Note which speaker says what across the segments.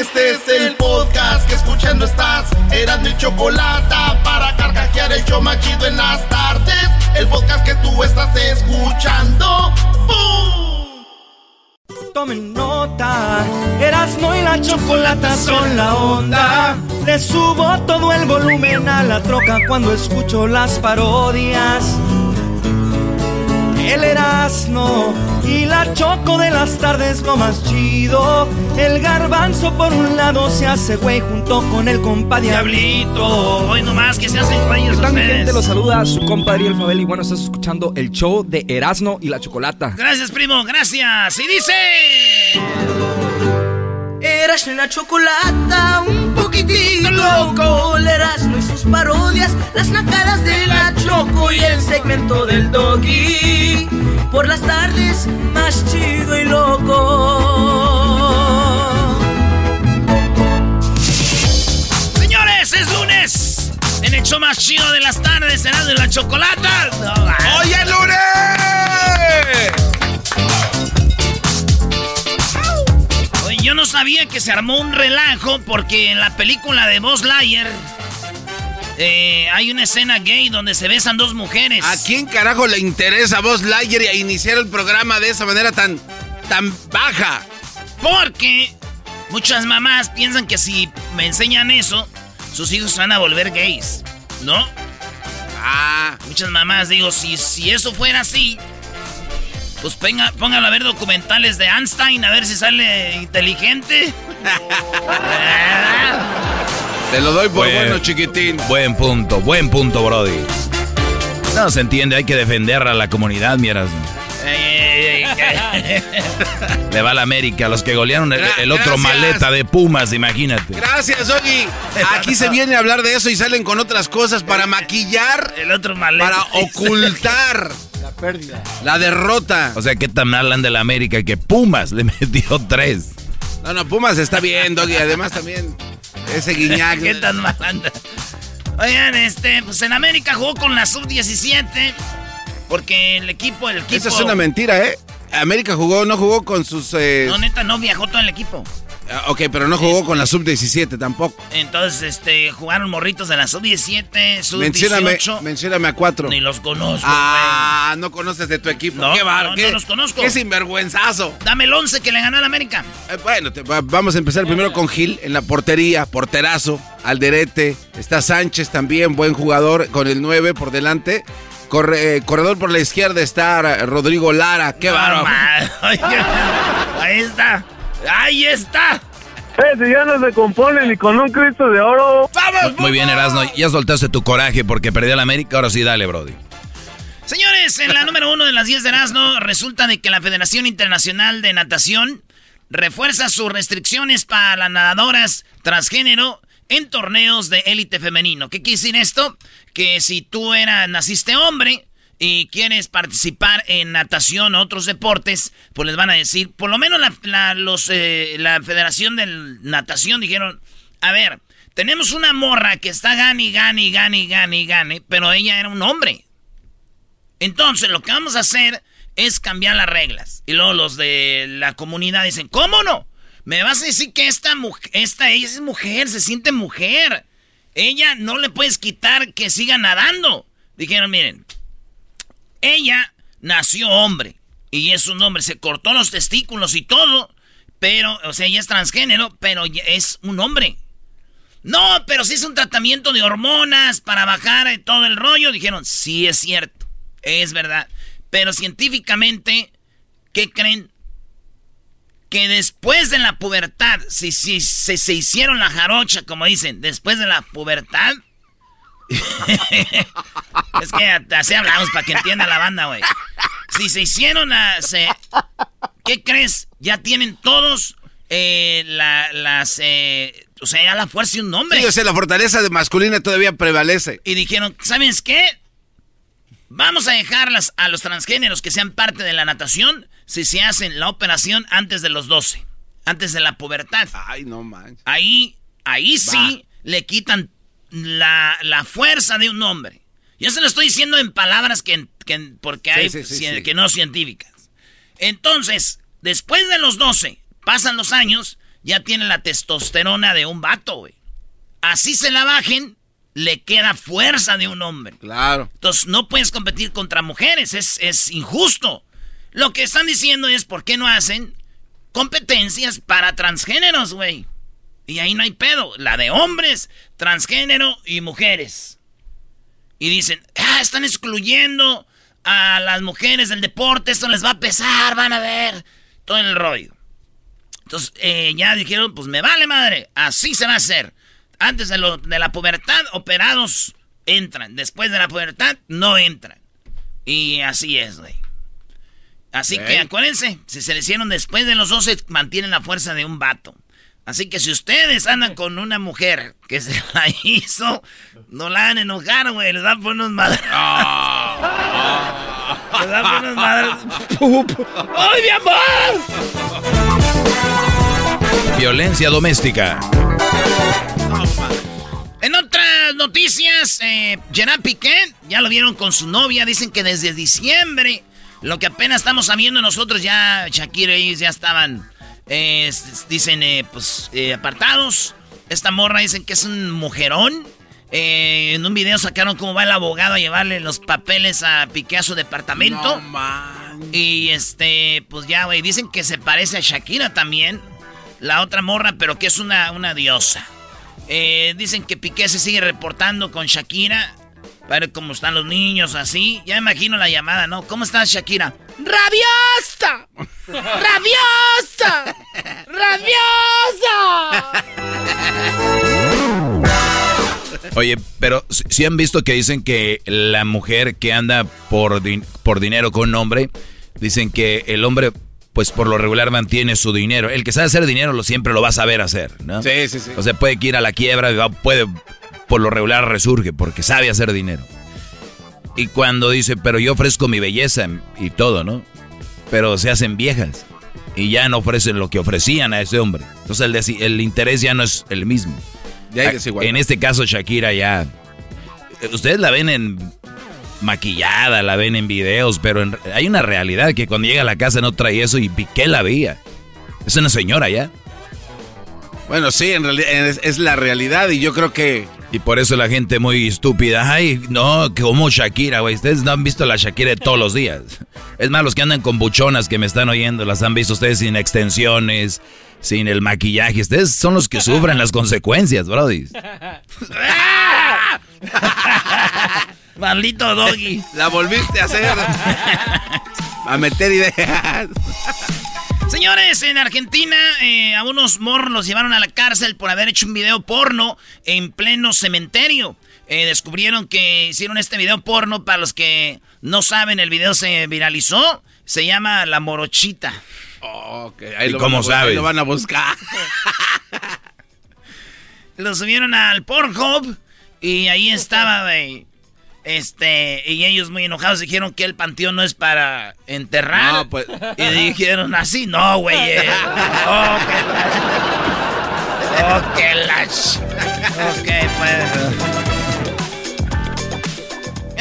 Speaker 1: Este es el podcast que escuchando estás. Eran mi chocolate para carcajear el show machido en las tardes. El podcast que tú estás escuchando. ¡Bum!
Speaker 2: Tomen nota, Erasmo y la chocolata son la onda. Le subo todo el volumen a la troca cuando escucho las parodias. El Erasmo y la choco de las tardes lo más chido. El garbanzo por un lado se hace güey junto con el compa Diablito.
Speaker 3: Hoy nomás que se hacen güeyes
Speaker 4: ¿Qué tal, mi
Speaker 3: ustedes.
Speaker 4: gente? Los saluda su compadre El Fabel y bueno, estás escuchando el show de Erasmo y la Chocolata.
Speaker 3: Gracias, primo, gracias. Y dice...
Speaker 5: Eras una chocolata, un poquitito loco. Erasmo y sus parodias, las nacadas de la Choco y el segmento del Doggy. Por las tardes, más chido y loco.
Speaker 3: Señores, es lunes. En el show más chido de las tardes, será de la chocolata. No,
Speaker 1: ¡Hoy es lunes!
Speaker 3: Yo no sabía que se armó un relajo porque en la película de Buzz Lightyear eh, hay una escena gay donde se besan dos mujeres.
Speaker 6: ¿A quién carajo le interesa a Buzz Lightyear y a iniciar el programa de esa manera tan, tan baja?
Speaker 3: Porque muchas mamás piensan que si me enseñan eso, sus hijos van a volver gays, ¿no?
Speaker 6: Ah,
Speaker 3: Muchas mamás, digo, si, si eso fuera así, pues ponga, póngalo a ver documentales de Einstein, a ver si sale inteligente.
Speaker 6: te lo doy por
Speaker 7: Bueno.
Speaker 6: bueno, chiquitín.
Speaker 7: Buen punto, buen punto, Brody. No se entiende, hay que defender a la comunidad, miras. Le va a la América, los que golearon el, otro
Speaker 6: gracias.
Speaker 7: maleta de Pumas, imagínate.
Speaker 6: Gracias, Ogi. Aquí se viene a hablar de eso y salen con otras cosas para maquillar,
Speaker 3: El otro maleta.
Speaker 6: para ocultar
Speaker 8: La pérdida.
Speaker 6: la derrota.
Speaker 7: O sea, qué tan mal anda la América que Pumas le metió tres.
Speaker 6: No, no, Pumas está bien, Doggy. Además también ese guiñac.
Speaker 3: ¿Qué tan mal anda? Oigan, este, pues en América jugó con la sub-17. Porque el equipo, el equipo.
Speaker 6: Esa es una mentira, ¿eh? América jugó, no jugó con sus... eh,
Speaker 3: No, neta, no viajó todo el equipo.
Speaker 6: Ah, ok, pero no jugó con la sub-17 tampoco.
Speaker 3: Entonces, este, jugaron morritos de la sub-17,
Speaker 6: Mencióname,
Speaker 3: sub-18.
Speaker 6: mencióname a cuatro.
Speaker 3: Ni los conozco,
Speaker 6: Ah, no conoces de tu equipo.
Speaker 3: No,
Speaker 6: qué bar,
Speaker 3: no,
Speaker 6: qué,
Speaker 3: no los conozco.
Speaker 6: Qué sinvergüenzazo.
Speaker 3: Dame el 11 que le ganó al América.
Speaker 6: Eh, bueno, te- vamos a empezar primero con Gil en la portería, porterazo, Alderete. Está Sánchez también, buen jugador, con el 9 por delante. Corre- eh, corredor por la izquierda está Rodrigo Lara. Qué bárbaro.
Speaker 3: Ahí está. Ahí está.
Speaker 8: Eh, si ya no se compone ni con un Cristo de oro.
Speaker 3: ¡Vamos!
Speaker 7: Muy bien, Erasno, ya soltaste tu coraje porque perdió la América, ahora sí dale, Brody.
Speaker 3: Señores, en la número uno de las 10 de Erasmo, resulta de que la Federación Internacional de Natación refuerza sus restricciones para las nadadoras transgénero en torneos de élite femenino. ¿Qué quiere decir esto? Que si tú eras, naciste hombre y quieres participar en natación o otros deportes, pues les van a decir, por lo menos la, la- los, eh, la Federación de Natación dijeron, a ver, tenemos una morra que está gane, gane, gane, gane, gane, pero ella era un hombre. Entonces, lo que vamos a hacer es cambiar las reglas. Y luego los de la comunidad dicen, ¿cómo no? Me vas a decir que esta mujer, esta ella es mujer, se siente mujer. Ella no le puedes quitar que siga nadando. Dijeron, miren, ella nació hombre, Y es un hombre, se cortó los testículos y todo. Pero, o sea, ella es transgénero, pero es un hombre. No, pero si es un tratamiento de hormonas para bajar todo el rollo. Dijeron, sí es cierto, es verdad. Pero científicamente, ¿qué creen? Que después de la pubertad, si, si, se- se hicieron la jarocha, como dicen, después de la pubertad, es que así hablamos para que entienda la banda, güey. Si se hicieron a... se- ¿Qué crees? Ya tienen todos eh, la- las... eh, o sea, ya la fuerza de un hombre.
Speaker 6: Sí, o sea, la fortaleza de masculina todavía prevalece.
Speaker 3: Y dijeron, ¿sabes qué? Vamos a dejarlas a los transgéneros que sean parte de la natación si se hacen la operación antes de los 12, antes de la pubertad.
Speaker 6: Ay, no manches.
Speaker 3: Ahí, ahí sí le quitan la, la fuerza de un hombre. Yo se lo estoy diciendo en palabras que, que- porque hay
Speaker 6: sí, sí,
Speaker 3: cien-
Speaker 6: sí.
Speaker 3: que no científicas. Entonces, después de los 12, pasan los años, ya tiene la testosterona de un vato, güey. Así se la bajen, le queda fuerza de un hombre.
Speaker 6: Claro.
Speaker 3: Entonces no puedes competir contra mujeres, es, es injusto. Lo que están diciendo es por qué no hacen competencias para transgéneros, güey. Y ahí no hay pedo. La de hombres, transgénero y mujeres. Y dicen, ah, están excluyendo a las mujeres del deporte, esto les va a pesar, van a ver. Todo el rollo. Entonces eh, ya dijeron, pues me vale madre, así se va a hacer. Antes de, lo- de la pubertad, operados entran. Después de la pubertad, no entran. Y así es, güey. Así que acuérdense, si se le hicieron después de los 12, mantienen la fuerza de un vato. Así que si ustedes andan con una mujer que se la hizo, no la hagan enojar, güey. Les dan por unos madres. Les dan por unos madres. ¡Ay, mi amor!
Speaker 7: Violencia doméstica.
Speaker 3: En otras noticias, eh, Gerard Piqué, ya lo vieron con su novia, dicen que desde diciembre, lo que apenas estamos sabiendo nosotros, ya Shakira y ellos ya estaban, eh, dicen, eh, pues, eh, apartados. Esta morra dicen que es un mujerón. Eh, en un video sacaron cómo va el abogado a llevarle los papeles a Piqué a su departamento.
Speaker 6: No man.
Speaker 3: Y este, pues ya, güey, dicen que se parece a Shakira también. La otra morra, pero que es una, una diosa. Dicen que Piqué se sigue reportando con Shakira. Para ver cómo están los niños, así. Ya me imagino la llamada, ¿no? ¿Cómo estás, Shakira? ¡Rabiosa! ¡Rabiosa! ¡Rabiosa!
Speaker 7: Oye, pero si han visto que dicen que la mujer que anda por, din- por dinero con un hombre, dicen que el hombre, pues por lo regular mantiene su dinero. El que sabe hacer dinero lo siempre lo va a saber hacer, ¿no?
Speaker 6: Sí, sí, sí.
Speaker 7: O sea, puede que ir a la quiebra, puede, por lo regular resurge porque sabe hacer dinero. Y cuando dice, pero yo ofrezco mi belleza y todo, ¿no? Pero se hacen viejas y ya no ofrecen lo que ofrecían a ese hombre. Entonces el, el interés ya no es el mismo.
Speaker 6: Ya hay
Speaker 7: Ah. En este caso Shakira ya... Ustedes la ven en maquillada, la ven en videos, pero en- hay una realidad que cuando llega a la casa no trae eso y Piqué la veía. Es una señora ya.
Speaker 6: Bueno, sí, en realidad es, es la realidad y yo creo que...
Speaker 7: Y por eso la gente muy estúpida. Ay, no, como Shakira, güey. Ustedes no han visto la Shakira de todos los días. Es más, los que andan con buchonas que me están oyendo, las han visto ustedes sin extensiones, sin el maquillaje. Ustedes son los que sufren las consecuencias, brody.
Speaker 3: Maldito doggy.
Speaker 6: La volviste a hacer. a meter ideas.
Speaker 3: Señores, en Argentina eh, a unos morros los llevaron a la cárcel por haber hecho un video porno en pleno cementerio. Eh, descubrieron que hicieron este video porno. Para los que no saben, el video se viralizó. Se llama La Morochita.
Speaker 6: Ok, ahí
Speaker 7: ¿Y
Speaker 6: lo
Speaker 7: cómo
Speaker 6: ahí
Speaker 7: sabes?
Speaker 6: lo van a buscar.
Speaker 3: Lo subieron al Pornhub y ahí estaba, güey. Este, y ellos muy enojados dijeron que el panteón no es para enterrar.
Speaker 6: No, pues-
Speaker 3: Y dijeron así, no, güey. eh, Oh, que la... Oh, que la... ch- Ok, pues...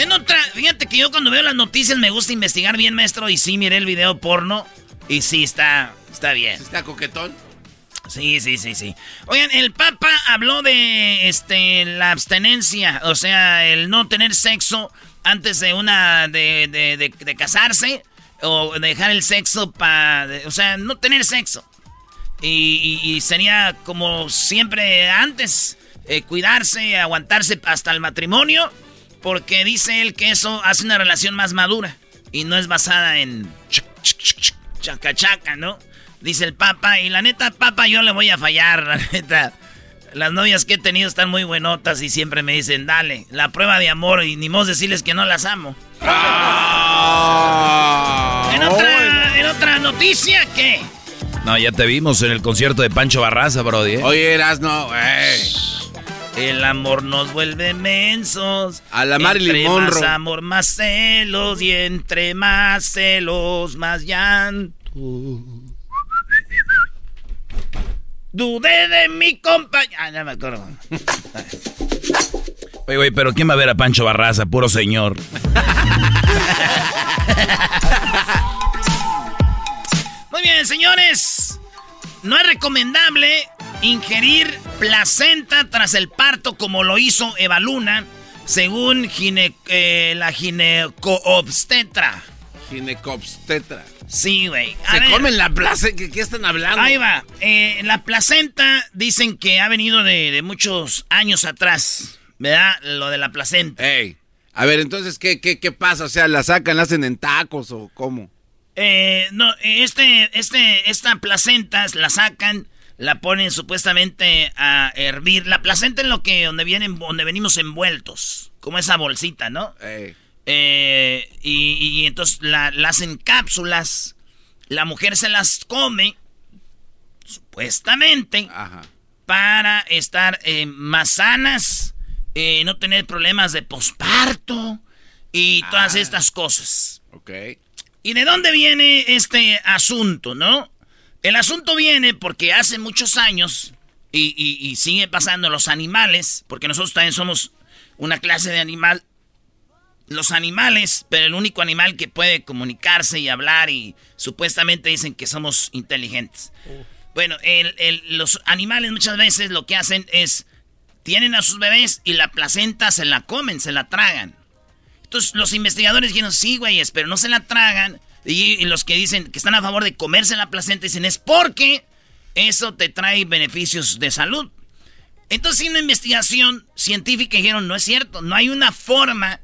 Speaker 3: En otra, fíjate que yo cuando veo las noticias me gusta investigar bien, maestro, y sí miré el video porno y sí está, está bien.
Speaker 6: ¿Está coquetón?
Speaker 3: Sí, sí, sí, sí. Oigan, el Papa habló de este la abstenencia, o sea, el no tener sexo antes de una de, de- casarse. o dejar el sexo para, o sea, no tener sexo. Y, sería como siempre antes, eh, cuidarse, aguantarse hasta el matrimonio, porque dice él que eso hace una relación más madura y no es basada en chuc, chuc, chuc, chuc, chaca chaca, ¿no? Dice el papa, y la neta, papa, yo le voy a fallar, la neta. Las novias que he tenido están muy buenotas y siempre me dicen, dale, la prueba de amor y ni modo decirles que no las amo. En otra, en otra noticia, ¿qué?
Speaker 7: No, ya te vimos en el concierto de Pancho Barraza, Brody. ¿eh?
Speaker 6: Oye, Erasno,
Speaker 3: El amor nos vuelve mensos.
Speaker 6: A la Marilyn
Speaker 3: entre
Speaker 6: Monroe.
Speaker 3: más amor, más celos. Y entre más celos, más llanto. Dudé de mi compañero. Ah, ya me acuerdo.
Speaker 7: Oye, güey, pero ¿quién va a ver a Pancho Barraza? Puro señor.
Speaker 3: Muy bien, señores. No es recomendable ingerir placenta tras el parto como lo hizo Eva Luna, según gine- eh, la ginecoobstetra.
Speaker 6: Ginecobstetra.
Speaker 3: Sí, güey.
Speaker 6: Se
Speaker 3: ver.
Speaker 6: comen la plaza. ¿Qué, qué están hablando?
Speaker 3: Ahí va. Eh, la placenta dicen que ha venido de, de muchos años atrás, ¿verdad? Lo de la placenta.
Speaker 6: Ey. A ver, entonces, ¿qué, qué, ¿qué pasa? O sea, ¿la sacan, la hacen en tacos o cómo?
Speaker 3: Eh, no, este, este, esta placenta la sacan, la ponen supuestamente a hervir. La placenta es lo que donde vienen, donde venimos envueltos, como esa bolsita, ¿no?
Speaker 6: Ey.
Speaker 3: Eh, y, y entonces la, la hacen cápsulas. La mujer se las come, supuestamente,
Speaker 6: Ajá.
Speaker 3: para estar eh, más sanas, eh, no tener problemas de posparto y todas
Speaker 6: Ah.
Speaker 3: estas cosas.
Speaker 6: Ok.
Speaker 3: ¿Y de dónde viene este asunto, no? El asunto viene porque hace muchos años, y, y- y sigue pasando los animales, porque nosotros también somos una clase de animal. Los animales, pero el único animal que puede comunicarse y hablar y supuestamente dicen que somos inteligentes. Bueno, el- el- los animales muchas veces lo que hacen es, tienen a sus bebés y la placenta se la comen, se la tragan. Entonces los investigadores dijeron, sí, güeyes, pero no se la tragan. Y, y los que dicen que están a favor de comerse la placenta dicen, es porque eso te trae beneficios de salud. Entonces, en una investigación científica dijeron, no es cierto, no hay una forma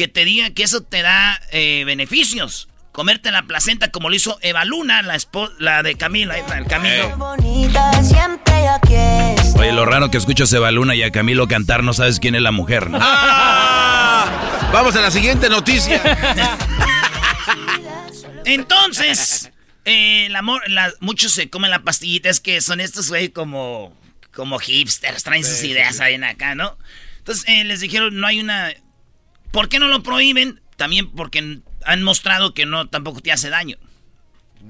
Speaker 3: que te diga que eso te da eh, beneficios. Comerte la placenta como lo hizo Eva Luna, la, la de Camilo, ahí está, el Camilo.
Speaker 9: Bonita, siempre aquí está.
Speaker 7: Oye, lo raro que escuchas a Eva Luna y a Camilo cantar, no sabes quién es la mujer, ¿no?
Speaker 6: ¡Ah! Vamos a la siguiente noticia.
Speaker 3: Entonces, eh, el amor, la- muchos se comen la pastillita, es que son estos, güey, como, como hipsters, traen sus ideas ahí en acá, ¿no? Entonces, eh, les dijeron, no hay una... ¿Por qué no lo prohíben? También porque han mostrado que no, tampoco te hace daño.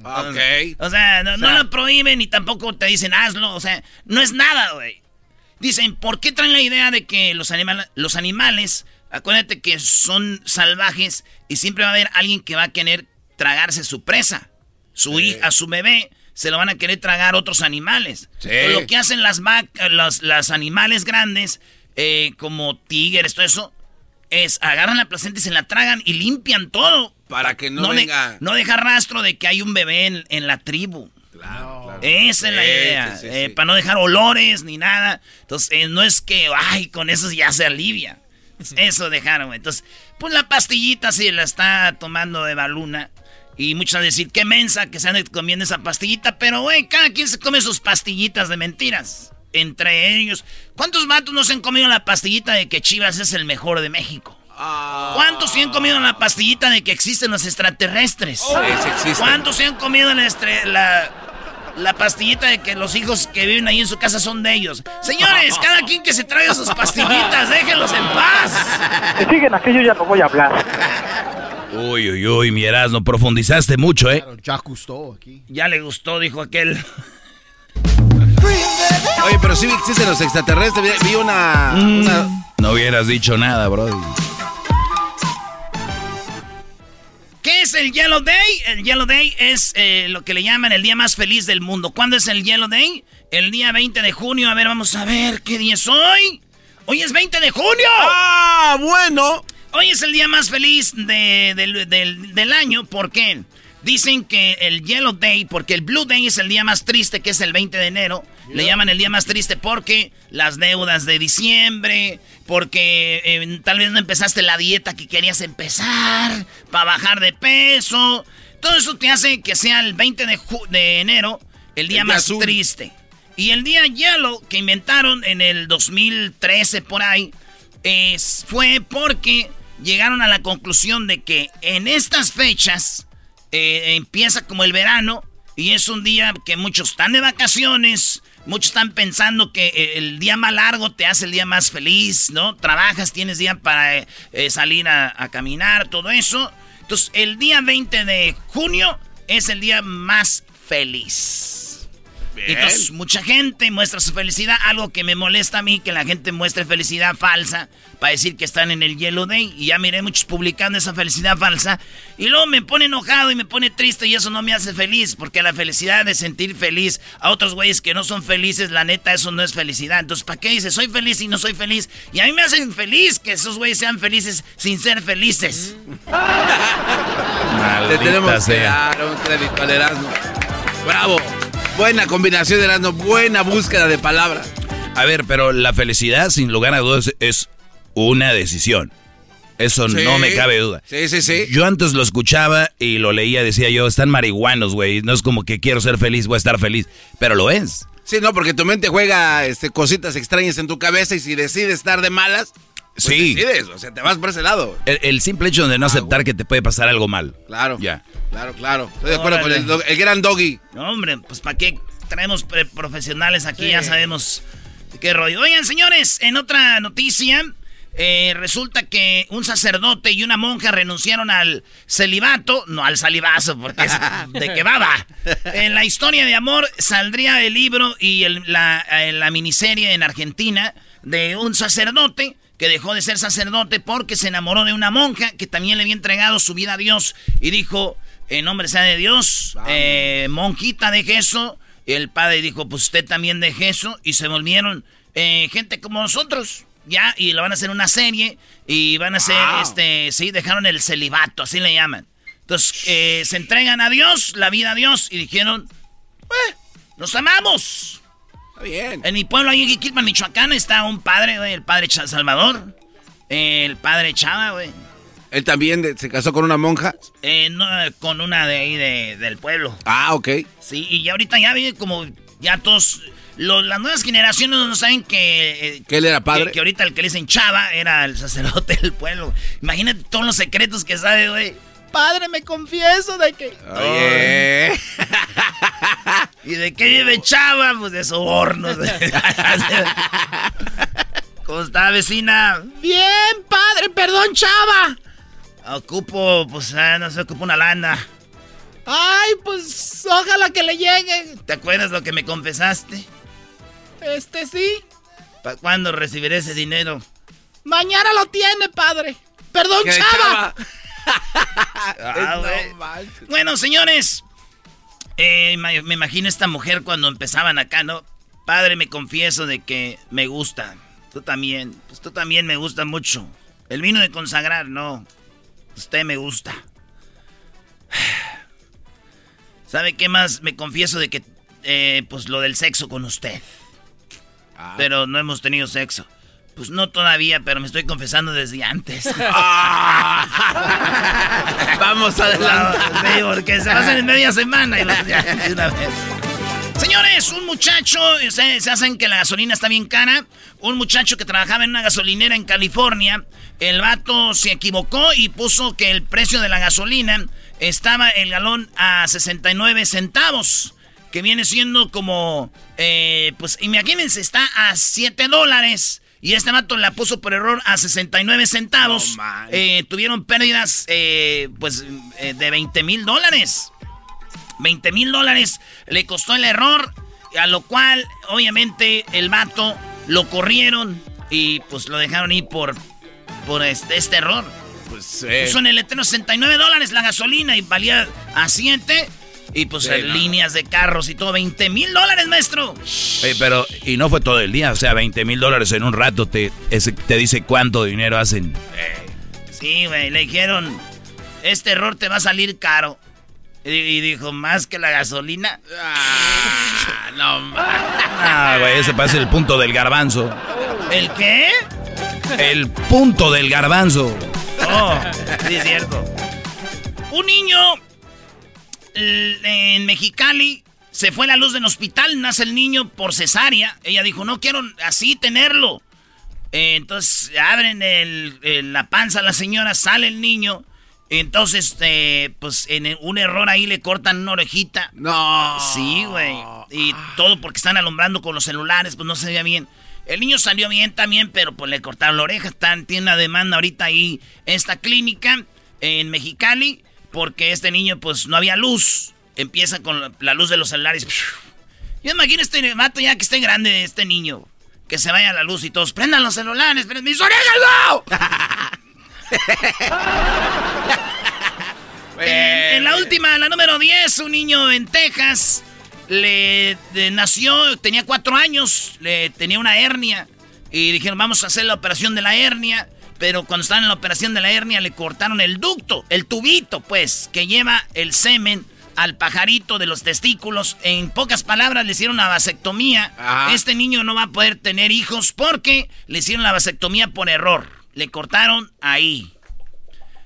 Speaker 6: ok.
Speaker 3: O sea, no, no
Speaker 6: O sea-
Speaker 3: lo prohíben y tampoco te dicen hazlo. O sea, no es nada, güey. Dicen, ¿por qué traen la idea de que los, los animales, acuérdate que son salvajes y siempre va a haber alguien que va a querer tragarse su presa? Su hija, su bebé, se lo van a querer tragar otros animales.
Speaker 6: Sí.
Speaker 3: Pero lo que hacen las vacas, los, las animales grandes, eh, como tigres, todo eso, es agarran la placenta y se la tragan y limpian todo.
Speaker 6: Para que no,
Speaker 3: de-
Speaker 6: venga.
Speaker 3: no deja rastro de que hay un bebé en, en la tribu.
Speaker 6: Claro, claro.
Speaker 3: Esa es la idea.
Speaker 6: sí, sí,
Speaker 3: eh,
Speaker 6: sí.
Speaker 3: Para no dejar olores ni nada. Entonces, eh, no es que, ay, con eso ya se alivia. Eso dejaron, güey. Entonces, pues la pastillita sí la está tomando de baluna. Y muchos van a decir, qué mensa que se ande comiendo esa pastillita. Pero, güey, cada quien se come sus pastillitas de mentiras. Entre ellos. ¿Cuántos matos no se han comido la pastillita de que Chivas es el mejor de México?
Speaker 6: Ah.
Speaker 3: ¿Cuántos se han comido la pastillita de que existen los extraterrestres?
Speaker 6: Sí.
Speaker 3: ¿Cuántos se han comido la, la, la pastillita de que los hijos que viven ahí en su casa son de ellos? Señores, cada quien que se traiga sus pastillitas, déjenlos en paz.
Speaker 8: Si siguen aquí, yo ya no voy a hablar.
Speaker 7: Uy, uy, uy, mi Erasmo, profundizaste mucho, ¿eh?
Speaker 10: Ya gustó aquí.
Speaker 3: Ya le gustó, dijo aquel.
Speaker 6: Oye, pero sí existen los extraterrestres. Vi, vi una,
Speaker 3: Mm.
Speaker 6: una-
Speaker 7: No hubieras dicho nada, bro.
Speaker 3: ¿Qué es el Yellow Day? El Yellow Day es eh, lo que le llaman el día más feliz del mundo. ¿Cuándo es el Yellow Day? El día 20 de junio. A ver, vamos a ver qué día es hoy. Hoy es 20 de junio.
Speaker 6: ¡Ah, bueno!
Speaker 3: Hoy es el día más feliz de- del, del- del año. ¿Por qué? Dicen que el Yellow Day, porque el Blue Day es el día más triste, que es el 20 de enero. Le llaman el día más triste porque las deudas de diciembre, porque eh, tal vez no empezaste la dieta que querías empezar, para bajar de peso. Todo eso te hace que sea el 20 de, de enero el día
Speaker 6: El
Speaker 3: más triste. Y el día Yellow que inventaron en el 2013 por ahí, es- fue porque llegaron a la conclusión de que en estas fechas eh, empieza como el verano y es un día que muchos están de vacaciones, muchos están pensando que eh, el día más largo te hace el día más feliz, ¿no? Trabajas, tienes día para eh, salir a, a caminar, todo eso. Entonces, el día 20 de junio es el día más feliz. Entonces, mucha gente muestra su felicidad. Algo que me molesta a mí, que la gente muestre felicidad falsa para decir que están en el Yellow Day. Y ya miré muchos publicando esa felicidad falsa. Y luego me pone enojado y me pone triste y eso no me hace feliz. Porque la felicidad de sentir feliz a otros güeyes que no son felices, la neta, eso no es felicidad. Entonces, ¿para qué dices soy feliz y no soy feliz? Y a mí me hacen feliz que esos güeyes sean felices sin ser felices.
Speaker 6: Le tenemos que dar un crédito al Erasmo. Bravo. Buena combinación de Erasmo, buena búsqueda de palabras.
Speaker 7: A ver, pero la felicidad, sin lugar a dudas, es una decisión. Eso
Speaker 6: Sí.
Speaker 7: no me cabe duda.
Speaker 6: Sí, sí, sí.
Speaker 7: Yo antes lo escuchaba y lo leía, decía yo, están marihuanos, güey. No es como que quiero ser feliz, voy a estar feliz. Pero lo es.
Speaker 6: Sí, no, porque tu mente juega este, cositas extrañas en tu cabeza y si decides estar de malas, pues
Speaker 7: Sí.
Speaker 6: decides, o sea, te vas por ese lado.
Speaker 7: El, el simple hecho de no aceptar que te puede pasar algo mal.
Speaker 6: Claro.
Speaker 7: Ya.
Speaker 6: Claro, claro. Estoy de acuerdo con el, dog- el gran doggy.
Speaker 3: No, hombre, pues ¿para qué traemos pre- profesionales aquí? Ya sabemos qué rollo. Oigan, señores, en otra noticia, eh, resulta que un sacerdote y una monja renunciaron al celibato, no al salivazo, porque es de que baba. En la historia de amor saldría el libro y el- la, eh, la miniserie en Argentina de un sacerdote que dejó de ser sacerdote porque se enamoró de una monja que también le había entregado su vida a Dios y dijo, en nombre sea de Dios, eh, monjita de eso. Y el padre dijo, pues usted también de eso. Y se volvieron eh, gente como nosotros. Ya, y lo van a hacer una serie. Y van a hacer,
Speaker 6: Wow.
Speaker 3: este, sí, dejaron el celibato, así le llaman. Entonces, eh, se entregan a Dios, la vida a Dios. Y dijeron, "Eh, nos amamos.
Speaker 6: Está bien.
Speaker 3: En mi pueblo, ahí en Jiquilpan, Michoacán, está un padre, güey, el padre Salvador. El padre Chava, güey.
Speaker 6: Él también de- se casó con una monja.
Speaker 3: Eh, no, con una de ahí de- del pueblo.
Speaker 6: Ah, ok.
Speaker 3: Sí, y ya ahorita ya vive como ya todos. las nuevas generaciones no saben que. eh,
Speaker 6: ¿Que él era padre?
Speaker 3: Que, que ahorita el que le dicen Chava era el sacerdote del pueblo. Imagínate todos los secretos que sabe, güey. Padre, me confieso de que.
Speaker 6: Oye.
Speaker 3: ¿Y de qué vive Chava? Pues de sobornos. ¿Cómo está, vecina? Bien, padre, perdón, Chava. Ocupo, pues, ah, no sé, ocupo una lana. Ay, pues, ojalá que le llegue. ¿Te acuerdas lo que me confesaste? Este sí. ¿Para cuándo recibiré ese dinero? Mañana lo tiene, padre. Perdón, Chava.
Speaker 6: Chava.
Speaker 3: Ah,
Speaker 6: No.
Speaker 3: Bueno, señores, eh, me, me imagino esta mujer cuando empezaban acá, ¿no? Padre, me confieso de que me gusta. Tú también. Pues tú también me gusta mucho. El vino de consagrar, no. Usted me gusta. ¿Sabe qué más? Me confieso de que, eh, pues lo del sexo con usted.
Speaker 6: Ah.
Speaker 3: Pero no hemos tenido sexo. Pues no todavía, pero me estoy confesando desde antes.
Speaker 6: Vamos adelante.
Speaker 3: Sí, porque se hacen en media semana. y los- ya, de una vez. Señores, un muchacho, se, se hacen que la gasolina está bien cara. Un muchacho que trabajaba en una gasolinera en California, el vato se equivocó y puso que el precio de la gasolina estaba el galón a 69 centavos. Que viene siendo como, eh, pues imagínense, está a 7 dólares. Y este vato la puso por error a 69 centavos.
Speaker 6: Manches.
Speaker 3: Eh, tuvieron pérdidas, eh, pues, eh, de 20 mil dólares. 20 mil dólares le costó el error, a lo cual, obviamente, el vato lo corrieron y pues lo dejaron ir por, por este, este error.
Speaker 6: Pues, eh,
Speaker 3: Puso en el letrero 69 dólares la gasolina y valía a 7. Y pues
Speaker 6: Sí,
Speaker 3: en
Speaker 6: no.
Speaker 3: líneas de carros y todo, 20 mil dólares, maestro.
Speaker 7: Pero, y no fue todo el día, o sea, 20 mil dólares en un rato te, ese- te dice cuánto dinero hacen.
Speaker 3: Sí, güey, le dijeron, este error te va a salir caro. Y, y dijo, ¿más que la gasolina?
Speaker 6: Ah, no mames.
Speaker 7: Ah, güey, ese parece el punto del garbanzo.
Speaker 3: ¿El qué?
Speaker 7: El punto del garbanzo.
Speaker 3: Oh, sí es cierto. Un niño en Mexicali se fue la luz del hospital, nace el niño por cesárea. Ella dijo, no quiero así tenerlo. Eh, entonces abren el- el- la panza a la señora, sale el niño. Entonces, eh, pues en un error ahí le cortan una orejita.
Speaker 6: No.
Speaker 3: Sí, güey. Y todo porque están alumbrando con los celulares, pues no se veía bien. El niño salió bien también, pero pues le cortaron la oreja. Están, tiene una demanda ahorita ahí esta clínica en Mexicali porque este niño pues no había luz. Empieza con la, la luz de los celulares. Yo imagino este mato ya que esté grande este niño. Que se vaya la luz y todos prendan los celulares. ¡Prendan mis orejas, no! En, en la última, la número 10, un niño en Texas le de- nació, tenía cuatro años, le tenía una hernia y dijeron vamos a hacer la operación de la hernia, pero cuando estaban en la operación de la hernia le cortaron el ducto, el tubito pues, que lleva el semen al pajarito de los testículos. En pocas palabras le hicieron una vasectomía.
Speaker 6: Ajá.
Speaker 3: Este niño no va a poder tener hijos porque le hicieron la vasectomía por error. Le cortaron ahí.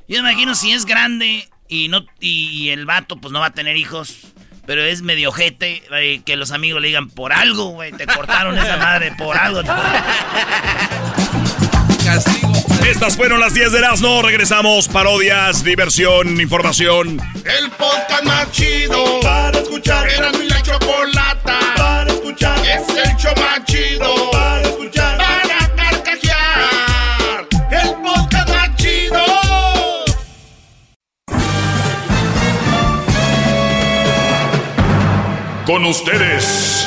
Speaker 3: Yo me imagino si es grande y no y el vato pues no va a tener hijos, pero es medio ojete eh, que los amigos le digan por algo, güey, te cortaron esa madre por algo.
Speaker 6: Castigo.
Speaker 10: Estas fueron las 10 de Erasmo. Regresamos. Parodias, diversión, información.
Speaker 1: El podcast más chido para escuchar. Era mi la chocolata para escuchar. Es el show más chido para escuchar. Para carcajear. El podcast más chido.
Speaker 10: Con ustedes.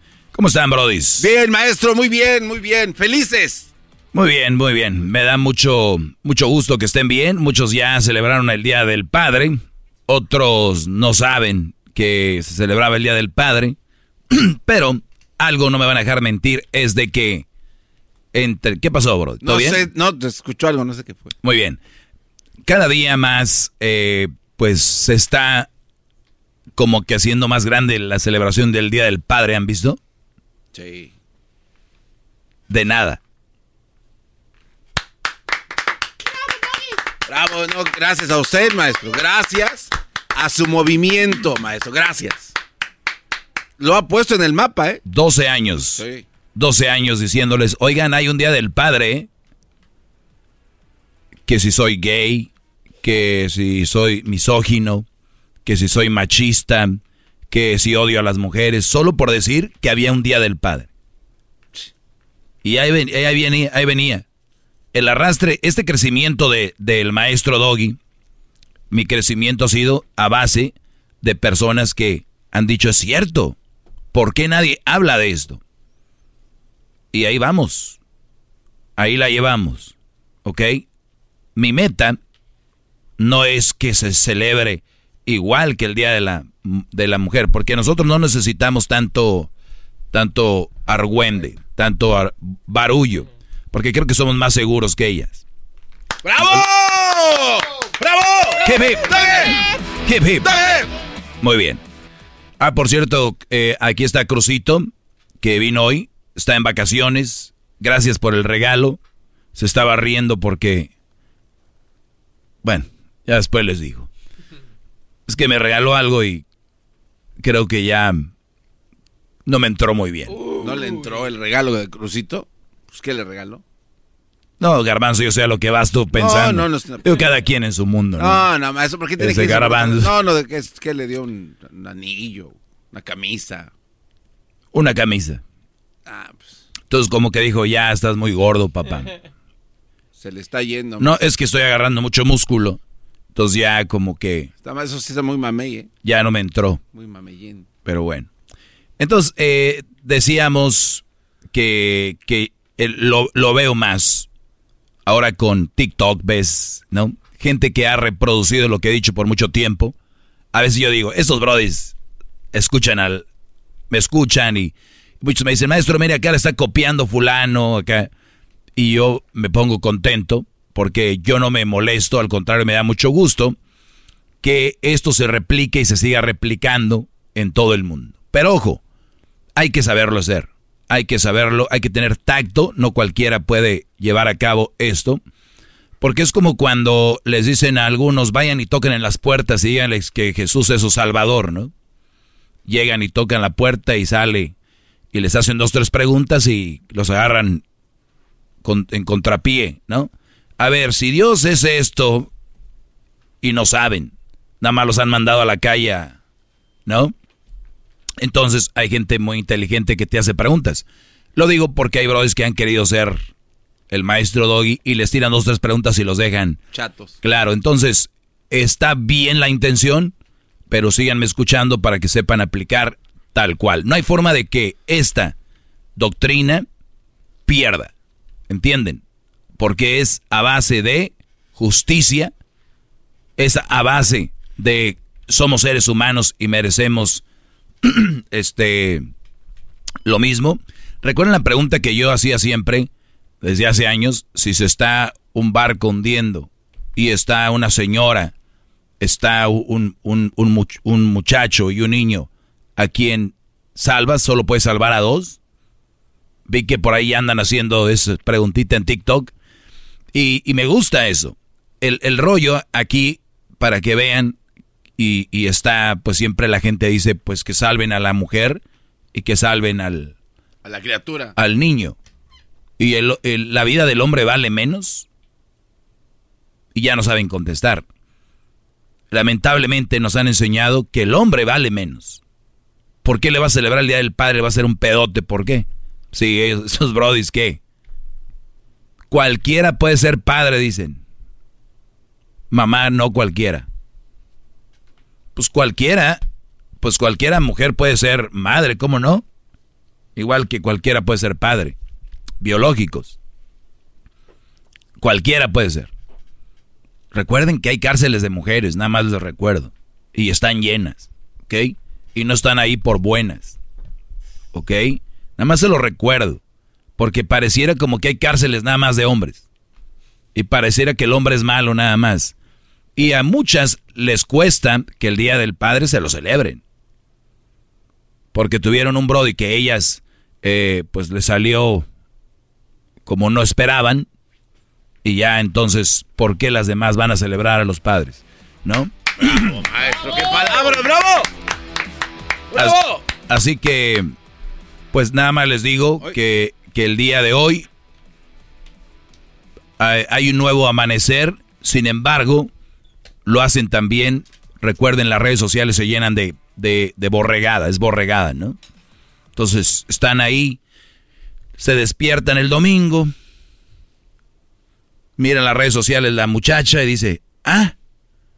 Speaker 7: ¿Cómo están, brodis?
Speaker 6: Bien, maestro, muy bien, muy bien. Felices.
Speaker 7: Muy bien, muy bien. Me da mucho, mucho gusto que estén bien. Muchos ya celebraron el Día del Padre. Otros no saben que se celebraba el Día del Padre. Pero algo no me van a dejar mentir es de que entre ¿Qué pasó, bro? ¿Todo
Speaker 6: No
Speaker 7: bien?
Speaker 6: sé, no, te escuchó algo, no sé qué fue.
Speaker 7: Muy bien. Cada día más, eh, pues se está como que haciendo más grande la celebración del Día del Padre, ¿han visto?
Speaker 6: Sí.
Speaker 7: De nada.
Speaker 6: Bravo, no, gracias a usted, maestro. Gracias a su movimiento, maestro. Gracias. Lo ha puesto en el mapa, ¿eh?
Speaker 7: 12 años.
Speaker 6: Sí.
Speaker 7: 12 años diciéndoles, oigan, hay un Día del Padre, que si soy gay, que si soy misógino, que si soy machista, que si odio a las mujeres, solo por decir que había un Día del Padre. Y ahí, ahí venía, ahí venía. El arrastre, este crecimiento de, del maestro Doggy, mi crecimiento ha sido a base de personas que han dicho es cierto. ¿Por qué nadie habla de esto? Y ahí vamos. Ahí la llevamos. ¿Ok? Mi meta no es que se celebre igual que el Día de la, de la Mujer, porque nosotros no necesitamos tanto, tanto argüende, tanto ar- barullo, porque creo que somos más seguros que ellas.
Speaker 6: ¡Bravo! ¡Bravo!
Speaker 7: Hip, hip. Hip, hip. Muy bien. Ah, por cierto, eh, aquí está Crucito, que vino hoy, está en vacaciones. Gracias por el regalo. Se estaba riendo porque... Bueno, ya después les digo. Es que me regaló algo y creo que ya no me entró muy bien.
Speaker 6: ¿No le entró el regalo de Crucito? Pues, ¿qué le regaló?
Speaker 7: No, Garbanzo, yo sé a lo que vas tú pensando.
Speaker 6: no, no, no.
Speaker 7: Digo, cada quien en su mundo. ¿no?
Speaker 6: No, no, maestro, ¿por qué tiene
Speaker 7: Ese
Speaker 6: que
Speaker 7: garbanzo.
Speaker 6: No, no, es que le dio un, un anillo, una camisa.
Speaker 7: Una camisa.
Speaker 6: Ah, pues.
Speaker 7: Entonces como que dijo, ya estás muy gordo, papá.
Speaker 6: Se le está yendo.
Speaker 7: No, es que estoy agarrando mucho músculo. Entonces ya como que
Speaker 6: Está eso sí está muy mamey, ¿eh?
Speaker 7: ya no me entró.
Speaker 6: Muy mameyín.
Speaker 7: Pero bueno. Entonces, eh, decíamos que, que el- lo, lo veo más. Ahora con TikTok ves, ¿no? Gente que ha reproducido lo que he dicho por mucho tiempo. A veces yo digo, estos brodis escuchan al... Me escuchan y muchos me dicen, maestro, mire, acá le está copiando fulano, acá. Y yo me pongo contento porque yo no me molesto, al contrario, me da mucho gusto que esto se replique y se siga replicando en todo el mundo. Pero ojo, hay que saberlo hacer. Hay que saberlo, hay que tener tacto, no cualquiera puede llevar a cabo esto. Porque es como cuando les dicen a algunos, vayan y toquen en las puertas y díganles que Jesús es su salvador, ¿no? Llegan y tocan la puerta y sale y les hacen dos, tres preguntas y los agarran en contrapié, ¿no? A ver, si Dios es esto y no saben, nada más los han mandado a la calle, ¿no? Entonces hay gente muy inteligente que te hace preguntas. Lo digo porque hay brothers que han querido ser el maestro Doggy y les tiran dos, tres preguntas y los dejan.
Speaker 6: Chatos.
Speaker 7: Claro, entonces está bien la intención, pero síganme escuchando para que sepan aplicar tal cual. No hay forma de que esta doctrina pierda, ¿entienden? Porque es a base de justicia, es a base de somos seres humanos y merecemos este lo mismo. Recuerden la pregunta que yo hacía siempre desde hace años, si se está un barco hundiendo y está una señora, está un, un, un un muchacho y un niño, ¿a quien salvas? ¿Solo puedes salvar a dos? Vi que por ahí andan haciendo esa preguntita en TikTok y, y me gusta eso. El, el rollo aquí, para que vean, y, y está, pues siempre la gente dice, pues que salven a la mujer y que salven al,
Speaker 6: A la criatura.
Speaker 7: al niño. ¿Y el- el- la vida del hombre vale menos? Y ya no saben contestar. Lamentablemente nos han enseñado que el hombre vale menos. ¿Por qué le va a celebrar el Día del Padre? Va a ser un pedote. ¿Por qué? Sí, esos brodis, ¿qué? Cualquiera puede ser padre, dicen. Mamá, no cualquiera. Pues cualquiera, pues cualquiera mujer puede ser madre, ¿cómo no? Igual que cualquiera puede ser padre. Biológicos. Cualquiera puede ser. Recuerden que hay cárceles de mujeres, nada más les recuerdo. Y están llenas, ¿ok? Y no están ahí por buenas, ¿ok? Nada más se lo recuerdo. Porque pareciera como que hay cárceles nada más de hombres. Y pareciera que el hombre es malo nada más. Y a muchas les cuesta que el Día del Padre se lo celebren. Porque tuvieron un brody que ellas, eh, pues le salió como no esperaban. Y ya entonces, ¿por qué las demás van a celebrar a los padres? ¿No?
Speaker 6: Maestro, qué palabra, bravo.
Speaker 7: As- Así que, pues nada más les digo que, que el día de hoy hay, un nuevo amanecer. Sin embargo, lo hacen también. Recuerden, las redes sociales se llenan de, de, de borregada, es borregada, ¿no? Entonces, están ahí, se despiertan el domingo, miran las redes sociales la muchacha y dice, ah,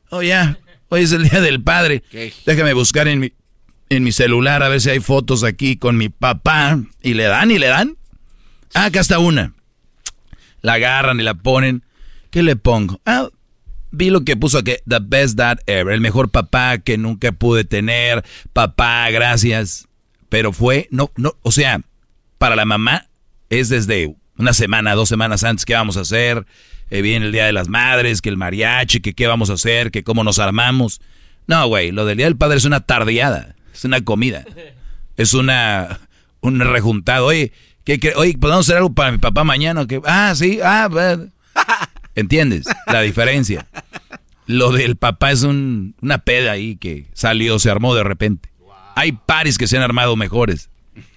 Speaker 7: oh ya, hoy es el día del padre. Déjame buscar en mi, en mi celular a ver si hay fotos aquí con mi papá. Y le dan y le dan. Ah, acá está una. La agarran y la ponen. ¿Qué le pongo? Ah, vi lo que puso que the best dad ever, el mejor papá que nunca pude tener. Papá, gracias. Pero fue, no, no, o sea, para la mamá es desde una semana, dos semanas antes, ¿qué vamos a hacer? Eh, viene el Día de las Madres, que el mariachi, que qué vamos a hacer, que cómo nos armamos. No, güey, lo del Día del Padre es una tardeada, es una comida, es una, un rejuntado. Oye, ¿qué, cre- oye, ¿podemos hacer algo para mi papá mañana? o qué? Ah, sí, ah, bueno. ¿entiendes? La diferencia. Lo del papá es un- una peda ahí que salió, se armó de repente. Hay pares que se han armado mejores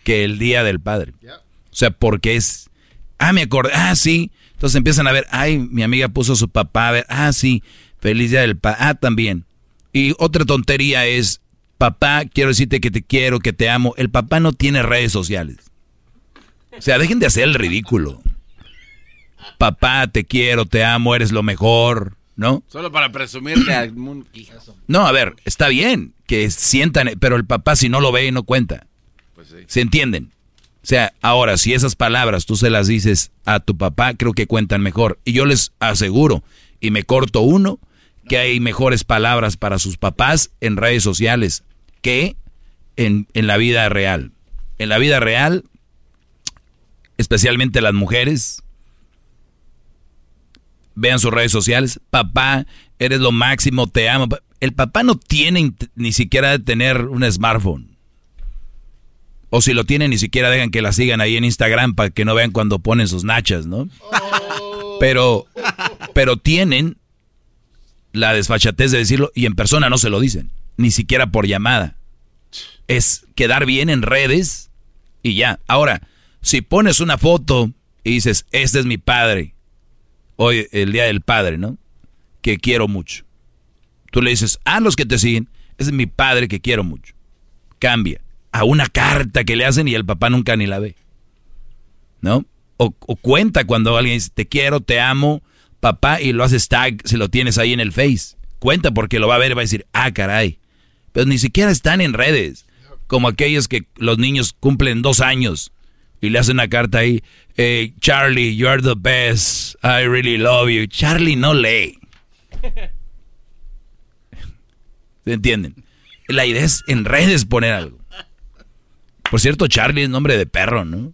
Speaker 7: que el Día del Padre. O sea, porque es, ah, me acordé, ah, sí. Entonces empiezan a ver, ay, mi amiga puso a su papá, a ver, ah, sí, feliz Día del Padre, ah, también. Y otra tontería es, papá, quiero decirte que te quiero, que te amo. El papá no tiene redes sociales. O sea, dejen de hacer el ridículo. papá, te quiero, te amo, eres lo mejor, ¿no?
Speaker 6: Solo para presumirle a
Speaker 7: No, a ver, está bien que sientan, pero el papá si no lo ve no cuenta.
Speaker 6: Pues sí.
Speaker 7: ¿Se entienden? O sea, ahora, si esas palabras tú se las dices a tu papá, creo que cuentan mejor. Y yo les aseguro, y me corto uno, que hay mejores palabras para sus papás en redes sociales que en, en la vida real. En la vida real, especialmente las mujeres, vean sus redes sociales, papá, eres lo máximo, te amo. El papá no tiene ni siquiera de tener un smartphone. O si lo tienen, ni siquiera dejan que la sigan ahí en Instagram para que no vean cuando ponen sus nachas, ¿no? Pero, pero tienen la desfachatez de decirlo y en persona no se lo dicen, ni siquiera por llamada. Es quedar bien en redes y ya. Ahora, si pones una foto y dices, este es mi padre, hoy el día del padre, ¿no? Que quiero mucho. Tú le dices, a los que te siguen, ese es mi padre que quiero mucho. Cambia a una carta que le hacen y el papá nunca ni la ve. ¿No? O, cuenta cuando alguien dice, te quiero, te amo, papá, y lo haces tag si lo tienes ahí en el Face. Cuenta porque lo va a ver y va a decir, ah, caray. Pero ni siquiera están en redes. Como aquellos que los niños cumplen dos años y le hacen una carta ahí, hey, Charlie, you are the best, I really love you. Charlie no lee. ¿Se entienden? La idea es en redes poner algo. Por cierto, Charlie es nombre de perro, ¿no?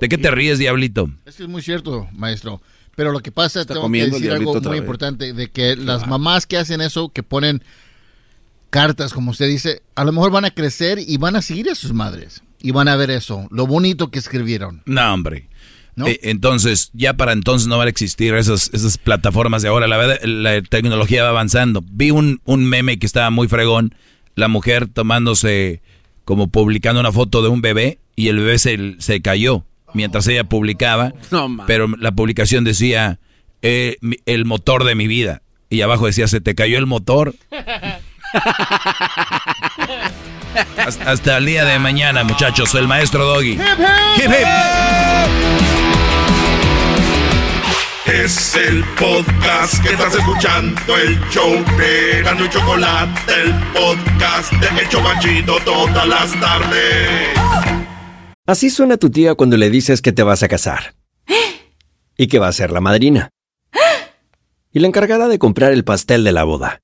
Speaker 7: ¿De qué te ríes, diablito?
Speaker 11: Es que es muy cierto, maestro. Pero lo que pasa, es tengo que decir algo muy importante, de que las mamás que hacen eso, que ponen cartas, como usted dice, a lo mejor van a crecer y van a seguir a sus madres. Y van a ver eso, lo bonito que escribieron.
Speaker 7: No, hombre. Eh, entonces, ya para entonces no van a existir esas, esas plataformas de ahora. La, verdad, la tecnología va avanzando. Vi un, un meme que estaba muy fregón. La mujer tomándose como publicando una foto de un bebé y el bebé se, se cayó mientras ella publicaba, pero la publicación decía eh, el motor de mi vida y abajo decía se te cayó el motor. hasta, el día de mañana, muchachos, el maestro Doggy.
Speaker 1: Es el podcast que estás escuchando, el show de Gano y Chocolate, el podcast de El Chocachito todas las tardes.
Speaker 12: Así suena tu tía cuando le dices que te vas a casar. Y que va a ser la madrina. Y la encargada de comprar el pastel de la boda.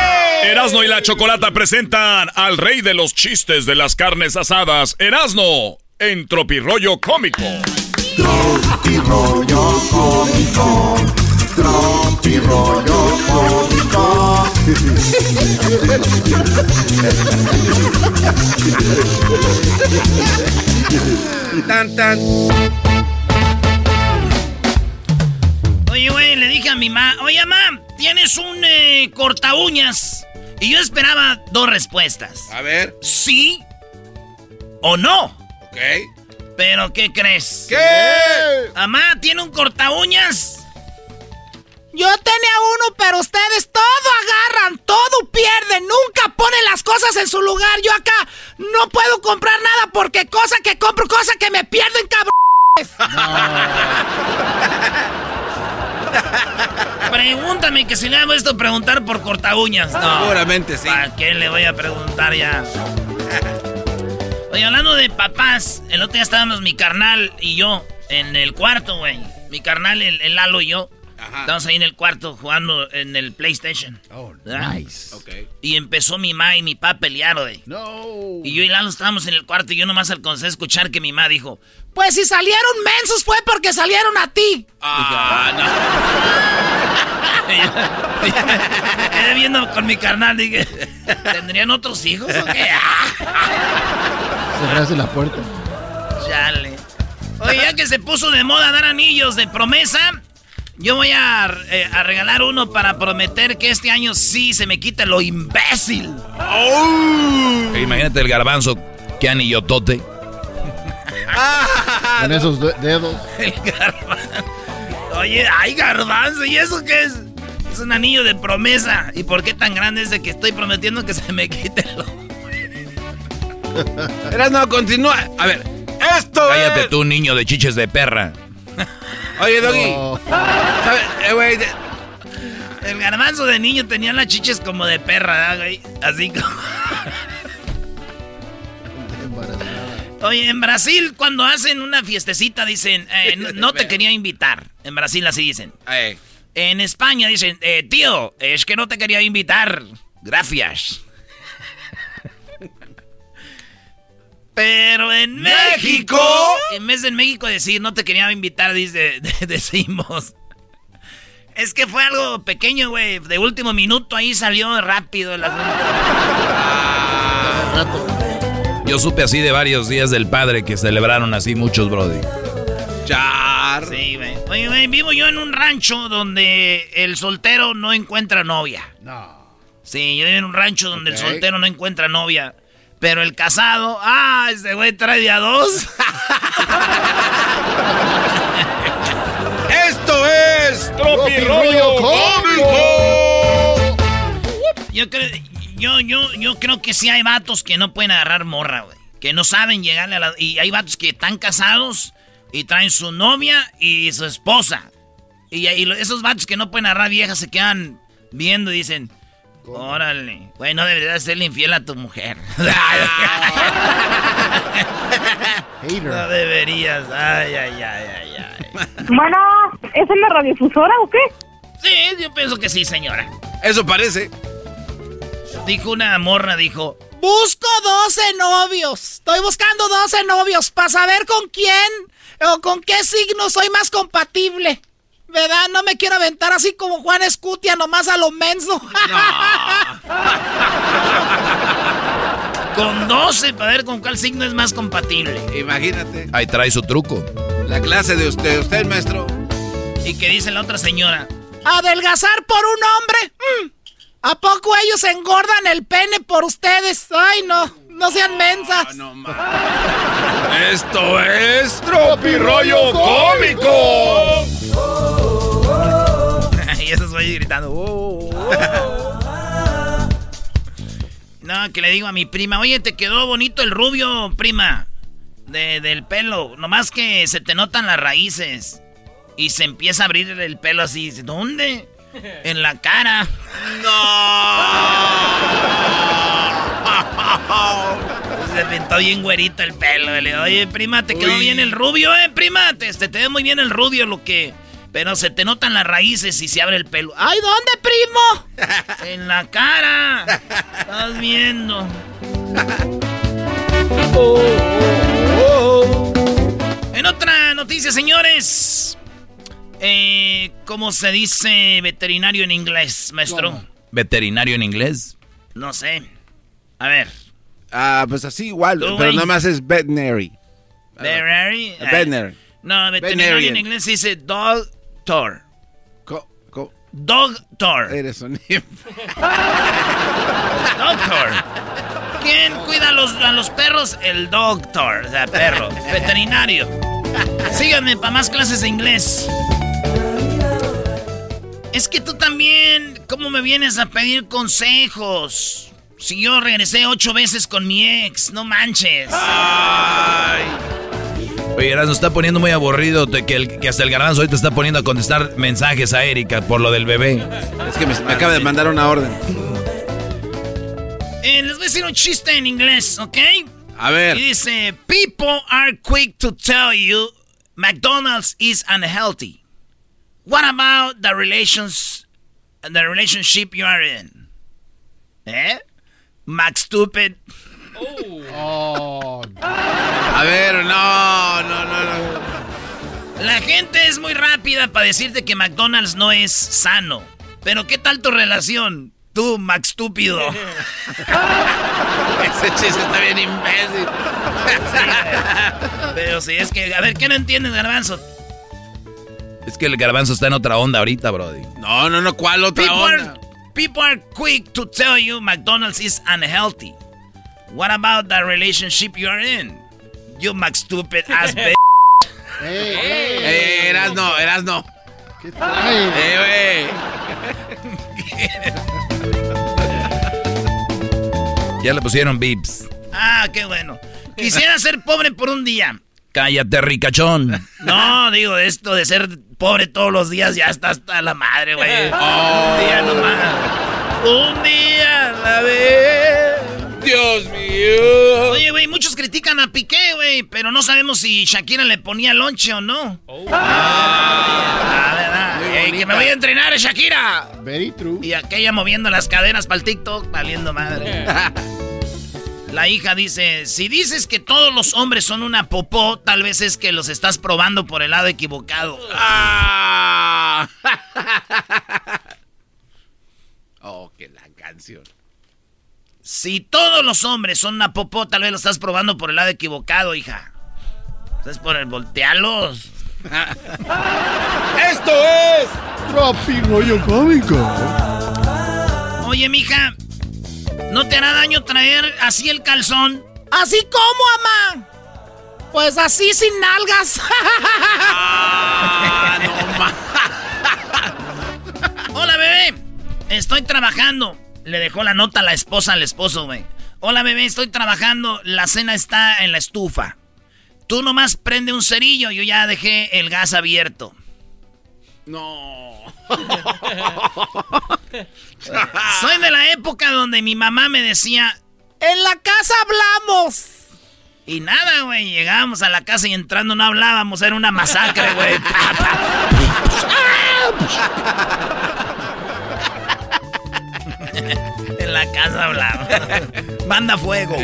Speaker 10: Erasno y la Chocolata presentan al rey de los chistes de las carnes asadas, Erasno, en Tropirollo Cómico.
Speaker 1: Tropirollo Cómico, Tropirollo Cómico.
Speaker 6: tan, tan.
Speaker 3: Oye, güey, le dije a mi mamá, oye, mamá, tienes un eh, corta uñas. Y yo esperaba dos respuestas.
Speaker 6: A ver.
Speaker 3: Sí o no.
Speaker 6: Ok.
Speaker 3: Pero, ¿qué crees?
Speaker 6: ¿Qué?
Speaker 3: Mamá, ¿tiene un corta uñas?
Speaker 13: Yo tenía uno, pero ustedes todo agarran, todo pierden, nunca ponen las cosas en su lugar. Yo acá no puedo comprar nada porque cosa que compro, cosa que me pierden, cabrón.
Speaker 3: Pregúntame que si le hago esto preguntar por corta uñas. No.
Speaker 6: Seguramente sí.
Speaker 3: ¿Para qué le voy a preguntar ya? Oye, hablando de papás, el otro día estábamos mi carnal y yo en el cuarto, güey. Mi carnal, el, el Lalo y yo. Estábamos ahí en el cuarto jugando en el PlayStation.
Speaker 11: Oh,
Speaker 3: ¿verdad?
Speaker 11: nice.
Speaker 3: Y empezó mi ma y mi pa a pelear, güey.
Speaker 11: No.
Speaker 3: Y yo y Lalo estábamos en el cuarto y yo nomás alcancé a escuchar que mi ma dijo...
Speaker 13: Pues si salieron mensos fue porque salieron a ti.
Speaker 3: Quedé viendo con mi carnal, dije... ¿Tendrían otros hijos o qué?
Speaker 11: Cerraste la puerta.
Speaker 3: Chale. Oye, ya que se puso de moda dar anillos de promesa, yo voy a, eh, a regalar uno para prometer que este año sí se me quita lo imbécil.
Speaker 7: Imagínate el garbanzo, que anillotote.
Speaker 11: Con esos de- dedos.
Speaker 3: El garbanzo. Oye, ay, garbanzo, ¿y eso qué es? Es un anillo de promesa. ¿Y por qué tan grande es de que estoy prometiendo que se me quite lo...
Speaker 6: Eras no, continúa. A ver, esto
Speaker 7: Cállate
Speaker 6: es-
Speaker 7: tú, niño de chiches de perra.
Speaker 6: Oye, Doggy. ¿sabes? Eh, güey,
Speaker 3: El garbanzo de niño tenía las chiches como de perra. Así como... Oye, en Brasil cuando hacen una fiestecita dicen, eh, no, no te quería invitar. En Brasil así dicen. En España dicen, eh, tío, es que no te quería invitar. Gracias. Pero en México, en vez de en México decir no te quería invitar, dice, decimos. Es que fue algo pequeño, güey. De último minuto ahí salió rápido el asunto.
Speaker 7: Yo supe así de varios días del padre que celebraron así muchos, Brody.
Speaker 6: Char.
Speaker 3: Sí, güey. Oye, güey, vivo yo en un rancho donde el soltero no encuentra novia.
Speaker 11: No.
Speaker 3: Sí, yo vivo en un rancho donde
Speaker 11: Ok.
Speaker 3: el soltero no encuentra novia. Pero el casado, ah, este güey trae de a dos.
Speaker 6: Esto es
Speaker 10: Tropirollo Cómico.
Speaker 3: Yo creo, yo, yo, yo creo que sí hay vatos que no pueden agarrar morra, güey. Que no saben llegarle a la... Y hay vatos que están casados y traen su novia y su esposa. Y, y esos vatos que no pueden agarrar viejas se quedan viendo y dicen... Órale, güey, no deberías serle infiel a tu mujer. no deberías. Ay, ay, ay, ay, ay.
Speaker 14: Bueno, ¿es en la radiodifusora o qué?
Speaker 3: Sí, yo pienso que sí, señora.
Speaker 6: Eso parece.
Speaker 3: Dijo una morra, dijo...
Speaker 13: Busco 12 novios. Estoy buscando 12 novios para saber con quién o con qué signo soy más compatible. ¿Verdad? No me quiero aventar así como Juan Escutia, nomás a lo menso.
Speaker 3: Con 12 para ver con cuál signo es más compatible.
Speaker 6: Imagínate.
Speaker 7: Ahí trae su truco.
Speaker 6: La clase de usted, usted, maestro.
Speaker 3: Y que dice la otra señora.
Speaker 13: ¿Adelgazar por un hombre? Mm. ¿A poco ellos engordan el pene por ustedes? Ay, no. No sean mensas.
Speaker 10: Esto es Tropirollo Cómico.
Speaker 3: Y esos güeyes gritando. "Oh, oh". no, que le digo a mi prima, oye, te quedó bonito el rubio, prima. De, del pelo. Nomás que se te notan las raíces. Y se empieza a abrir el pelo así. ¿Dónde? En la cara. Se pintó bien güerito el pelo. Le digo, oye, prima, te quedó
Speaker 6: Uy.
Speaker 3: bien el rubio, eh, prima. Te, te, te ve muy bien el rubio, lo que. Pero se te notan las raíces y se abre el pelo. ¡Ay, ¿dónde, primo! en la cara. Estás viendo. En otra noticia, señores. Eh, ¿Cómo se dice veterinario en inglés, maestro?
Speaker 7: ¿Veterinario en inglés?
Speaker 3: No sé. A ver.
Speaker 6: Ah, pues así igual, pero nada más es veterinary.
Speaker 3: Veterinary.
Speaker 6: Ah, Veterinary.
Speaker 3: No, veterinario en inglés se dice doctor.
Speaker 6: Co- co-
Speaker 3: Doctor.
Speaker 6: Eres un
Speaker 3: Doctor. ¿Quién cuida a los, a los perros? El doctor, o sea, perro. Veterinario. Síganme para más clases de inglés. Es que tú también, ¿cómo me vienes a pedir consejos? Si yo regresé ocho veces con mi ex, no manches.
Speaker 7: Oye, Erasmo, está poniendo muy aburrido que, el- que hasta el garbanzo ahorita está poniendo a contestar mensajes a Erika por lo del bebé.
Speaker 6: Es que me, me acaba de mandar una orden.
Speaker 3: Eh, les voy a decir un chiste en inglés, ¿ok?
Speaker 6: A ver.
Speaker 3: Y dice, people are quick to tell you McDonald's is unhealthy. What about the relations, the relationship you are in? ¿Eh? Max Stupid.
Speaker 11: Oh.
Speaker 3: La gente es muy rápida para decirte que McDonald's no es sano. Pero ¿qué tal tu relación? Tú, Max Estúpido.
Speaker 6: Ese chiste está bien imbécil.
Speaker 3: Pero sí, es que, a ver, ¿qué no entiendes, Garbanzo?
Speaker 7: Es que el garbanzo está en otra onda ahorita, Brody.
Speaker 6: No, no, no, ¿cuál otra
Speaker 3: People
Speaker 6: onda?
Speaker 3: are, people are quick to tell you McDonald's is unhealthy. What about the relationship you are in? You Max stupid ass bitch.
Speaker 6: Eh, eras no, eras no. Eh,
Speaker 7: Ya le pusieron bips.
Speaker 3: Ah, qué bueno. Quisiera ser pobre por un día.
Speaker 7: Cállate, ricachón.
Speaker 3: No, digo, esto de ser pobre todos los días ya está hasta la madre, güey. Un día nomás. Un día a la vez.
Speaker 6: Dios mío.
Speaker 3: Oye, güey, critican a Piqué, güey, pero no sabemos si Shakira le ponía lonche o no. Ah, verdad. Ey, que me voy a entrenar, Shakira.
Speaker 11: Very true.
Speaker 3: Y aquella moviendo las caderas para el TikTok, valiendo madre. La hija dice, si dices que todos los hombres son una popó, tal vez es que los estás probando por el lado equivocado.
Speaker 6: Ah. Oh, que la canción.
Speaker 3: Si todos los hombres son una popó, tal vez lo estás probando por el lado equivocado, hija. Es por el voltearlos.
Speaker 6: ¡Esto es!
Speaker 11: Tropi rollo cómico.
Speaker 3: Oye, mija, ¿no te hará daño traer así el calzón?
Speaker 13: ¿Así como, mamá? Pues así sin nalgas.
Speaker 3: Hola, bebé. Estoy trabajando. Le dejó la nota a la esposa al esposo, güey. Hola, bebé, estoy trabajando. La cena está en la estufa. Tú nomás prende un cerillo. Yo ya dejé el gas abierto.
Speaker 6: No.
Speaker 3: Soy de la época donde mi mamá me decía,
Speaker 13: en la casa hablamos.
Speaker 3: Y nada, güey, llegábamos a la casa y entrando no hablábamos, era una masacre, güey. en la casa hablamos. Manda fuego.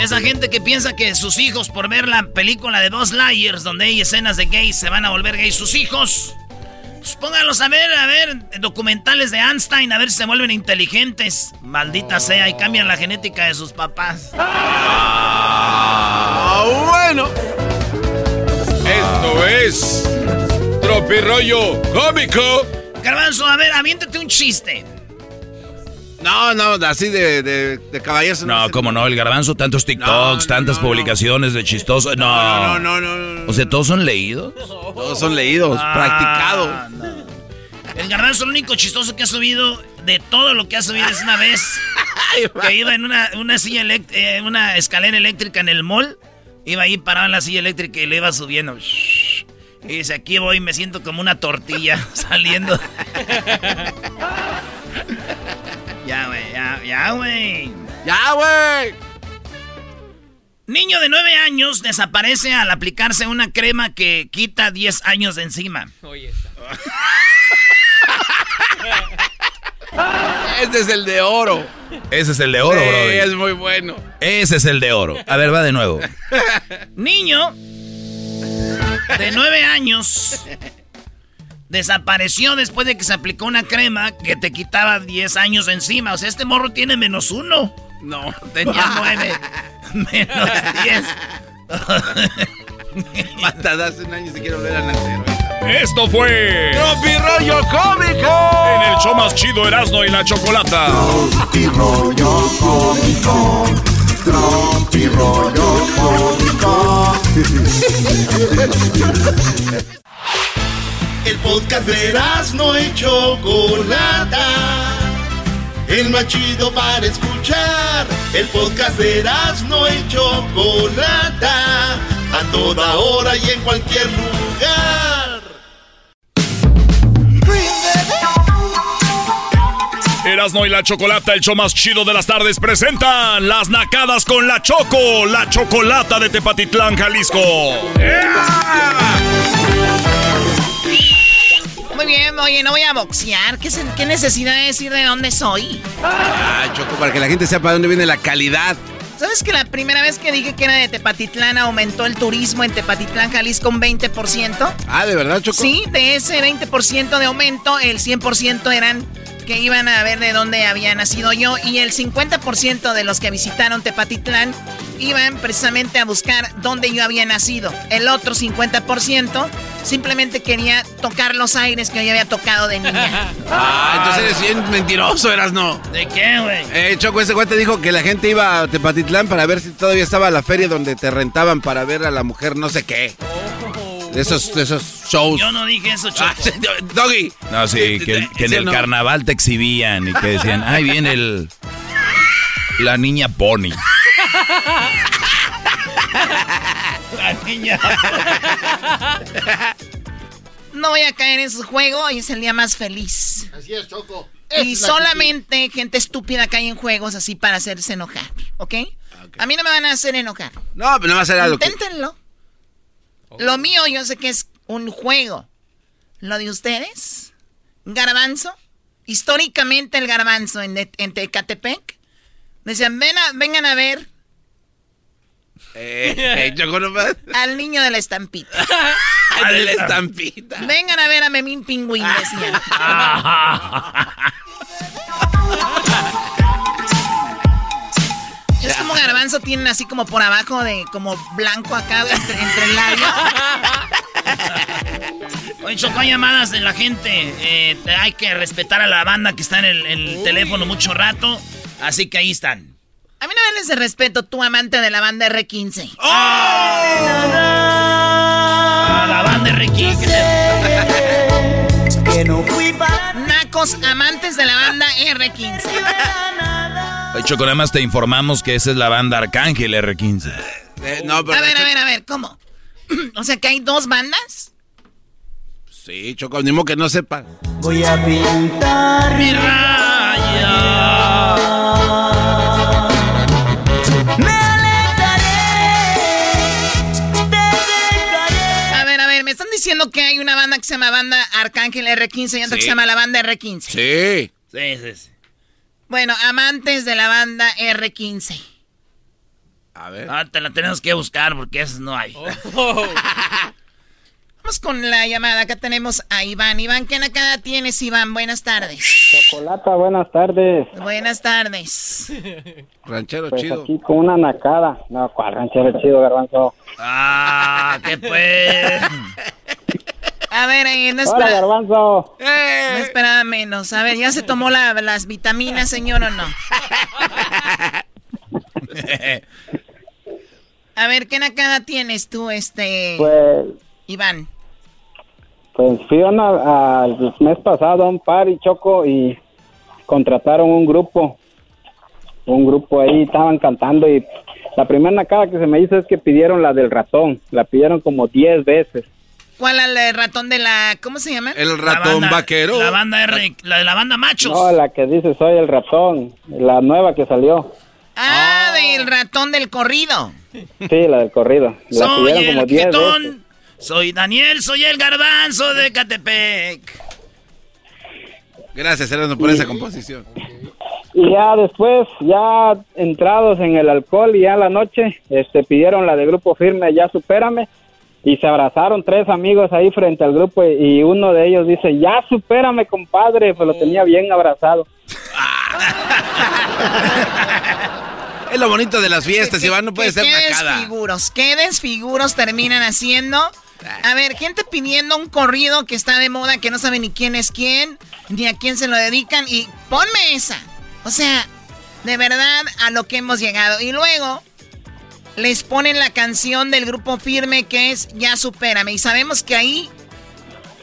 Speaker 3: Esa gente que piensa que sus hijos, por ver la película de Dos Liars, donde hay escenas de gays, se van a volver gays sus hijos. Pues pónganlos a ver, a ver, documentales de Einstein, a ver si se vuelven inteligentes. Maldita sea, y cambian la genética de sus papás.
Speaker 6: Ah, bueno.
Speaker 10: Esto es Tropirollo Cómico.
Speaker 3: Garbanzo, a ver, aviéntate un chiste.
Speaker 6: No, no, así de, de, de caballeros.
Speaker 7: No, como no, el garbanzo, tantos TikToks,
Speaker 6: No, no,
Speaker 7: tantas
Speaker 6: no, no.
Speaker 7: publicaciones de chistoso. No.
Speaker 6: No, no, no, no, no.
Speaker 7: O sea, ¿todos son leídos?
Speaker 6: Todos son leídos,
Speaker 3: Ah,
Speaker 6: practicados.
Speaker 3: El garbanzo, lo único chistoso que ha subido de todo lo que ha subido es una vez que iba en una, una silla eh, una escalera eléctrica en el mall. Iba ahí parado en la silla eléctrica y le iba subiendo. Y dice, aquí voy, me siento como una tortilla saliendo. ya, güey, ya, ya, güey.
Speaker 6: Ya, güey.
Speaker 3: Niño de 9 años desaparece al aplicarse una crema que quita 10 años de encima.
Speaker 4: Oye,
Speaker 6: Este es el de oro.
Speaker 7: Ese es el de oro,
Speaker 6: Sí,
Speaker 7: bro.
Speaker 6: es muy bueno.
Speaker 7: Ese es el de oro. A ver, va de nuevo.
Speaker 3: Niño de 9 años Desapareció después de que se aplicó una crema que te quitaba 10 años encima. O sea, este morro tiene menos uno. No, tenía 9. menos 10.
Speaker 6: Hasta hace un año se quiere volver a nacer.
Speaker 10: Esto fue.
Speaker 6: ¡Tropi Rollo Cómico!
Speaker 10: En el show más chido Erasmo y la Chocolata.
Speaker 15: Tropi rollo cómico. Tropi rollo cómico.
Speaker 1: El podcast de Erasmo y Chocolata. El más chido para escuchar. El podcast de Erasmo y Chocolata. A toda hora y en cualquier lugar.
Speaker 10: Erasmo y la Chocolata, el show más chido de las tardes, presentan las nacadas con la Choco, la Chocolata de Tepatitlán, Jalisco.
Speaker 13: Muy bien, oye, no voy a boxear. ¿Qué, qué necesidad de decir de dónde soy?
Speaker 6: Ah, Choco, para que la gente sepa de dónde viene la calidad.
Speaker 13: ¿Sabes que la primera vez que dije que era de Tepatitlán aumentó el turismo en Tepatitlán, Jalisco, un 20%?
Speaker 6: Ah, ¿de verdad, Choco?
Speaker 13: Sí, de ese 20% de aumento, el 100% eran que iban a ver de dónde había nacido yo y el 50% de los que visitaron Tepatitlán iban precisamente a buscar dónde yo había nacido. El otro 50% simplemente quería tocar los aires que yo había tocado de niña.
Speaker 6: Ah, entonces eres bien mentiroso, eras no.
Speaker 3: ¿De qué, güey?
Speaker 6: Eh, Choco, ese güey te dijo que la gente iba a Tepatitlán para ver si todavía estaba la feria donde te rentaban para ver a la mujer no sé qué. De esos, de esos shows.
Speaker 3: Yo no dije eso, Choco.
Speaker 6: Ah, Doggy.
Speaker 7: No, sí, que, que en
Speaker 6: ¿Sí o
Speaker 7: el
Speaker 6: no?
Speaker 7: carnaval te exhibían y que decían, ay, viene el. La niña Pony.
Speaker 3: La niña.
Speaker 13: No voy a caer en su juego, hoy es el día más feliz.
Speaker 11: Así es, Choco.
Speaker 13: Y
Speaker 11: Es
Speaker 13: solamente gente estúpida cae en juegos así para hacerse enojar, ¿ok? A mí no me van a hacer enojar.
Speaker 6: No, pero no va a ser algo que...
Speaker 13: Lo mío yo sé que es un juego. Lo de ustedes, garbanzo, históricamente el garbanzo en, en Tecatepec, decían, "Ven a- vengan a ver
Speaker 6: Eh, eh,
Speaker 13: al niño de la estampita.
Speaker 6: De la estampita.
Speaker 13: Vengan a ver a Memín Pingüín, decían. garbanzo tienen así como por abajo de como blanco acá entre, entre el labio.
Speaker 3: Oye, Choco, hay llamadas de la gente. Eh, hay que respetar a la banda que está en el, el teléfono mucho rato. Así que ahí están.
Speaker 13: A mí no me de respeto, tú amante de la banda R15.
Speaker 3: A la banda Ricky.
Speaker 9: Que no fui para
Speaker 13: Nacos amantes de la banda R15.
Speaker 7: Ay, Choco, nada más te informamos que esa es la banda Arcángel R15.
Speaker 6: Eh, no, pero
Speaker 13: A ver, a ver, a ver, ¿cómo? O sea que hay dos bandas.
Speaker 6: Sí, Choco, ni modo que no sepa.
Speaker 9: Voy a pintar
Speaker 3: Mi raya.
Speaker 9: Me alejaré, te dejaré.
Speaker 13: A ver, a ver, me están diciendo que hay una banda que se llama Banda Arcángel R15 y otra que se llama la banda R15.
Speaker 6: Sí.
Speaker 3: Sí, sí, sí.
Speaker 13: Bueno, amantes de la banda R15.
Speaker 6: A ver.
Speaker 3: Ah, te la tenemos que buscar porque esas no hay.
Speaker 13: Vamos con la llamada. Acá tenemos a Iván. Iván, ¿qué nacada tienes, Iván? Buenas tardes.
Speaker 16: Chocolata, buenas tardes.
Speaker 13: Buenas tardes.
Speaker 6: Ranchero
Speaker 16: Pues
Speaker 6: chido.
Speaker 16: aquí con una nacada. No, ¿cuál ranchero chido, garbanzo?
Speaker 3: Ah, qué pues.
Speaker 13: A ver, eh, no
Speaker 16: Hola,
Speaker 13: espera,
Speaker 16: garbanzo.
Speaker 13: no esperaba menos. A ver, ¿ya se tomó la- las vitaminas, señor, o no? A ver, ¿qué nacada tienes tú, este,
Speaker 16: Pues,
Speaker 13: Iván?
Speaker 16: pues fui a una- al mes pasado a un party, Choco, y contrataron un grupo. Un grupo ahí, estaban cantando y la primera nacada que se me hizo es que pidieron la del ratón. La pidieron como 10 veces.
Speaker 13: ¿Cuál es el ratón de la... ¿Cómo se llama?
Speaker 6: El
Speaker 3: La
Speaker 6: ratón
Speaker 3: banda-
Speaker 6: vaquero.
Speaker 3: La banda R, la de la banda Machos.
Speaker 16: No, la que dice soy el ratón. La nueva que salió.
Speaker 13: Ah, del ratón del corrido.
Speaker 16: Sí, la del corrido. La
Speaker 3: soy
Speaker 16: pidieron como
Speaker 3: el
Speaker 16: 10 veces.
Speaker 3: jetón. Soy Daniel, soy el garbanzo de Catepec.
Speaker 6: Gracias, Erasmo, por esa composición.
Speaker 16: Y ya después, ya entrados en el alcohol y ya la noche, este, pidieron la de Grupo Firme, ya supérame. Y se abrazaron tres amigos ahí frente al grupo y uno de ellos dice, ya supérame compadre, pues lo tenía bien abrazado.
Speaker 6: Es lo bonito de las fiestas, Iván, no puede ser
Speaker 13: ¿Qué
Speaker 6: nacada.
Speaker 13: desfiguros? ¿Qué desfiguros terminan haciendo? A ver, gente pidiendo un corrido que está de moda, que no sabe ni quién es quién, ni a quién se lo dedican, y ponme esa. O sea, de verdad a lo que hemos llegado. Y luego les ponen la canción del grupo firme que es Ya supérame. Y sabemos que ahí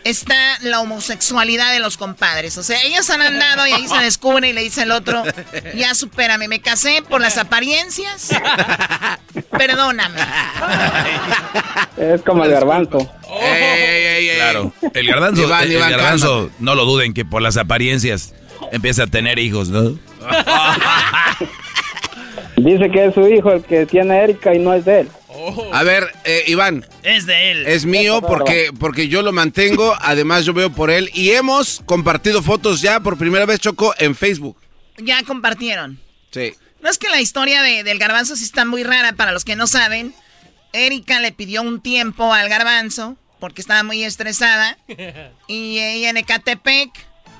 Speaker 13: está la homosexualidad de los compadres. O sea, ellos han andado y ahí se descubre y le dice el otro, ya supérame, me casé por las apariencias. Perdóname.
Speaker 16: Es como el garbanzo.
Speaker 7: Claro. El garbanzo,
Speaker 6: Iván,
Speaker 7: el,
Speaker 6: Iván,
Speaker 7: garbanzo, no lo duden que por las apariencias empieza a tener hijos, ¿no?
Speaker 16: Dice que es su hijo el que tiene Erika y no es de él.
Speaker 6: A ver, eh, Iván.
Speaker 3: Es de él.
Speaker 6: Es mío porque, porque yo lo mantengo, además yo veo por él y hemos compartido fotos ya por primera vez, Choco, en Facebook.
Speaker 13: Ya compartieron.
Speaker 6: Sí.
Speaker 13: No es que la historia de- del garbanzo sí está muy rara para los que no saben. Erika le pidió un tiempo al garbanzo porque estaba muy estresada. Y ella en Ecatepec,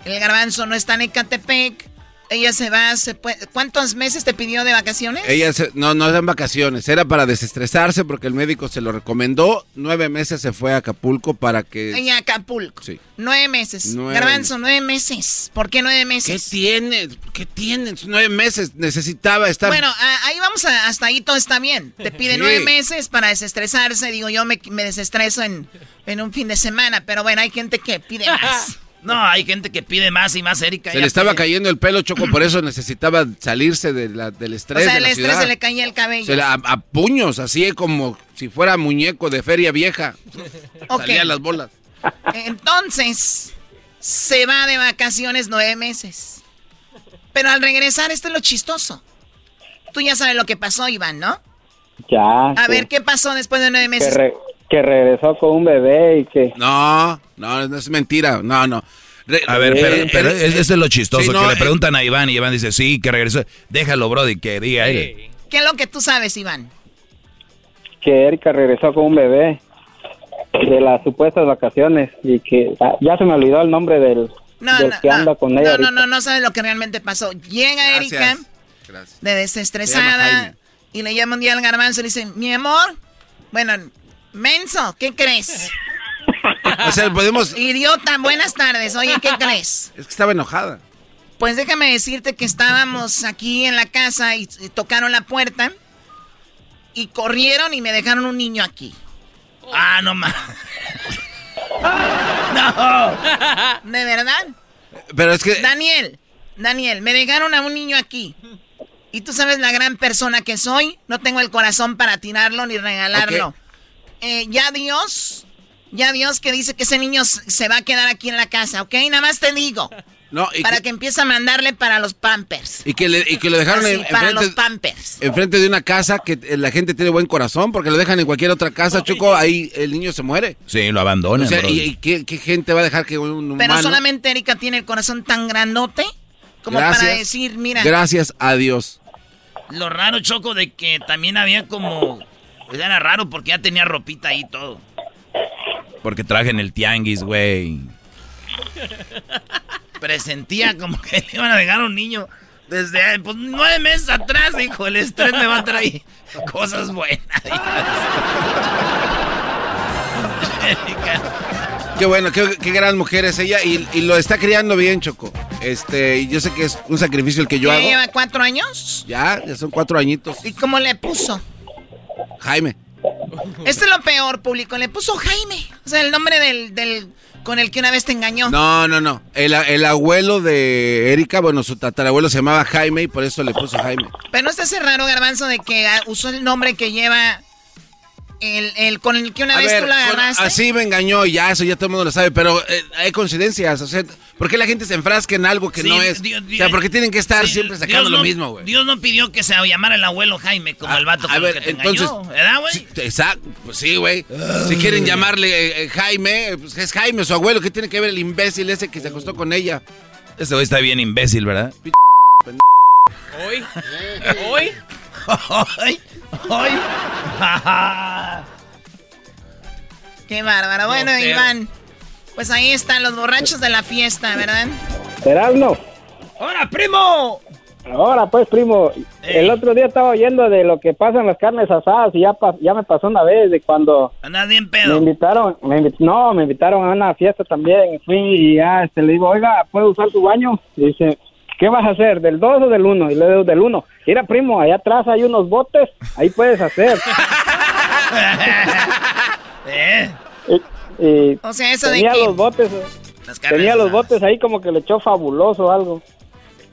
Speaker 13: el garbanzo no está en Ecatepec. Ella se va, se puede- ¿cuántos meses te pidió de vacaciones?
Speaker 6: Ella se- no, no eran vacaciones, era para desestresarse porque el médico se lo recomendó. Nueve meses se fue a Acapulco para que...
Speaker 13: A Acapulco.
Speaker 6: Sí.
Speaker 13: Nueve meses.
Speaker 6: Nueve
Speaker 13: garbanzo, nueve meses. ¿Por qué nueve
Speaker 6: ¿Qué
Speaker 13: meses?
Speaker 6: tiene? ¿Qué tienes? Nueve meses necesitaba estar...
Speaker 13: Bueno, a- ahí vamos, a- hasta ahí todo está bien. Te pide
Speaker 6: Sí.
Speaker 13: nueve meses para desestresarse. Digo, yo me, me desestreso en, en un fin de semana, pero bueno, hay gente que pide más.
Speaker 3: No, hay gente que pide más y más, Erika.
Speaker 6: se le estaba
Speaker 3: pide.
Speaker 6: cayendo el pelo, Choco, por eso necesitaba salirse de la- del
Speaker 13: O
Speaker 6: estrés
Speaker 13: sea,
Speaker 6: de
Speaker 13: el
Speaker 6: la
Speaker 13: estrés
Speaker 6: ciudad.
Speaker 13: se le caía el cabello.
Speaker 6: Se le- a, a puños, así como si fuera muñeco de feria vieja.
Speaker 13: Ok.
Speaker 6: Salían las bolas.
Speaker 13: Entonces, se va de vacaciones nueve meses. Pero al regresar, esto es lo chistoso. Tú ya sabes lo que pasó, Iván, ¿no?
Speaker 16: Ya.
Speaker 13: A ver, ¿qué pasó después de nueve
Speaker 16: que,
Speaker 13: meses?
Speaker 16: Que regresó con un bebé y que...
Speaker 6: No, no, no es mentira. No, no. Re-
Speaker 7: A ver, pero,
Speaker 6: eh,
Speaker 7: pero eso es lo chistoso,
Speaker 6: sí, no,
Speaker 7: que le
Speaker 6: eh,
Speaker 7: preguntan a Iván y Iván dice, sí, que regresó. Déjalo, Brody, que diga él.
Speaker 13: ¿Qué es lo que tú sabes, Iván?
Speaker 16: que Erika regresó con un bebé de las supuestas vacaciones y que ah, ya se me olvidó el nombre del,
Speaker 13: No,
Speaker 16: del
Speaker 13: no,
Speaker 16: que
Speaker 13: no.
Speaker 16: anda con ella
Speaker 13: No, no, no, no sabes lo que realmente pasó. Llega
Speaker 6: Gracias.
Speaker 13: Erika
Speaker 6: Gracias.
Speaker 13: de desestresada y le llama un día al garbanzo y le dice, mi amor, bueno, menso, ¿qué crees?
Speaker 6: O sea, podemos...
Speaker 13: Idiota, buenas tardes. Oye, ¿qué crees?
Speaker 6: Es que estaba enojada.
Speaker 13: Pues déjame decirte que estábamos aquí en la casa y, y tocaron la puerta y corrieron y me dejaron un niño aquí.
Speaker 3: Ah, no más. no.
Speaker 13: ¿De verdad?
Speaker 6: Pero es que...
Speaker 13: Daniel, Daniel, me dejaron a un niño aquí. Y tú sabes la gran persona que soy. No tengo el corazón para tirarlo ni regalarlo. Eh, ya Dios, ya Dios que dice que ese niño se va a quedar aquí en la casa, ¿ok? Nada más te digo.
Speaker 6: No, y
Speaker 13: para
Speaker 6: que,
Speaker 13: que empiece a mandarle para los pampers.
Speaker 6: y que, le, y que lo dejaron
Speaker 13: Así,
Speaker 6: en-
Speaker 13: para los
Speaker 6: enfrente,
Speaker 13: pampers.
Speaker 6: enfrente de una casa que eh, la gente tiene buen corazón, porque lo dejan en cualquier otra casa, Choco, ahí el niño se muere.
Speaker 7: Sí, lo abandonan,
Speaker 6: O sea. ¿y, y qué, qué gente va a dejar que un
Speaker 13: Pero
Speaker 6: humano...
Speaker 13: solamente Erika tiene el corazón tan grandote como para
Speaker 6: Gracias.
Speaker 13: decir, mira.
Speaker 6: Gracias a Dios.
Speaker 3: Lo raro, Choco, de que también había como... pues Era raro porque ya tenía ropita ahí y todo.
Speaker 7: Porque traje en el tianguis, güey.
Speaker 3: Presentía como que le iban a dejar a un niño desde pues, nueve meses atrás, dijo. El estrés me va a traer cosas buenas.
Speaker 6: Qué bueno, qué, qué gran mujer es ella y, y lo está criando bien, Choco. Este, y yo sé que es un sacrificio el que yo
Speaker 13: ¿Ya
Speaker 6: hago.
Speaker 13: lleva cuatro años?
Speaker 6: Ya, ya son cuatro añitos.
Speaker 13: ¿Y cómo le puso?
Speaker 6: Jaime.
Speaker 13: Este es lo peor, público. Le puso Jaime. O sea, el nombre del, del con el que una vez te engañó.
Speaker 6: No, no, no. El, el abuelo de Erika, bueno, su tatarabuelo se llamaba Jaime y por eso le puso Jaime.
Speaker 13: Pero no está ese raro, Garbanzo, de que usó el nombre que lleva el, el con el que una
Speaker 6: A
Speaker 13: vez
Speaker 6: ver,
Speaker 13: tú la
Speaker 6: con-
Speaker 13: agarraste.
Speaker 6: así me engañó, ya, eso ya todo el mundo lo sabe, pero eh, hay coincidencias, o sea, ¿por qué la gente se enfrasca en algo que
Speaker 3: Sí,
Speaker 6: no es?
Speaker 3: Dios-
Speaker 6: o sea, ¿por qué tienen que estar
Speaker 3: Sí,
Speaker 6: siempre sacando
Speaker 3: Dios
Speaker 6: lo
Speaker 3: no-
Speaker 6: mismo, güey?
Speaker 3: Dios no pidió que se llamara el abuelo Jaime como el vato
Speaker 6: A ver,
Speaker 3: que te
Speaker 6: entonces,
Speaker 3: engañó, ¿verdad, güey?
Speaker 6: sí, exacto, pues sí, güey. Si quieren llamarle eh, eh, Jaime, pues es Jaime, su abuelo, ¿qué tiene que ver el imbécil ese que se acostó con ella?
Speaker 7: Este güey está bien imbécil, ¿verdad?
Speaker 4: Hoy. Hoy.
Speaker 3: Hoy. Hoy.
Speaker 13: Qué bárbaro. Bueno. Iván, pues ahí están los borrachos de la fiesta, ¿verdad?
Speaker 16: Erasmo.
Speaker 3: ¡Hola, primo!
Speaker 16: Ahora pues, primo, el otro día estaba oyendo de lo que pasa en las carnes asadas y ya, pa- ya me pasó una vez de cuando
Speaker 3: Andas bien
Speaker 16: me
Speaker 3: pedo.
Speaker 16: invitaron, me invi- no, me invitaron a una fiesta también. Fui y ya este, le digo, oiga, ¿puedo usar tu baño? Y dice, ¿qué vas a hacer? ¿Del 2 o del 1? Y le digo, del 1. Mira, primo, allá atrás hay unos botes, ahí puedes hacer.
Speaker 3: ¿Eh?
Speaker 16: Y, y
Speaker 13: O sea, eso de
Speaker 16: tenía
Speaker 13: que-
Speaker 16: los botes, tenía los botes ahí como que le echó fabuloso algo.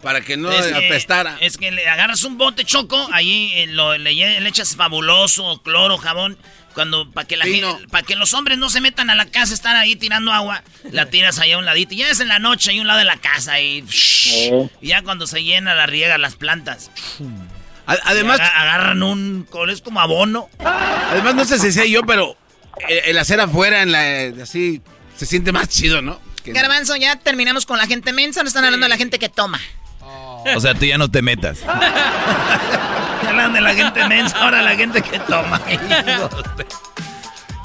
Speaker 6: Para que no
Speaker 3: Es que-
Speaker 6: apestara.
Speaker 3: Es que le agarras un bote choco, ahí eh, lo, le, le echas fabuloso, cloro, jabón. Cuando, para que la gente, para que los hombres no se metan a la casa, están ahí tirando agua, la tiras ahí a un ladito. Y ya es en la noche, ahí a un lado de la casa, y, y ya cuando se llena la riega las plantas.
Speaker 6: Además,
Speaker 3: agarran un, es como abono.
Speaker 6: Además, no sé si sé yo, pero el, el hacer afuera, en la, así, se siente más chido, ¿no? Que-
Speaker 13: Garbanzo, ya terminamos con la gente mensa, no están hablando de la gente que toma.
Speaker 7: O sea, tú ya no te metas.
Speaker 3: Ya hablan de la gente mensa, ahora la gente que toma.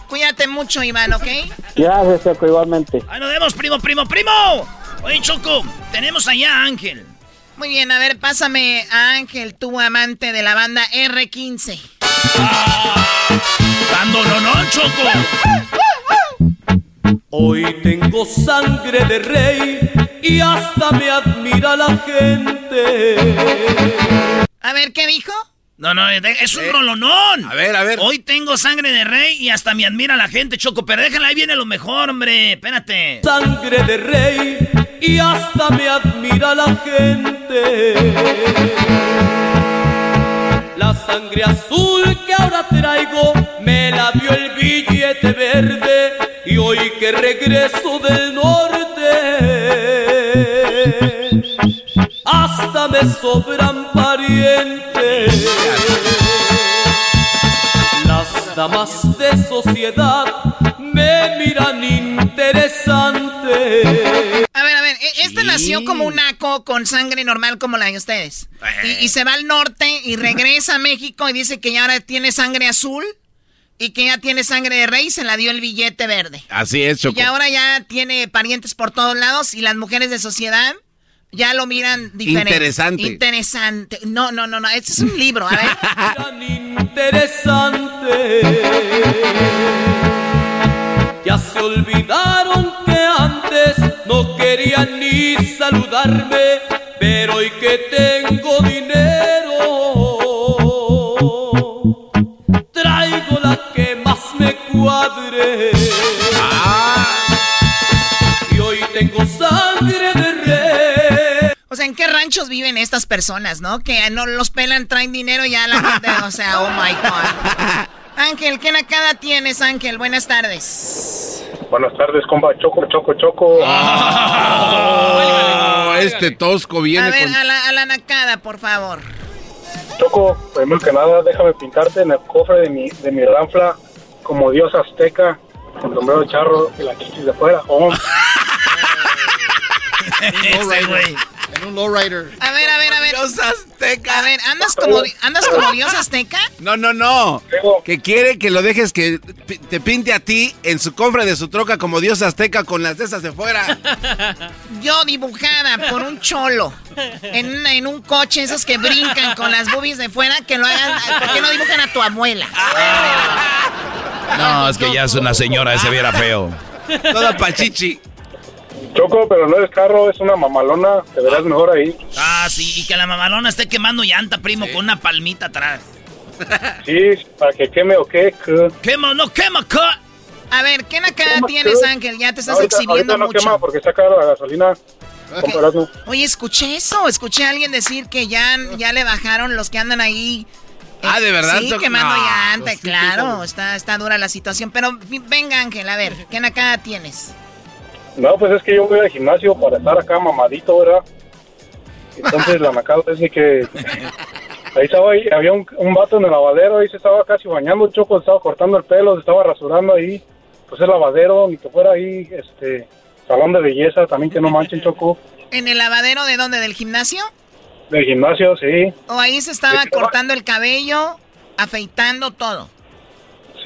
Speaker 13: Cuídate mucho, Iván, ¿ok?
Speaker 16: Gracias, Choco, igualmente.
Speaker 3: Ahí nos vemos, primo, primo, primo. Oye, Choco, tenemos allá a Ángel.
Speaker 13: Muy bien, a ver, pásame a Ángel, tu amante de la banda R15.
Speaker 3: Dando no, no, Choco.
Speaker 17: Hoy tengo sangre de rey y hasta me admira la gente.
Speaker 13: A ver, ¿qué dijo?
Speaker 3: No, no, es un rolonón.
Speaker 6: A ver, a ver.
Speaker 3: Hoy tengo sangre de rey y hasta me admira la gente, Choco. Pero déjala, ahí viene lo mejor, hombre. Espérate.
Speaker 17: Sangre de rey y hasta me admira la gente. La sangre azul que ahora traigo me la dio el billete verde y hoy que regreso del norte hasta me sobran parientes. Las damas de sociedad me miran interesante.
Speaker 13: A ver, a ver, e- este nació como un naco con sangre normal como la de ustedes. Y, y se va al norte y regresa a México y dice que ya ahora tiene sangre azul y que ya tiene sangre de rey y se la dio el billete verde.
Speaker 6: Así es, Choco.
Speaker 13: Y ahora ya tiene parientes por todos lados y las mujeres de sociedad ya lo miran diferente.
Speaker 6: Interesante.
Speaker 13: Interesante. No, no, no, no. Este es un libro, a ver.
Speaker 17: Tan interesante. Ya se olvidaron que antes no querían ni saludarme, pero hoy que tengo dinero, traigo la que más me cuadre. Y hoy tengo sangre
Speaker 13: ranchos viven estas personas, no? Que no los pelan, traen dinero y ya la gente, o sea, oh my God. Ángel, ¿qué nacada tienes, Ángel? Buenas tardes.
Speaker 8: Buenas tardes, compa. Choco, choco, choco.
Speaker 6: Oh, este tosco viene
Speaker 13: A ver,
Speaker 6: con...
Speaker 13: a la, a la nacada, por favor.
Speaker 8: Choco, primero que nada, déjame pintarte en el cofre de mi, de mi ranfla como dios azteca, con sombrero de charro y la chichis de fuera. Oh,
Speaker 3: Ese güey.
Speaker 11: En un lowrider.
Speaker 13: A ver, a ver, a ver.
Speaker 6: Dios azteca.
Speaker 13: A ver, ¿andas como, andas como dios azteca?
Speaker 6: No, no, no. Que quiere que lo dejes que te pinte a ti en su cofre de su troca como dios azteca con las de esas de fuera.
Speaker 13: Yo dibujada por un cholo en, una- en un coche, esos que brincan con las boobies de fuera, que lo hagan. ¿Por qué no dibujan a tu abuela?
Speaker 7: No, es que ya es una señora, ese viera feo.
Speaker 6: Toda pachichi.
Speaker 8: Choco, pero no es carro, es una mamalona. Te verás mejor ahí.
Speaker 3: Ah, sí, y que la mamalona esté quemando llanta, primo, con una palmita atrás.
Speaker 8: Sí, para que queme o qué. que-
Speaker 3: Quema, no quema.
Speaker 13: A ver, ¿qué nacada
Speaker 8: ¿Cómo
Speaker 13: tienes? Ángel? Ya te estás
Speaker 8: Ahorita-
Speaker 13: exhibiendo
Speaker 8: ahorita no
Speaker 13: mucho.
Speaker 8: quema porque está cara la gasolina. Erasmo.
Speaker 13: Oye, escuché eso. Escuché a alguien decir que ya, ya le bajaron los que andan ahí. eh,
Speaker 6: Ah, ¿de verdad?
Speaker 13: Sí, quemando
Speaker 6: No,
Speaker 13: llanta,
Speaker 6: pues sí,
Speaker 13: claro. Está, está dura la situación. Pero venga, Ángel, a ver, ¿qué nacada tienes?
Speaker 8: No, pues es que yo voy al gimnasio para estar acá mamadito, ¿verdad? Entonces la macada es de que ahí estaba ahí, había un, un vato en el lavadero, ahí se estaba casi bañando, Choco, se estaba cortando el pelo, se estaba rasurando ahí, pues el lavadero, ni que fuera ahí, este, salón de belleza, también que no manchen, Choco,
Speaker 13: ¿En el lavadero de dónde? ¿Del gimnasio?
Speaker 8: del gimnasio, sí,
Speaker 13: ¿O ahí se estaba cortando el cabello, afeitando todo?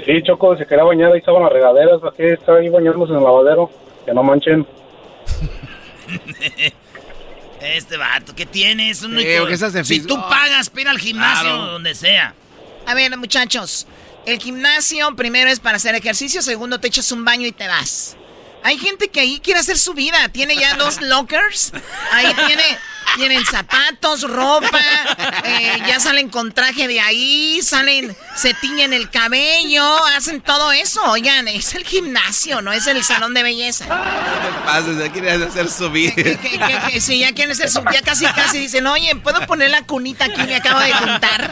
Speaker 8: Sí, Choco, se quería bañar, ahí estaban las regaderas, ¿para qué está ahí bañándose en el lavadero? Que no manchen.
Speaker 13: Este vato, ¿qué tienes? Un
Speaker 6: de
Speaker 13: si tú
Speaker 6: Oh.
Speaker 13: pagas, pira al gimnasio
Speaker 6: Claro.
Speaker 13: donde sea. A ver, muchachos, el gimnasio primero es para hacer ejercicio, segundo te echas un baño y te vas. Hay gente que ahí quiere hacer su vida, tiene ya dos lockers, ahí tiene, tienen zapatos, ropa, eh, ya salen con traje de ahí, salen, se tiñen el cabello, hacen todo eso. Oigan, es el gimnasio, no es el salón de belleza.
Speaker 6: Pases, ya quieres hacer su vida.
Speaker 13: Que, que- que si ya quieren ser su, ya casi casi dicen, oye, ¿puedo poner la cunita aquí? Me acabo de juntar.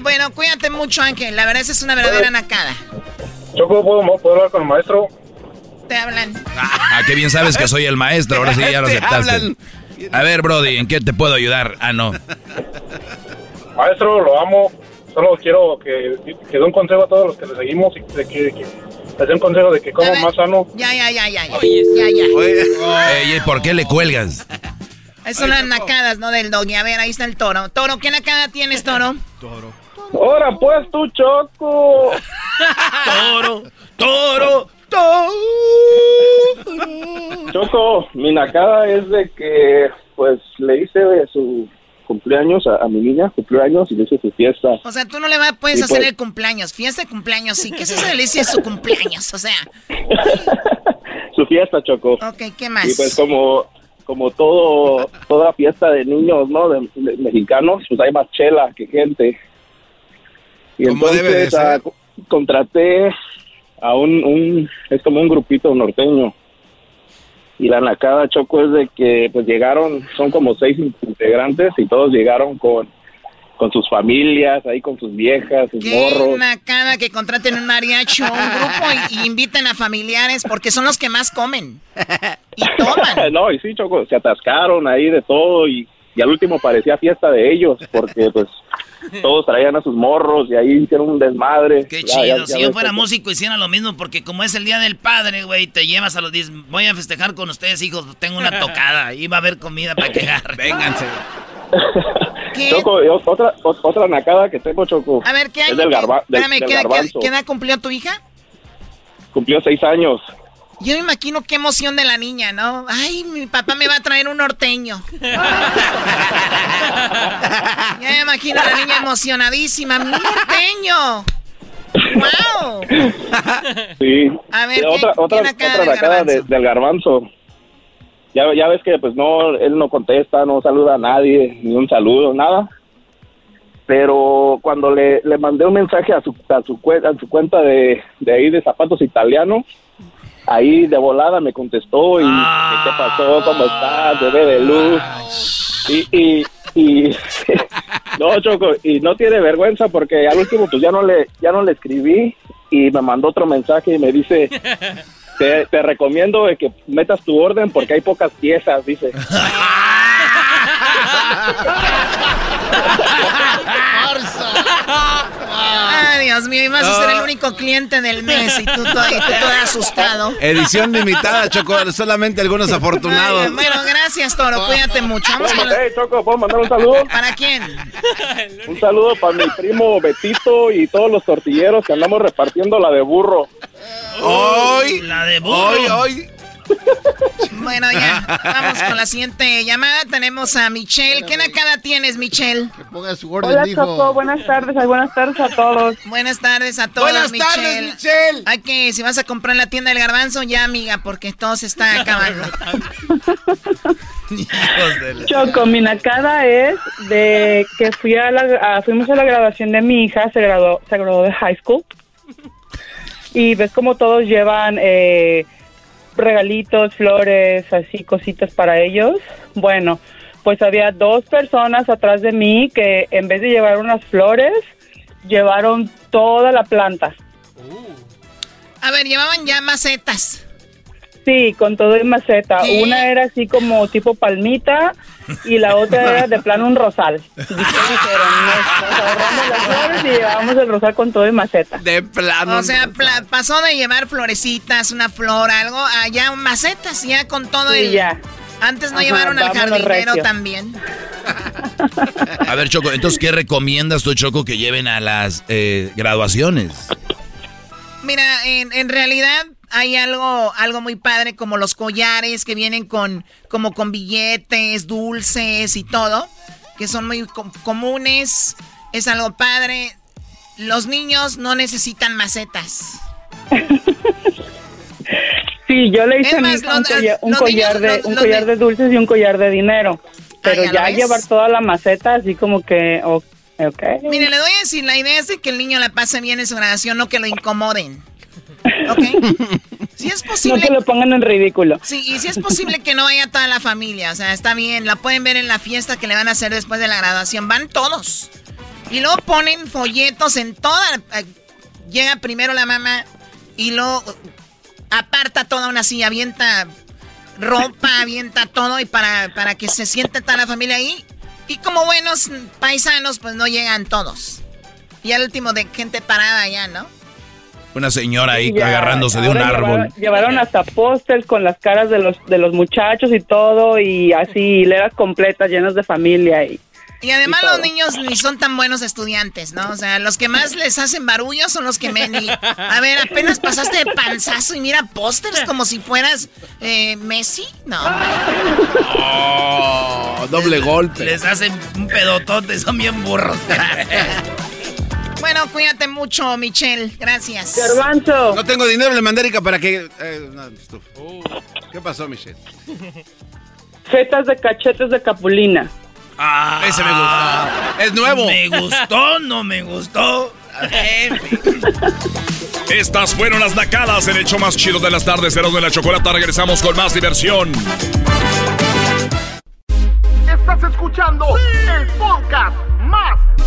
Speaker 13: Bueno, cuídate mucho, Ángel. La verdad, esa es una verdadera nacada.
Speaker 8: Choco, ¿puedo, ¿puedo hablar con el maestro?
Speaker 13: Te hablan.
Speaker 7: Ah, qué bien sabes que soy el maestro, ahora sí ya lo
Speaker 6: Te
Speaker 7: aceptaste.
Speaker 6: hablan.
Speaker 7: A ver, Brody, ¿en qué te puedo ayudar? Ah, no.
Speaker 8: Maestro, lo amo. Solo quiero que, que dé un consejo a todos los que le seguimos y que, que les dé un consejo de que coma más sano.
Speaker 13: Ya, ya, ya, ya. Ya, ya. ya.
Speaker 7: Ey, ¿por qué le cuelgas?
Speaker 13: Esas son las nacadas, ¿no? Del doggy. A ver, ahí está el toro. Toro, ¿qué nacada tienes, toro?
Speaker 8: Ahora pues tú, Choco.
Speaker 13: Toro, toro, toro.
Speaker 18: Choco, mi nacada es de que, pues, le hice su cumpleaños a, a mi niña, cumpleaños y le hice su fiesta.
Speaker 13: O sea, tú no le vas, puedes hacer
Speaker 18: pues.
Speaker 13: el cumpleaños. Fiesta de cumpleaños, sí. ¿Qué es esa delicia de su cumpleaños? O sea,
Speaker 18: Su fiesta, Choco.
Speaker 13: ok, ¿qué más?
Speaker 18: Y pues como como todo toda fiesta de niños, ¿no? De, de mexicanos, pues hay más chela que gente. Y
Speaker 6: Como debe de
Speaker 18: entonces ah, co- contraté a un, un es como un grupito norteño. Y la nacada Choco es de que pues llegaron, son como seis integrantes y todos llegaron con con sus familias, ahí con sus viejas, sus
Speaker 13: Qué
Speaker 18: morros.
Speaker 13: nacada que contraten un mariachi o un grupo y, y inviten a familiares porque son los que más comen.
Speaker 18: no, y sí, Choco, se atascaron ahí de todo y, y al último parecía fiesta de ellos porque pues todos traían a sus morros y ahí hicieron un desmadre.
Speaker 13: Qué
Speaker 18: Ya, ya-
Speaker 13: chido.
Speaker 18: ya
Speaker 13: si yo fuera
Speaker 18: Choco.
Speaker 13: músico hiciera lo mismo porque como es el día del padre, güey, te llevas a los 10. Voy a festejar con ustedes, hijos. Tengo una tocada. Y va a haber comida para que agarren.
Speaker 6: Vénganse.
Speaker 18: Choco, y o- otra, otra nacada que tengo, Choco.
Speaker 13: A ver, ¿qué
Speaker 18: Es
Speaker 13: año?
Speaker 18: del, garba- del-
Speaker 13: Espérame,
Speaker 18: del
Speaker 13: ¿qué, qué-
Speaker 18: garbanzo.
Speaker 13: qué edad cumplió tu hija?
Speaker 18: Cumplió seis años.
Speaker 13: Yo me imagino qué emoción de la niña, ¿no? Ay, mi papá me va a traer un norteño. ya me imagino a la niña emocionadísima. ¡Mi norteño! ¡Wow!
Speaker 18: Sí.
Speaker 13: A ver,
Speaker 18: Y
Speaker 13: ¿qué-
Speaker 18: otra, otra, otra
Speaker 13: del
Speaker 18: de-
Speaker 13: garbanzo?
Speaker 18: del garbanzo. Ya, ya ves que pues no, él no contesta, no saluda a nadie, ni un saludo, nada. Pero cuando le, le mandé un mensaje a su, a su, a su cuenta de, de ahí de zapatos italianos, ahí de volada me contestó y ¿qué te pasó? ¿Cómo estás? Bebé de luz. Y, y, y no, Choco, y no tiene vergüenza porque al último pues ya no le, ya no le escribí y me mandó otro mensaje y me dice, te, te recomiendo de que metas tu orden porque hay pocas piezas, dice.
Speaker 13: Ay, Dios mío, y vas a ser el único cliente del mes y tú todo, y tú todo asustado.
Speaker 6: Edición limitada, Choco. Solamente algunos afortunados.
Speaker 13: Ay, bueno, gracias, Toro. Cuídate mucho. Vamos
Speaker 18: Hey, Choco, ¿puedo mandar un saludo?
Speaker 13: ¿Para quién?
Speaker 18: Un saludo para mi primo Betito y todos los tortilleros que andamos repartiendo la de burro.
Speaker 6: Hoy,
Speaker 13: la de burro.
Speaker 6: hoy, hoy.
Speaker 13: Bueno, ya. Vamos con la siguiente llamada. Tenemos a Michelle. ¿Qué nacada tienes, Michelle?
Speaker 11: ponga su
Speaker 14: Hola, Choco. Buenas tardes. ay, Buenas tardes a todos.
Speaker 13: Buenas tardes a todos,
Speaker 14: Buenas
Speaker 13: Michelle.
Speaker 14: tardes,
Speaker 13: Michelle. Hay que, si vas a comprar en la tienda del garbanzo, ya, amiga, porque todo se está acabando.
Speaker 14: Choco, mi nacada es de que fui a la, a- fuimos a la graduación de mi hija, se graduó, se graduó de high school. Y ves como todos llevan eh, regalitos, flores, así cositas para ellos. Bueno, pues había dos personas atrás de mí que en vez de llevar unas flores, llevaron toda la planta.
Speaker 13: A ver, llevaban ya macetas.
Speaker 14: Sí, con todo en maceta.
Speaker 13: ¿Qué?
Speaker 14: Una era así como tipo palmita y la otra era de plano un rosal. Dijeron, nos ahorramos las flores y llevábamos el rosal con todo en maceta.
Speaker 6: De plano.
Speaker 13: O sea, pla- pasó de llevar florecitas, una flor, algo, a ya macetas, ya con todo
Speaker 14: Sí,
Speaker 13: el...
Speaker 14: ya.
Speaker 13: Antes no
Speaker 14: Ajá,
Speaker 13: llevaron al jardinero
Speaker 14: recio.
Speaker 13: también.
Speaker 7: A ver, Choco, entonces, ¿qué recomiendas tú, Choco, que lleven a las eh, graduaciones?
Speaker 13: Mira, en, en, realidad hay algo, algo muy padre como los collares que vienen con, como con billetes, dulces y todo, que son muy comunes. Es algo padre. Los niños no necesitan macetas.
Speaker 14: Sí, yo le hice a mi hija un, collar, un, collar, de, un collar de dulces y un collar de dinero. Pero ah, ya, llevar toda la maceta, así como que, okay.
Speaker 13: Mire, le doy a decir, la idea es de que el niño la pase bien en su graduación, no que lo incomoden. ¿Ok? Si es posible.
Speaker 14: No que lo pongan en ridículo.
Speaker 13: Sí, y si es posible que no vaya toda la familia, o sea, está bien, la pueden ver en la fiesta que le van a hacer después de la graduación, van todos. Y luego ponen folletos en toda. Eh, llega primero la mamá y luego aparta toda una silla, avienta ropa, avienta todo y para, para que se siente toda la familia ahí. Y como buenos paisanos, pues no llegan todos. Y al último de gente parada allá, ¿no?
Speaker 7: Una señora ahí agarrándose de un árbol.
Speaker 14: Llevaron, hasta pósters con las caras de los, de los muchachos y todo, y así hileras completas llenas de familia. Y,
Speaker 13: y además los niños ni son tan buenos estudiantes, ¿no? O sea, los que más les hacen barullo son los que me... a ver, apenas pasaste de panzazo y mira pósters como si fueras eh, Messi. No.
Speaker 6: Oh, doble golpe.
Speaker 3: Les hacen un pedotote, son bien burros.
Speaker 13: Bueno, cuídate mucho, Michelle. Gracias.
Speaker 14: Garbanzo.
Speaker 6: No tengo dinero, le mandé Erika para que... Eh, ¿Qué pasó, Michelle?
Speaker 14: Fetas de cachetes de capulina.
Speaker 6: Ah, ese me gustó. Es nuevo.
Speaker 3: Me gustó, no me gustó.
Speaker 10: Estas fueron las nacadas en el hecho más chido de las tardes. Ceros de la chocolata. Regresamos con más diversión.
Speaker 1: Estás escuchando el podcast más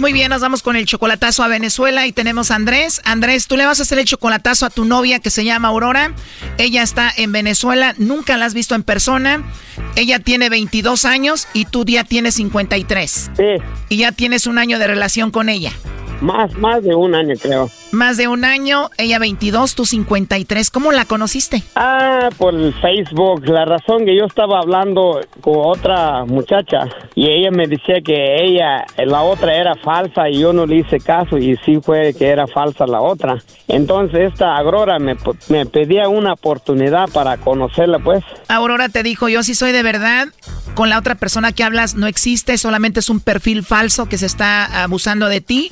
Speaker 13: Muy bien, nos vamos con el chocolatazo a Venezuela y tenemos a Andrés. Andrés, tú le vas a hacer el chocolatazo a tu novia que se llama Aurora. Ella está en Venezuela, nunca la has visto en persona. Ella tiene 22 años y tú ya tienes 53.
Speaker 19: Sí.
Speaker 13: Y ya tienes un año de relación con ella.
Speaker 19: Más, más de un año creo.
Speaker 13: Más de un año, ella 22, tú 53. ¿Cómo la conociste?
Speaker 19: Ah, por Facebook. La razón que yo estaba hablando con otra muchacha y ella me decía que ella, la otra era falsa y yo no le hice caso y sí fue que era falsa la otra. Entonces esta Aurora me, me pedía una oportunidad para conocerla pues.
Speaker 13: Aurora te dijo, yo sí soy de verdad con la otra persona que hablas no existe, solamente es un perfil falso que se está abusando de ti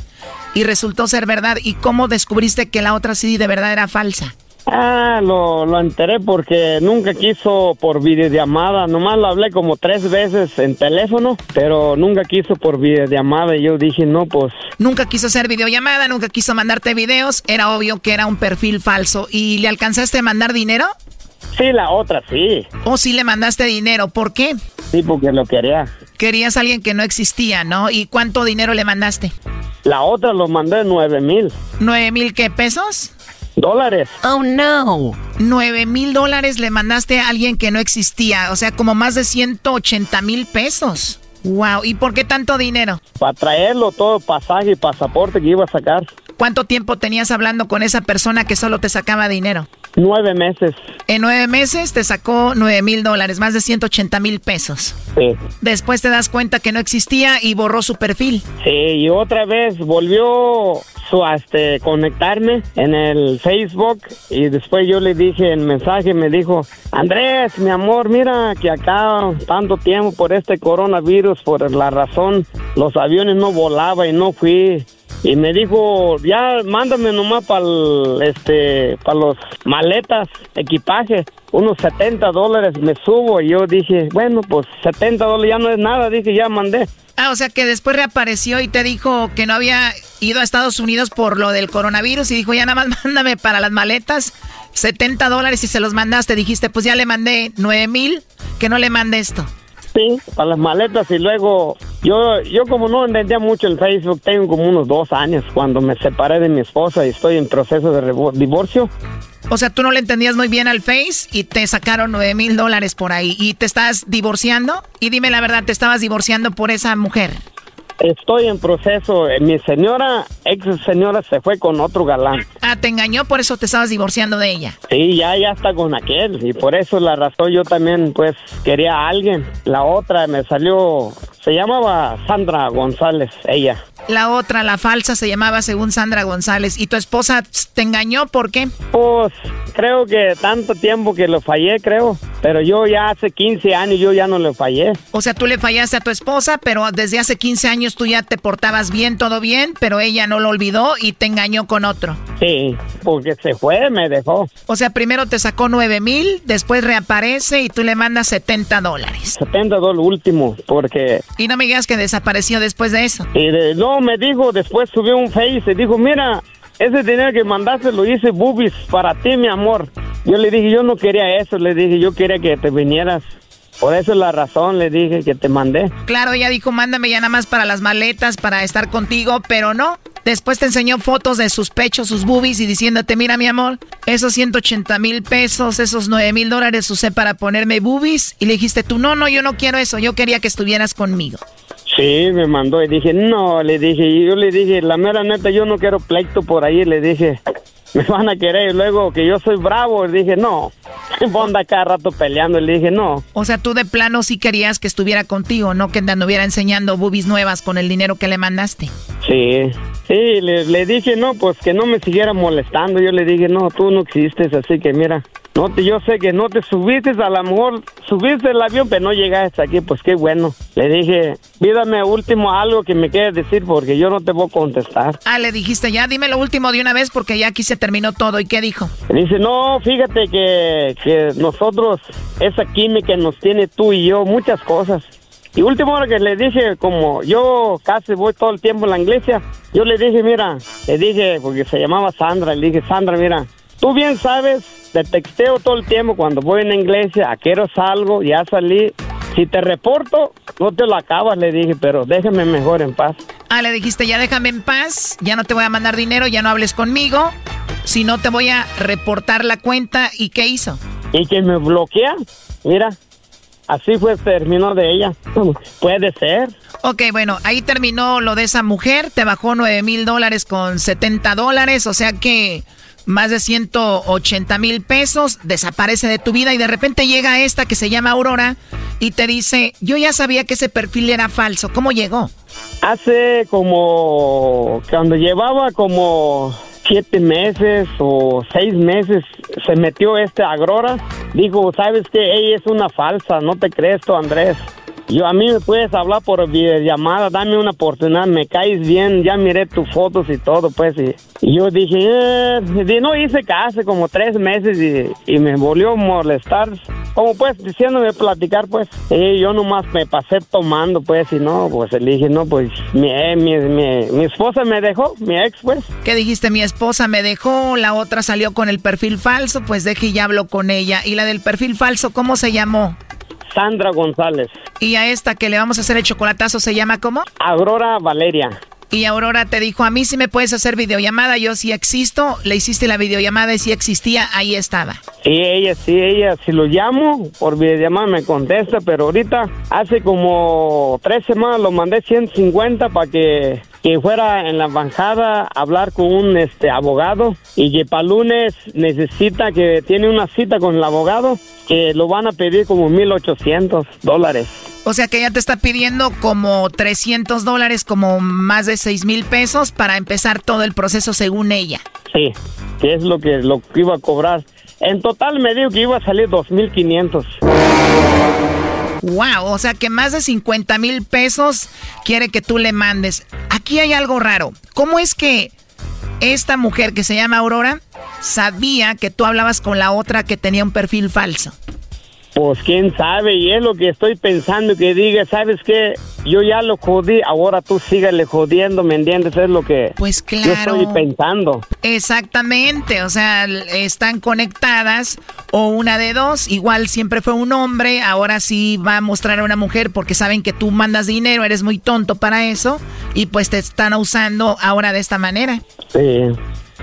Speaker 13: y resultó ser verdad. ¿Y cómo descubriste que la otra sí de verdad era falsa?
Speaker 19: Ah, lo, lo enteré porque nunca quiso por videollamada. Nomás lo hablé como tres veces en teléfono, pero nunca quiso por videollamada. Y yo dije, no, pues.
Speaker 13: Nunca quiso hacer videollamada, nunca quiso mandarte videos. Era obvio que era un perfil falso. ¿Y le alcanzaste a mandar dinero?
Speaker 19: Sí, la otra, sí.
Speaker 13: ¿O sí le mandaste dinero? ¿Por qué?
Speaker 19: Sí, porque lo quería.
Speaker 13: Querías a alguien que no existía, ¿no? ¿Y cuánto dinero le mandaste?
Speaker 19: La otra lo mandé nueve mil.
Speaker 13: ¿Nueve mil qué pesos?
Speaker 19: Dólares.
Speaker 13: Oh, no. Nueve mil dólares le mandaste a alguien que no existía. O sea, como más de 180 mil pesos. Wow. ¿Y por qué tanto dinero?
Speaker 19: Para traerlo todo, pasaje y pasaporte que iba a sacar.
Speaker 13: ¿Cuánto tiempo tenías hablando con esa persona que solo te sacaba dinero?
Speaker 19: Nueve meses.
Speaker 13: En nueve meses te sacó nueve mil dólares, más de 180 mil pesos.
Speaker 19: Sí.
Speaker 13: Después te das cuenta que no existía y borró su perfil.
Speaker 19: Sí, y otra vez volvió su, a este, conectarme en el Facebook y después yo le dije en mensaje, me dijo, Andrés, mi amor, mira que acá tanto tiempo por este coronavirus, por la razón, los aviones no volaban y no fui. Y me dijo, ya mándame nomás para este, para los maletas, equipaje, unos 70 dólares me subo. Y yo dije, bueno, pues 70 dólares ya no es nada, dije, ya mandé.
Speaker 13: Ah, o sea que después reapareció y te dijo que no había ido a Estados Unidos por lo del coronavirus y dijo, ya nada más mándame para las maletas 70 dólares y se los mandaste. Dijiste, pues ya le mandé 9 mil, que no le mande esto.
Speaker 19: Sí, para las maletas y luego yo, yo como no entendía mucho el Facebook, tengo como unos dos años cuando me separé de mi esposa y estoy en proceso de divorcio.
Speaker 13: O sea, tú no le entendías muy bien al Face y te sacaron 9 mil dólares por ahí. ¿Y te estás divorciando? Y dime la verdad, ¿te estabas divorciando por esa mujer?
Speaker 19: Estoy en proceso. Eh, mi señora, ex señora, se fue con otro galán.
Speaker 13: Ah, te engañó, por eso te estabas divorciando de ella.
Speaker 19: Sí, ya, ya está con aquel. Y por eso la razón yo también, pues, quería a alguien. La otra me salió, se llamaba Sandra González, ella.
Speaker 13: La otra, la falsa, se llamaba según Sandra González. ¿Y tu esposa te engañó? ¿Por qué?
Speaker 19: Pues creo que tanto tiempo que lo fallé, creo. Pero yo ya hace 15 años yo ya no le fallé.
Speaker 13: O sea, tú le fallaste a tu esposa, pero desde hace 15 años tú ya te portabas bien, todo bien, pero ella no lo olvidó y te engañó con otro.
Speaker 19: Sí, porque se fue, me dejó.
Speaker 13: O sea, primero te sacó 9 mil, después reaparece y tú le mandas 70 dólares.
Speaker 19: 70 dólares último, porque...
Speaker 13: Y no me digas que desapareció después de eso.
Speaker 19: Y no, me dijo, después subió un face y dijo, mira, ese dinero que mandaste lo hice boobies para ti, mi amor. Yo le dije, yo no quería eso, le dije, yo quería que te vinieras. Por eso es la razón, le dije que te mandé.
Speaker 13: Claro, ella dijo, mándame ya nada más para las maletas, para estar contigo, pero no. Después te enseñó fotos de sus pechos, sus boobies y diciéndote, mira mi amor, esos 180 mil pesos, esos 9 mil dólares usé para ponerme boobies. Y le dijiste tú, no, no, yo no quiero eso, yo quería que estuvieras conmigo.
Speaker 19: Sí, me mandó y dije, no, le dije, y yo le dije, la mera neta, yo no quiero pleito por ahí, le dije, me van a querer. Y luego que yo soy bravo, le dije, no. Bonda cada rato peleando, le dije, no.
Speaker 13: O sea, tú de plano sí querías que estuviera contigo, no que te anduviera enseñando boobies nuevas con el dinero que le mandaste.
Speaker 19: Sí, sí, le, le dije, no, pues que no me siguiera molestando. Yo le dije, no, tú no existes, así que mira, no te, yo sé que no te subiste, a lo mejor subiste el avión, pero no llegaste aquí, pues qué bueno. Le dije, pídame último algo que me quieras decir porque yo no te voy a contestar.
Speaker 13: Ah, le dijiste, ya dime lo último de una vez porque ya aquí se terminó todo. ¿Y qué dijo?
Speaker 19: Dice, no, fíjate que, que nosotros, esa química nos tiene tú y yo, muchas cosas. Y último hora que le dije, como yo casi voy todo el tiempo en la iglesia, yo le dije, mira, le dije, porque se llamaba Sandra, le dije, Sandra, mira, tú bien sabes te texteo todo el tiempo cuando voy en la iglesia, a quiero salgo, ya salí. Si te reporto, no te lo acabas, le dije, pero déjame mejor en paz.
Speaker 13: Ah, le dijiste, ya déjame en paz, ya no te voy a mandar dinero, ya no hables conmigo, si no te voy a reportar la cuenta. ¿Y qué hizo?
Speaker 19: Y que me bloquea, mira, así fue, terminó de ella. Puede ser.
Speaker 13: Ok, bueno, ahí terminó lo de esa mujer, te bajó 9 mil dólares con 70 dólares, o sea que más de 180 mil pesos, desaparece de tu vida y de repente llega esta que se llama Aurora y te dice, yo ya sabía que ese perfil era falso. ¿Cómo llegó?
Speaker 19: Hace como, cuando llevaba como siete meses o seis meses se metió este Aurora. Dijo, ¿sabes que Ella es una falsa, no te crees tú, Andrés. Yo a mí me puedes hablar por videollamada, dame una oportunidad, me caes bien, ya miré tus fotos y todo, pues. Y, yo dije, eh, no hice caso como tres meses y, y, me volvió a molestar, como pues diciéndome platicar, pues. Y yo nomás me pasé tomando, pues, y no, pues le dije, no, pues mi, eh, mi, mi, mi esposa me dejó, mi ex, pues.
Speaker 13: ¿Qué dijiste? Mi esposa me dejó, la otra salió con el perfil falso, pues deje y ya hablo con ella. ¿Y la del perfil falso, cómo se llamó?
Speaker 19: Sandra González.
Speaker 13: ¿Y a esta que le vamos a hacer el chocolatazo se llama cómo?
Speaker 19: Aurora Valeria.
Speaker 13: Y Aurora te dijo, a mí sí me puedes hacer videollamada, yo sí existo, le hiciste la videollamada y si existía, ahí estaba.
Speaker 19: Sí, ella, sí, ella, si lo llamo por videollamada me contesta, pero ahorita hace como tres semanas lo mandé 150 para que que fuera en la embajada a hablar con un este abogado y que para lunes necesita que tiene una cita con el abogado que lo van a pedir como 1800 dólares.
Speaker 13: O sea que ella te está pidiendo como 300 dólares, como más de 6 mil pesos para empezar todo el proceso según ella.
Speaker 19: Sí, que es lo que, lo que iba a cobrar. En total me dijo que iba a salir 2.500.
Speaker 13: Wow, o sea que más de 50 mil pesos quiere que tú le mandes. Aquí hay algo raro. ¿Cómo es que esta mujer que se llama Aurora sabía que tú hablabas con la otra que tenía un perfil falso?
Speaker 19: Pues quién sabe, y es lo que estoy pensando que diga, ¿sabes qué? Yo ya lo jodí, ahora tú sígale jodiendo, ¿me entiendes? Es lo que
Speaker 13: pues claro.
Speaker 19: yo estoy pensando.
Speaker 13: Exactamente, o sea, están conectadas o una de dos, igual siempre fue un hombre, ahora sí va a mostrar a una mujer porque saben que tú mandas dinero, eres muy tonto para eso y pues te están usando ahora de esta manera.
Speaker 19: Sí.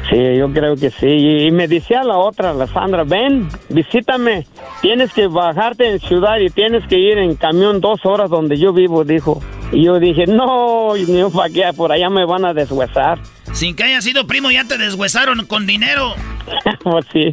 Speaker 19: Sí, yo creo que sí. Y me decía la otra, la Sandra, ven, visítame. Tienes que bajarte en ciudad y tienes que ir en camión dos horas donde yo vivo, dijo. Y yo dije, no, no, ¿para qué? Por allá me van a deshuesar.
Speaker 3: Sin que haya sido primo, ya te deshuesaron con dinero.
Speaker 19: pues sí.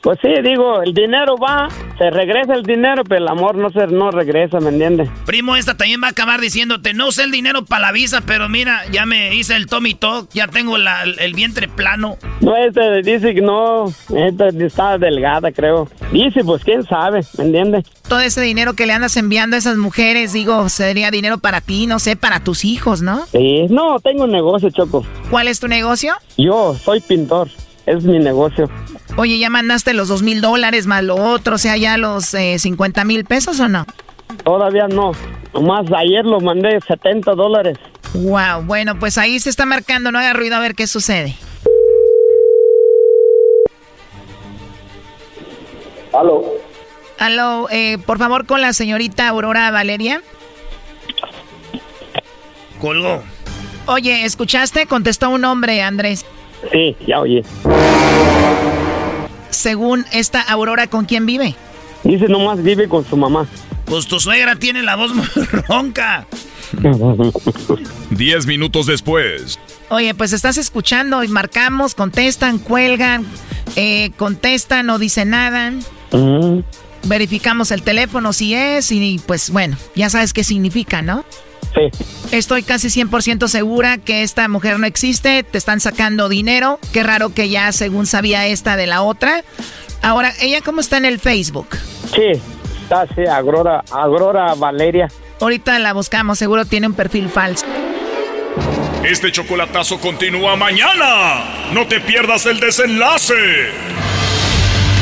Speaker 19: Pues sí, digo, el dinero va, se regresa el dinero, pero el amor no se no regresa, ¿me entiendes?
Speaker 3: Primo, esta también va a acabar diciéndote, no usé el dinero para la visa, pero mira, ya me hice el Tommy Talk, ya tengo el vientre plano.
Speaker 19: No, este dice que no, esta está delgada, creo. Dice, pues quién sabe, ¿me entiendes?
Speaker 13: Todo ese dinero que le andas enviando a esas mujeres, digo, sería dinero para ti, no sé, para tus hijos, ¿no?
Speaker 19: Sí, no, tengo un negocio, Choco.
Speaker 13: ¿Cuál es tu negocio?
Speaker 19: Yo soy pintor es mi negocio.
Speaker 13: Oye, ¿ya mandaste los dos mil dólares más lo otro, o sea, ya los eh, 50 mil pesos o no?
Speaker 19: Todavía no. Nomás ayer lo mandé 70 dólares.
Speaker 13: Wow, bueno, pues ahí se está marcando, no haga ruido a ver qué sucede.
Speaker 19: Aló.
Speaker 13: Aló, eh, por favor con la señorita Aurora Valeria.
Speaker 3: Colgó.
Speaker 13: Oye, ¿escuchaste? Contestó un hombre, Andrés.
Speaker 19: Sí, ya oye.
Speaker 13: Según esta Aurora, ¿con quién vive?
Speaker 19: Dice nomás vive con su mamá.
Speaker 3: Pues tu suegra tiene la voz muy ronca.
Speaker 10: Diez minutos después.
Speaker 13: Oye, pues estás escuchando y marcamos, contestan, cuelgan, eh, contestan, no dicen nada. Verificamos el teléfono si es y pues bueno, ya sabes qué significa, ¿no? Estoy casi 100% segura que esta mujer no existe, te están sacando dinero. Qué raro que ya según sabía esta de la otra. Ahora, ¿ella cómo está en el Facebook?
Speaker 19: Sí, está así, Agrora, Agrora Valeria.
Speaker 13: Ahorita la buscamos, seguro tiene un perfil falso.
Speaker 10: Este chocolatazo continúa mañana. No te pierdas el desenlace.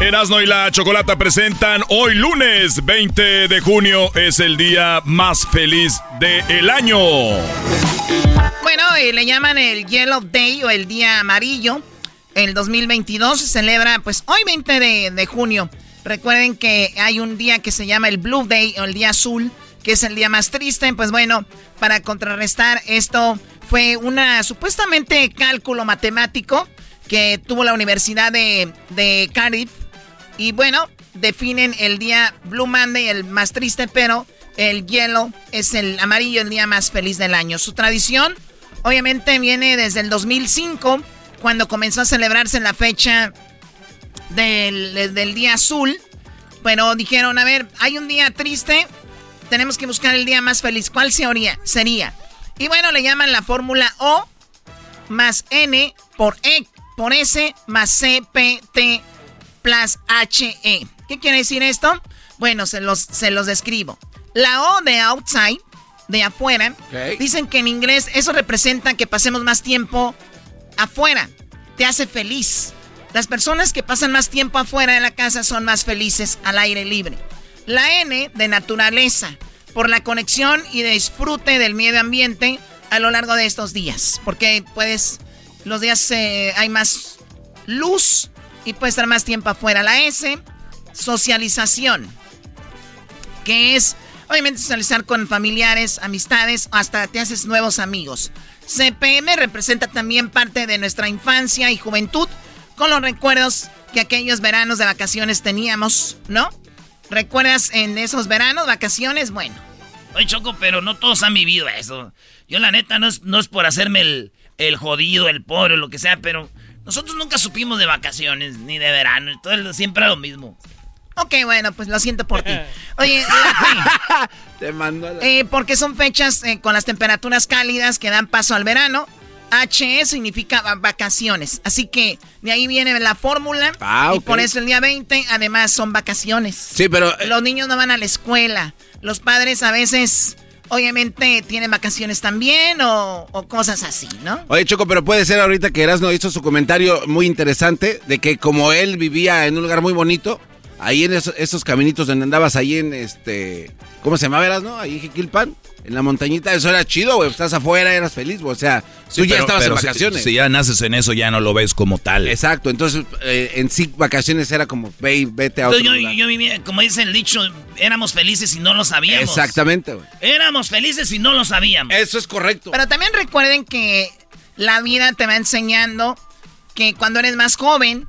Speaker 10: Erasno y la Chocolata presentan hoy lunes 20 de junio es el día más feliz del año.
Speaker 13: Bueno, eh, le llaman el Yellow Day o el día amarillo. El 2022 se celebra pues hoy 20 de, de junio. Recuerden que hay un día que se llama el Blue Day o el día azul, que es el día más triste. Pues bueno, para contrarrestar esto fue una supuestamente cálculo matemático que tuvo la Universidad de, de Cardiff. Y bueno, definen el día Blue Monday, el más triste, pero el yellow es el amarillo, el día más feliz del año. Su tradición, obviamente, viene desde el 2005, cuando comenzó a celebrarse la fecha del, del día azul. Pero dijeron, a ver, hay un día triste, tenemos que buscar el día más feliz. ¿Cuál sería? sería? Y bueno, le llaman la fórmula O más N por E por S más C, P, T plus H, E. ¿Qué quiere decir esto? Bueno, se los, se los describo. La O de outside, de afuera, dicen que en inglés eso representa que pasemos más tiempo afuera. Te hace feliz. Las personas que pasan más tiempo afuera de la casa son más felices al aire libre. La N de naturaleza, por la conexión y disfrute del medio ambiente a lo largo de estos días. Porque puedes los días eh, hay más luz y puede estar más tiempo afuera. La S, socialización, que es obviamente socializar con familiares, amistades, hasta te haces nuevos amigos. CPM representa también parte de nuestra infancia y juventud, con los recuerdos que aquellos veranos de vacaciones teníamos, ¿no? ¿Recuerdas en esos veranos, vacaciones? Bueno.
Speaker 3: Oye, Choco, pero no todos han vivido eso. Yo la neta no es, no es por hacerme el, el jodido, el pobre, lo que sea, pero nosotros nunca supimos de vacaciones ni de verano, todo siempre lo mismo.
Speaker 13: Ok, bueno, pues lo siento por ti. Oye,
Speaker 6: te mando la...
Speaker 13: eh, porque son fechas eh, con las temperaturas cálidas que dan paso al verano. HE significa vacaciones. Así que de ahí viene la fórmula.
Speaker 6: Ah,
Speaker 13: Y por eso el día 20, además, son vacaciones.
Speaker 6: Sí, pero.
Speaker 13: Los niños no van a la escuela. Los padres a veces obviamente tienen vacaciones también o, cosas así, ¿no?
Speaker 6: Oye, Choco, pero puede ser ahorita que Erasno hizo su comentario muy interesante de que como él vivía en un lugar muy bonito, ahí en esos, caminitos donde andabas ahí en este, ¿cómo se llamaba Erasno? Ahí en Jiquilpan. En la montañita, eso era chido, güey. Estás afuera, eras feliz, güey. O sea,
Speaker 7: Sí,
Speaker 6: tú ya
Speaker 7: pero-
Speaker 6: estabas en
Speaker 7: si-
Speaker 6: vacaciones.
Speaker 7: Si, ya naces en eso, ya no lo ves como tal.
Speaker 6: Exacto, entonces eh, en sí vacaciones era como, ve y vete a otro
Speaker 3: Entonces, yo,
Speaker 6: lugar.
Speaker 3: yo vivía, como dice el dicho, éramos felices y no lo sabíamos.
Speaker 6: Exactamente, güey.
Speaker 3: Éramos felices y no lo sabíamos.
Speaker 6: Eso es correcto.
Speaker 13: Pero también recuerden que la vida te va enseñando que cuando eres más joven,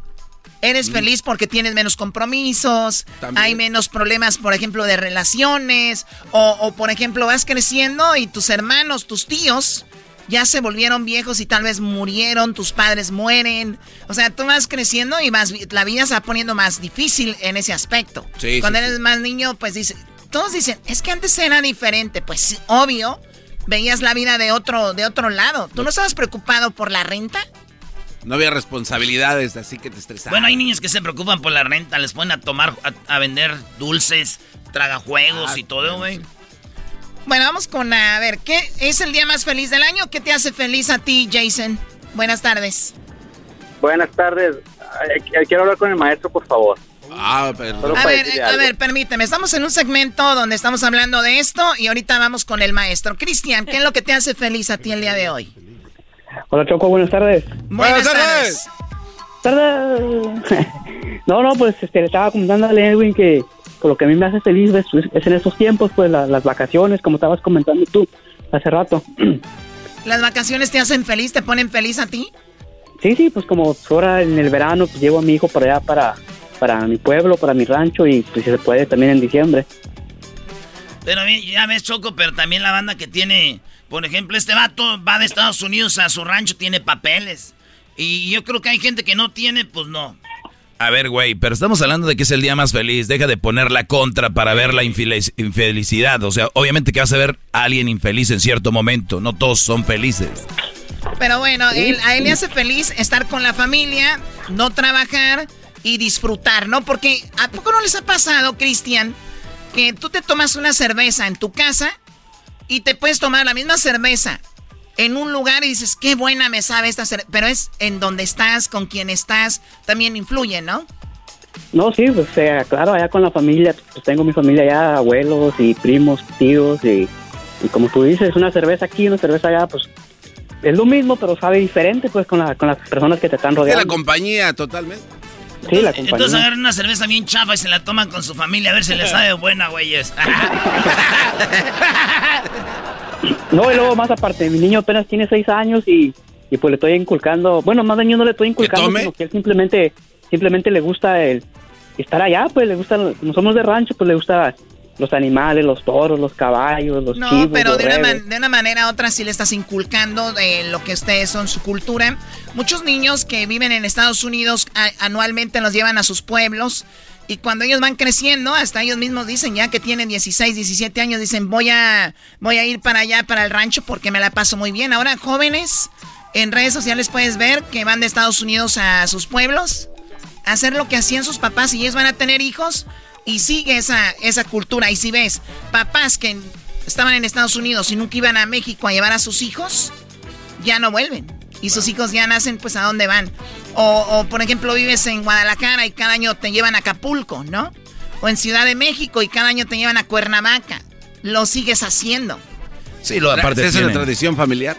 Speaker 13: eres feliz porque tienes menos compromisos,
Speaker 6: También.
Speaker 13: hay menos problemas, por ejemplo, de relaciones, o, o, por ejemplo, vas creciendo y tus hermanos, tus tíos, ya se volvieron viejos y tal vez murieron, tus padres mueren. O sea, tú vas creciendo y vas, la vida se va poniendo más difícil en ese aspecto.
Speaker 6: Sí,
Speaker 13: Cuando
Speaker 6: sí,
Speaker 13: eres más niño, pues dice, todos dicen, es que antes era diferente. Pues sí, obvio, veías la vida de otro, de otro lado. ¿Tú no estabas preocupado por la renta?
Speaker 6: No había responsabilidades, así que te estresabas.
Speaker 3: Bueno, hay niños que se preocupan por la renta, les ponen a tomar, a, a vender dulces, tragajuegos
Speaker 6: Ah,
Speaker 3: y todo, güey.
Speaker 13: Bueno, vamos con, a ver, ¿qué es el día más feliz del año? ¿Qué te hace feliz a ti, Jason? Buenas tardes.
Speaker 18: Buenas tardes. Eh, eh, Quiero hablar con el maestro, por favor.
Speaker 6: Ah, pero...
Speaker 13: A ver,
Speaker 18: decirle
Speaker 13: a ver, permíteme. Estamos en un segmento donde estamos hablando de esto y ahorita vamos con el maestro. Cristian, ¿qué es lo que te hace feliz a ti el día de hoy?
Speaker 18: Hola, Choco, buenas tardes.
Speaker 13: Buenas tardes.
Speaker 18: Tardes. No, no, pues este, le estaba comentando a Edwin que por lo que a mí me hace feliz es, es en estos tiempos, pues la- las vacaciones, como estabas comentando tú hace rato.
Speaker 13: ¿Las vacaciones te hacen feliz? ¿Te ponen feliz a ti?
Speaker 18: Sí, sí, pues como ahora en el verano, pues llevo a mi hijo para allá, para, para mi pueblo, para mi rancho y pues si se puede también en diciembre.
Speaker 3: Pero a mí, ya ves, Choco, pero también la banda que tiene, por ejemplo, este vato va de Estados Unidos a su rancho, tiene papeles. Y yo creo que hay gente que no tiene, pues no.
Speaker 7: A ver, güey, pero estamos hablando de que es el día más feliz. Deja de poner la contra para ver la infelic- infelicidad. O sea, obviamente que vas a ver a alguien infeliz en cierto momento. No todos son felices.
Speaker 13: Pero bueno, él- a él le hace feliz estar con la familia, no trabajar y disfrutar, ¿no? Porque ¿a poco no les ha pasado, Cristian, que tú te tomas una cerveza en tu casa y te puedes tomar la misma cerveza en un lugar y dices, qué buena me sabe esta cerveza. Pero es en donde estás, con quien estás, también influye, ¿no?
Speaker 20: No, sí, pues, o sea, claro, allá con la familia, pues tengo mi familia allá, abuelos y primos, tíos, y, y como tú dices, una cerveza aquí, una cerveza allá, pues es lo mismo, pero sabe diferente, pues, con, la, con las personas que te están
Speaker 6: De
Speaker 20: rodeando.
Speaker 6: la compañía, totalmente.
Speaker 20: Sí, la compañía.
Speaker 3: Entonces agarran una cerveza bien chafa y se la toman con su familia a ver si les sabe buena, güeyes.
Speaker 20: No, y luego más aparte, mi niño apenas tiene seis años y, y pues le estoy inculcando, bueno, más bien yo no le estoy inculcando, sino que él simplemente, simplemente le gusta el estar allá, pues le gusta, como somos de rancho, pues le gusta los animales, los toros, los caballos, los
Speaker 13: No,
Speaker 20: chivos,
Speaker 13: pero
Speaker 20: los
Speaker 13: de una, man- de una manera u otra sí le estás inculcando eh, lo que ustedes son su cultura. Muchos niños que viven en Estados Unidos a- anualmente los llevan a sus pueblos y cuando ellos van creciendo, hasta ellos mismos dicen ya que tienen 16, 17 años, dicen voy a, voy a ir para allá, para el rancho porque me la paso muy bien. Ahora jóvenes en redes sociales puedes ver que van de Estados Unidos a sus pueblos a hacer lo que hacían sus papás y ellos van a tener hijos y sigue esa, esa cultura. Y si ves papás que estaban en Estados Unidos y nunca iban a México a llevar a sus hijos, ya no vuelven. Y sus hijos ya nacen, pues, ¿a dónde van? O, o, por ejemplo, vives en Guadalajara y cada año te llevan a Acapulco, ¿no? O en Ciudad de México y cada año te llevan a Cuernavaca. Lo sigues haciendo.
Speaker 7: Sí, lo aparte
Speaker 6: ¿Es una tradición familiar?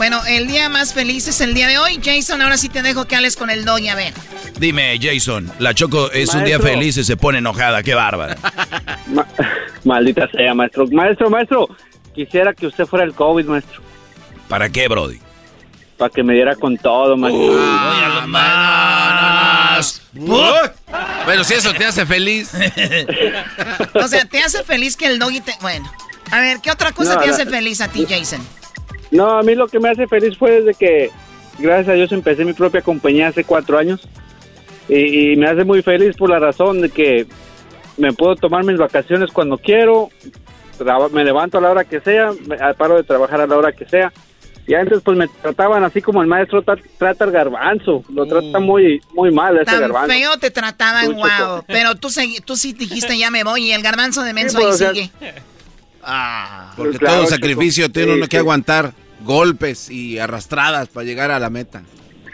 Speaker 13: Bueno, el día más feliz es el día de hoy. Jason, ahora sí te dejo que hables con el doggy, a ver.
Speaker 7: Dime, Jason, la Choco es un día feliz y se pone enojada, qué bárbara.
Speaker 16: Ma- Maldita sea, maestro. Maestro, maestro, quisiera que usted fuera el COVID, maestro.
Speaker 7: ¿Para qué, Brody?
Speaker 16: Para que me diera con todo, maestro.
Speaker 3: más.
Speaker 6: Bueno, si eso te hace feliz.
Speaker 13: O sea, ¿te hace feliz que el doggy te... Bueno, a ver, ¿qué otra cosa
Speaker 16: No,
Speaker 13: te hace feliz a ti, Jason?
Speaker 16: No, a mí lo que me hace feliz fue desde que, gracias a Dios, empecé mi propia compañía hace cuatro años. Y, y me hace muy feliz por la razón de que me puedo tomar mis vacaciones cuando quiero, me levanto a la hora que sea, me paro de trabajar a la hora que sea. Y antes pues me trataban así como el maestro tra- trata al garbanzo, lo trata muy muy mal ese
Speaker 13: Tan
Speaker 16: garbanzo.
Speaker 13: feo te trataban, wow. Pero tú, tú sí dijiste ya me voy y el garbanzo de menso
Speaker 16: Sí,
Speaker 13: ahí
Speaker 16: pues, o sea,
Speaker 13: sigue.
Speaker 6: Porque
Speaker 16: Claro,
Speaker 6: todo sacrificio tiene
Speaker 16: Sí,
Speaker 6: uno que aguantar golpes y arrastradas para llegar a la meta.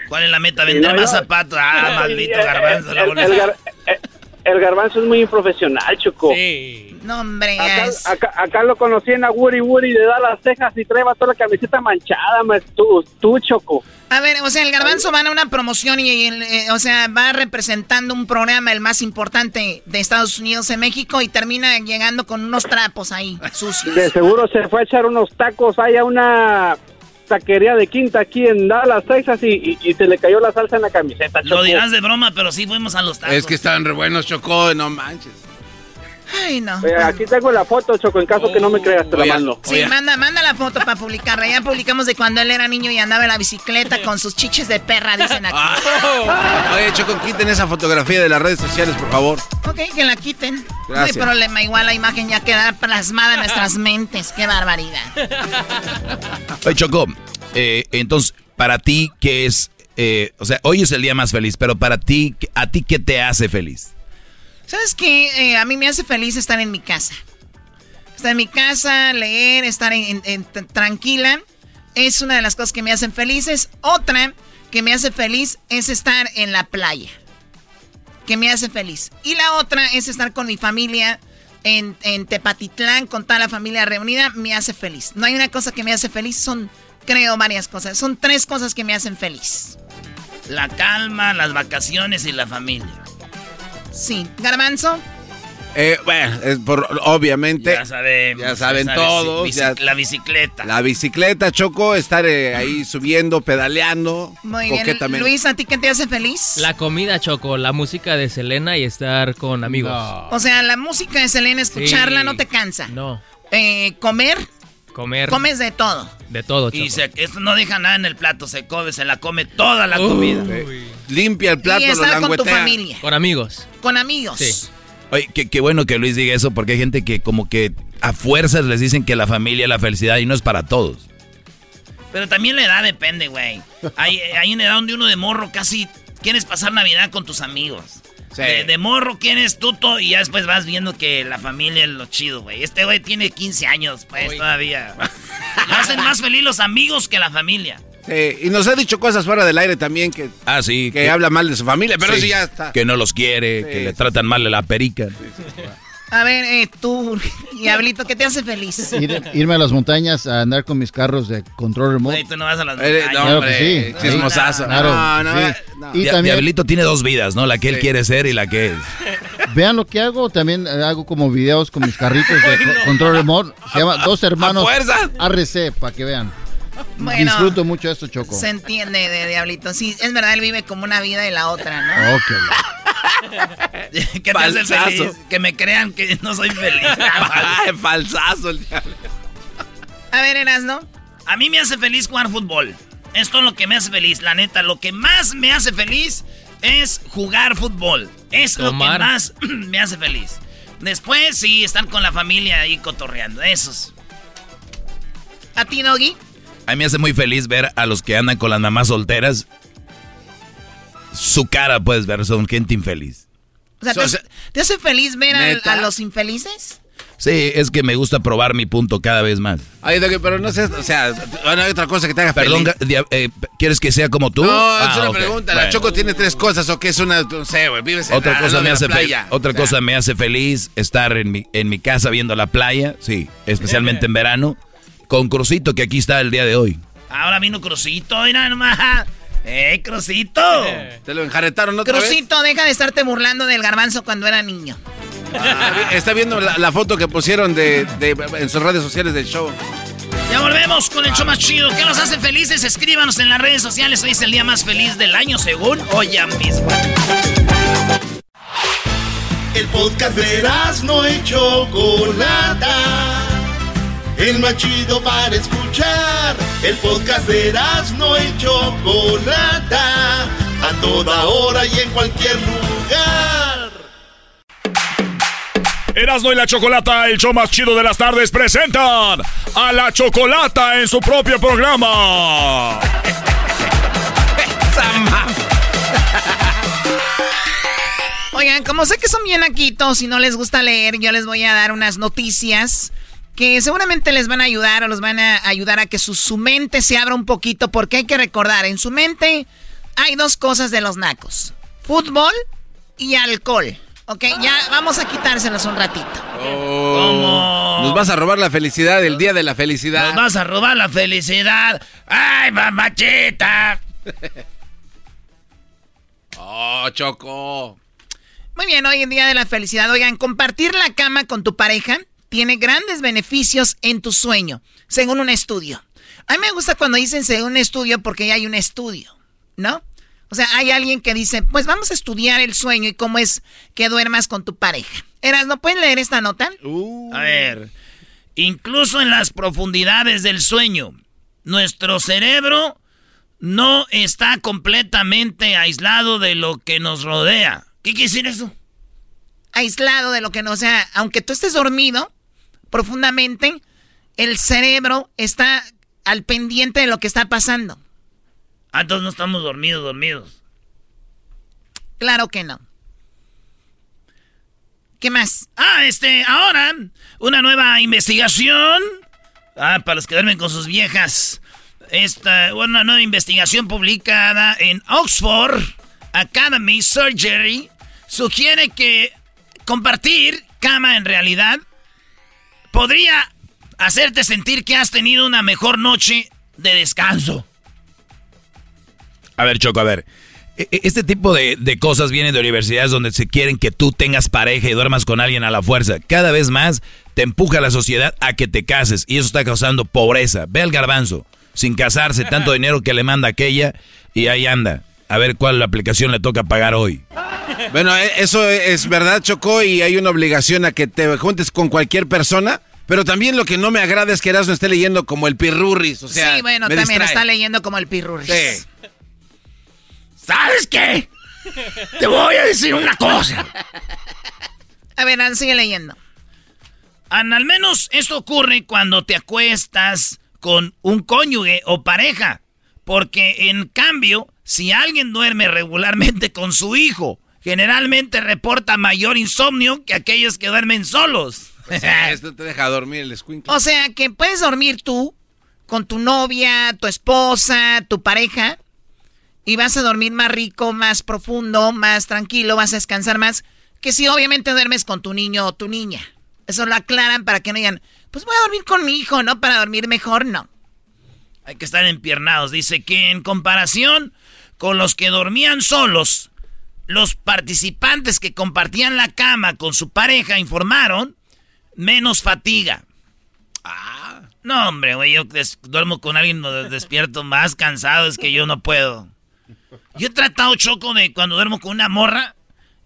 Speaker 3: ¿Cuál es la meta? Vender
Speaker 16: no,
Speaker 3: más
Speaker 16: no.
Speaker 3: zapatos. Ah, maldito garbanzo. la
Speaker 16: el,
Speaker 3: bola.
Speaker 16: el gar- el- garbanzo es muy improfesional, Choco.
Speaker 13: No, hombre,
Speaker 16: Acá,
Speaker 13: es-
Speaker 16: acá, acá lo conocí en la Woody Woody de da las cejas y trae toda la camiseta manchada, maestro. Tú, tú, Choco.
Speaker 13: A ver, o sea, el garbanzo va a una promoción y, el, eh, o sea, va representando un programa, el más importante de Estados Unidos en México y termina llegando con unos trapos ahí, sucios.
Speaker 16: De seguro se fue a echar unos tacos ahí a una taquería de quinta aquí en Dallas, Texas y, y- y se le cayó la salsa en la camiseta, Choco.
Speaker 3: Lo dirás de broma, pero sí fuimos a los tacos.
Speaker 6: Es que estaban re buenos, Chocó, no manches.
Speaker 13: Ay, no.
Speaker 16: Aquí tengo la foto, Choco, en caso que no me creas, te la
Speaker 6: Oye,
Speaker 16: mando.
Speaker 13: Sí, manda, manda la foto para publicarla. Ya publicamos de cuando él era niño y andaba en la bicicleta con sus chiches de perra, dicen aquí.
Speaker 6: Oye, Choco, quiten esa fotografía de las redes sociales, por favor.
Speaker 13: Ok, que la quiten.
Speaker 6: Gracias.
Speaker 13: No hay problema, igual la imagen ya queda plasmada en nuestras mentes. Qué barbaridad.
Speaker 7: Oye, Choco, eh, entonces, para ti, ¿qué es? eh, o sea, hoy es el día más feliz, pero para ti, ¿a ti qué te hace feliz?
Speaker 13: ¿Sabes qué? Eh, a mí me hace feliz estar en mi casa. Estar en mi casa, leer, estar en- tranquila. Es una de las cosas que me hacen felices. Otra que me hace feliz es estar en la playa. Que me hace feliz. Y la otra es estar con mi familia en, en Tepatitlán, con toda la familia reunida. Me hace feliz. No hay una cosa que me hace feliz. Son, creo, varias cosas. Son tres cosas que me hacen feliz.
Speaker 3: La calma, las vacaciones y la familia.
Speaker 13: Sí. Garbanzo.
Speaker 6: Eh, bueno, es por, obviamente.
Speaker 3: Ya sabemos.
Speaker 6: Ya saben todos.
Speaker 3: bici-
Speaker 6: ya-
Speaker 3: La bicicleta.
Speaker 6: la bicicleta, Choco, estar eh, ahí subiendo, pedaleando.
Speaker 13: Muy bien.
Speaker 6: coquetamente.
Speaker 13: Luis, ¿a ti qué te hace feliz?
Speaker 21: La comida, Choco, la música de Selena y estar con amigos.
Speaker 13: O sea, la música de Selena, escucharla
Speaker 21: Sí.
Speaker 13: no te cansa.
Speaker 21: No,
Speaker 13: Eh, comer,
Speaker 21: comer
Speaker 13: comes de todo.
Speaker 21: de todo, Choco.
Speaker 3: Y se, esto no deja nada en el plato, se come, se la come toda la comida.
Speaker 6: Limpia el plato,
Speaker 13: y
Speaker 6: lo
Speaker 13: estar con tu
Speaker 6: languetea.
Speaker 13: familia,
Speaker 21: Con amigos.
Speaker 13: con amigos.
Speaker 21: Sí.
Speaker 7: Oye, qué, qué bueno que Luis diga eso, porque hay gente que como que a fuerzas les dicen que la familia es la felicidad y no es para todos.
Speaker 3: Pero también la edad depende, güey. Hay, hay una edad donde uno de morro casi quieres pasar Navidad con tus amigos.
Speaker 6: Sí.
Speaker 3: De, de morro quieres tuto y ya después vas viendo que la familia es lo chido, güey. Este güey tiene 15 años, pues, todavía. hacen más feliz los amigos que la familia.
Speaker 6: Sí, y nos ha dicho cosas fuera del aire también que,
Speaker 7: ah, sí,
Speaker 6: que, habla mal de su familia, pero sí, ya está.
Speaker 7: Que no los quiere, que le tratan mal de la perica.
Speaker 13: A ver, eh, tú, Diablito, ¿qué te hace feliz?
Speaker 11: irme a las montañas a andar con mis carros de control remoto.
Speaker 3: tú no vas a las eh, montañas.
Speaker 6: no, hombre, sí. Chismosazo.
Speaker 11: Claro,
Speaker 6: no, no,
Speaker 7: Y también, Diablito tiene dos vidas, ¿no? La que él quiere ser y la que es.
Speaker 11: Vean lo que hago. También eh, hago como videos con mis carritos de control remoto. Se llama Dos Hermanos RC, para que vean. Disfruto mucho esto, Choco.
Speaker 13: Se entiende de Diablito. Sí, es verdad, él vive como una vida y la otra, ¿no?
Speaker 11: Ok.
Speaker 3: ¿Qué te hace feliz? Que me crean que no soy feliz.
Speaker 6: Falsazo el
Speaker 13: A ver, Eras, ¿no?
Speaker 3: A mí me hace feliz jugar fútbol. Esto es lo que me hace feliz, la neta. Lo que más me hace feliz es jugar fútbol. Es lo que más me hace feliz. Después, sí, estar con la familia ahí cotorreando. Esos.
Speaker 13: ¿A ti, Doggy?
Speaker 7: A mí me hace muy feliz ver a los que andan con las mamás solteras su cara puedes ver, son gente infeliz.
Speaker 13: O sea, ¿te, hace feliz ver a, los infelices?
Speaker 7: Sí, es que me gusta probar mi punto cada vez más.
Speaker 6: Ay, pero no sé, o sea, hay otra cosa que te haga
Speaker 7: Perdón, eh, ¿quieres que sea como tú?
Speaker 6: No, es ah, una pregunta. La Choco tiene tres cosas, o que es una, no sé, güey, vives en
Speaker 7: otra cosa me hace Otra cosa me hace feliz estar en mi, en mi casa viendo la playa, sí, especialmente en verano, con Crucito, que aquí está el día de hoy.
Speaker 3: Ahora vino Crucito, mira nomás. ¡Eh, Crucito!
Speaker 6: Te lo enjaretaron otra
Speaker 13: Crucito, deja de estarte burlando del garbanzo cuando era niño.
Speaker 6: Ah, está viendo la, foto que pusieron de, en sus redes sociales del show.
Speaker 3: Ya volvemos con el show más chido. ¿Qué nos hace felices? Escríbanos en las redes sociales. Hoy es el día más feliz del año, según hoy mismo.
Speaker 1: El podcast de no y Chocolata el más chido para escuchar. El podcast de no y Chocolata, a toda hora y en cualquier lugar.
Speaker 10: Erasmo y la Chocolata, el show más chido de las tardes, presentan a la Chocolata en su propio programa.
Speaker 13: Oigan, como sé que son bien aquitos y no les gusta leer, yo les voy a dar unas noticias que seguramente les van a ayudar o los van a ayudar a que su, mente se abra un poquito, porque hay que recordar, en su mente hay dos cosas de los nacos, fútbol y alcohol. Ok, ya vamos a quitárselos un ratito.
Speaker 6: ¿Cómo? Nos vas a robar la felicidad, el día de la felicidad.
Speaker 3: Nos vas a robar la felicidad. ¡Ay, mamachita!
Speaker 6: oh, Choco.
Speaker 13: Muy bien, hoy en día de la felicidad. Oigan, compartir la cama con tu pareja tiene grandes beneficios en tu sueño, según un estudio. A mí me gusta cuando dicen según un estudio porque ya hay un estudio, ¿no? O sea, hay alguien que dice, pues vamos a estudiar el sueño y cómo es que duermas con tu pareja. Eras, ¿no pueden leer esta nota?
Speaker 3: Uh. A ver, incluso en las profundidades del sueño, nuestro cerebro no está completamente aislado de lo que nos rodea. ¿Qué quiere decir eso?
Speaker 13: Aislado de lo que no, o sea, aunque tú estés dormido, profundamente, el cerebro está al pendiente de lo que está pasando.
Speaker 3: Ah, entonces no estamos dormidos, dormidos.
Speaker 13: Claro que no. ¿Qué más?
Speaker 3: Ah, este, ahora, una nueva investigación. Ah, para los que duermen con sus viejas. Esta, una nueva investigación publicada en Oxford Academy Surgery sugiere que compartir cama en realidad podría hacerte sentir que has tenido una mejor noche de descanso.
Speaker 7: A ver, Choco, a ver. E, e, este tipo de, cosas vienen de universidades donde se quieren que tú tengas pareja y duermas con alguien a la fuerza. Cada vez más te empuja la sociedad a que te cases y eso está causando pobreza. Ve al garbanzo, sin casarse, tanto dinero que le manda aquella y ahí anda. A ver cuál aplicación le toca pagar hoy.
Speaker 6: Bueno, e, eso es verdad, Choco, y hay una obligación a que te juntes con cualquier persona. Pero también lo que no me agrada es que Erasmo esté leyendo como el pirurris, o sea,
Speaker 13: Sí, bueno, también está leyendo como el pirurris. Sí.
Speaker 3: ¿Sabes qué? Te voy a decir una cosa.
Speaker 13: A ver, sigue leyendo.
Speaker 3: al menos esto ocurre cuando te acuestas con un cónyuge o pareja. Porque en cambio, si alguien duerme regularmente con su hijo, generalmente reporta mayor insomnio que aquellos que duermen solos.
Speaker 6: esto te deja dormir el
Speaker 13: O sea, que puedes dormir tú con tu novia, tu esposa, tu pareja, y vas a dormir más rico, más profundo, más tranquilo, vas a descansar más, que si obviamente duermes con tu niño o tu niña. Eso lo aclaran para que no digan, pues voy a dormir con mi hijo, ¿no? Para dormir mejor, no.
Speaker 3: Hay que estar empiernados. Dice que en comparación con los que dormían solos, los participantes que compartían la cama con su pareja informaron menos fatiga. Ah. No, hombre, güey, yo duermo con alguien despierto más cansado, es que yo no puedo. Yo he tratado, Choco, de cuando duermo con una morra,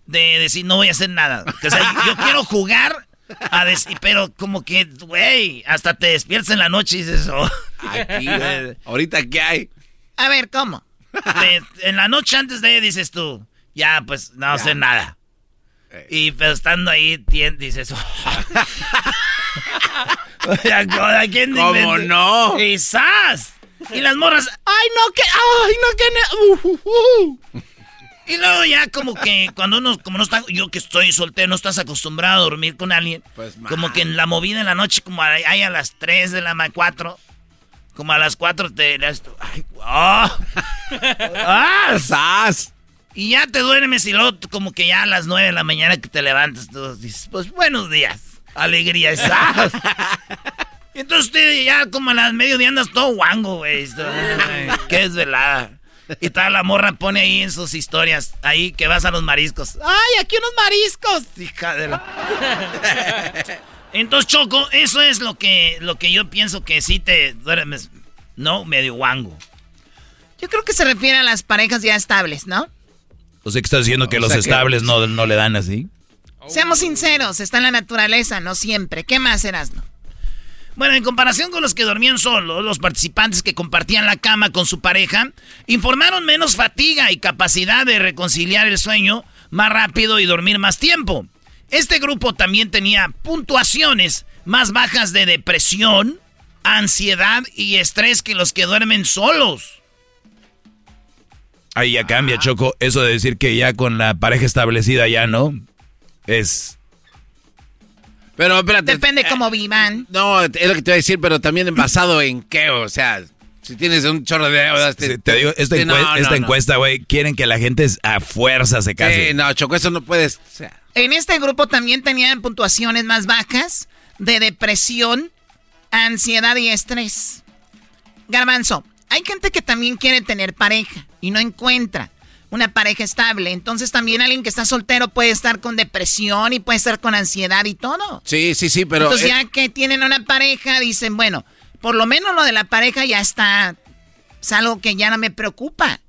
Speaker 3: de decir no voy a hacer nada. O sea, yo quiero jugar, a pero como que, güey, hasta te despiertas en la noche y dices, oh.
Speaker 6: Aquí, ahorita, ¿qué hay?
Speaker 13: A ver, ¿cómo?
Speaker 3: En la noche antes de dices tú, ya, pues no sé nada. Y pero estando ahí, dices, oh. ¿quién
Speaker 6: ¿Cómo no?
Speaker 3: Quizás. Y las morras, ay no, que, ay no, que... Uh, uh, uh". Y luego ya como que cuando uno, como no está, yo que estoy soltero, no estás acostumbrado a dormir con alguien. Pues, como que en la movida en la noche, como hay a las 3 de la 4, como a las 4 te... Ay, ¡Ah! ¡Ah! Y ya te duermes y luego como que ya a las 9 de la mañana que te levantas, tú dices, pues buenos días, alegría, ¡Sas! y entonces usted ya como a las mediodía andas todo guango, güey. Qué desvelada. Y tal, la morra pone ahí en sus historias, ahí que vas a los mariscos.
Speaker 13: ¡Ay, aquí unos mariscos!
Speaker 3: Hija de la... Entonces, Choco, eso es lo que, lo que yo pienso que sí te duermes, ¿no? Medio guango.
Speaker 13: Yo creo que se refiere a las parejas ya estables, ¿no?
Speaker 7: O sea, que estás diciendo que los estables no, no le dan así.
Speaker 13: Seamos sinceros, está en la naturaleza, no siempre. ¿Qué más eras, no?
Speaker 3: Bueno, en comparación con los que dormían solos, los participantes que compartían la cama con su pareja informaron menos fatiga y capacidad de reconciliar el sueño más rápido y dormir más tiempo. Este grupo también tenía puntuaciones más bajas de depresión, ansiedad y estrés que los que duermen solos.
Speaker 7: Ahí ya cambia, Choco. Eso de decir que ya con la pareja establecida ya no. Es
Speaker 6: pero espérate.
Speaker 13: Depende cómo vivan.
Speaker 6: No, es lo que te voy a decir, pero también basado en qué, o sea, si tienes un chorro de deudas.
Speaker 7: Te, digo, esta, encuesta, güey, quieren que la gente a fuerza se case.
Speaker 6: Sí, no, Choco, eso no puedes.
Speaker 13: En este grupo también tenían puntuaciones más bajas de depresión, ansiedad y estrés. Garbanzo, hay gente que también quiere tener pareja y no encuentra una pareja estable. Entonces también alguien que está soltero puede estar con depresión y puede estar con ansiedad y todo.
Speaker 6: Sí, sí, sí, pero...
Speaker 13: Entonces ya que tienen una pareja, dicen, bueno, por lo menos lo de la pareja ya está... Es algo que ya no me preocupa.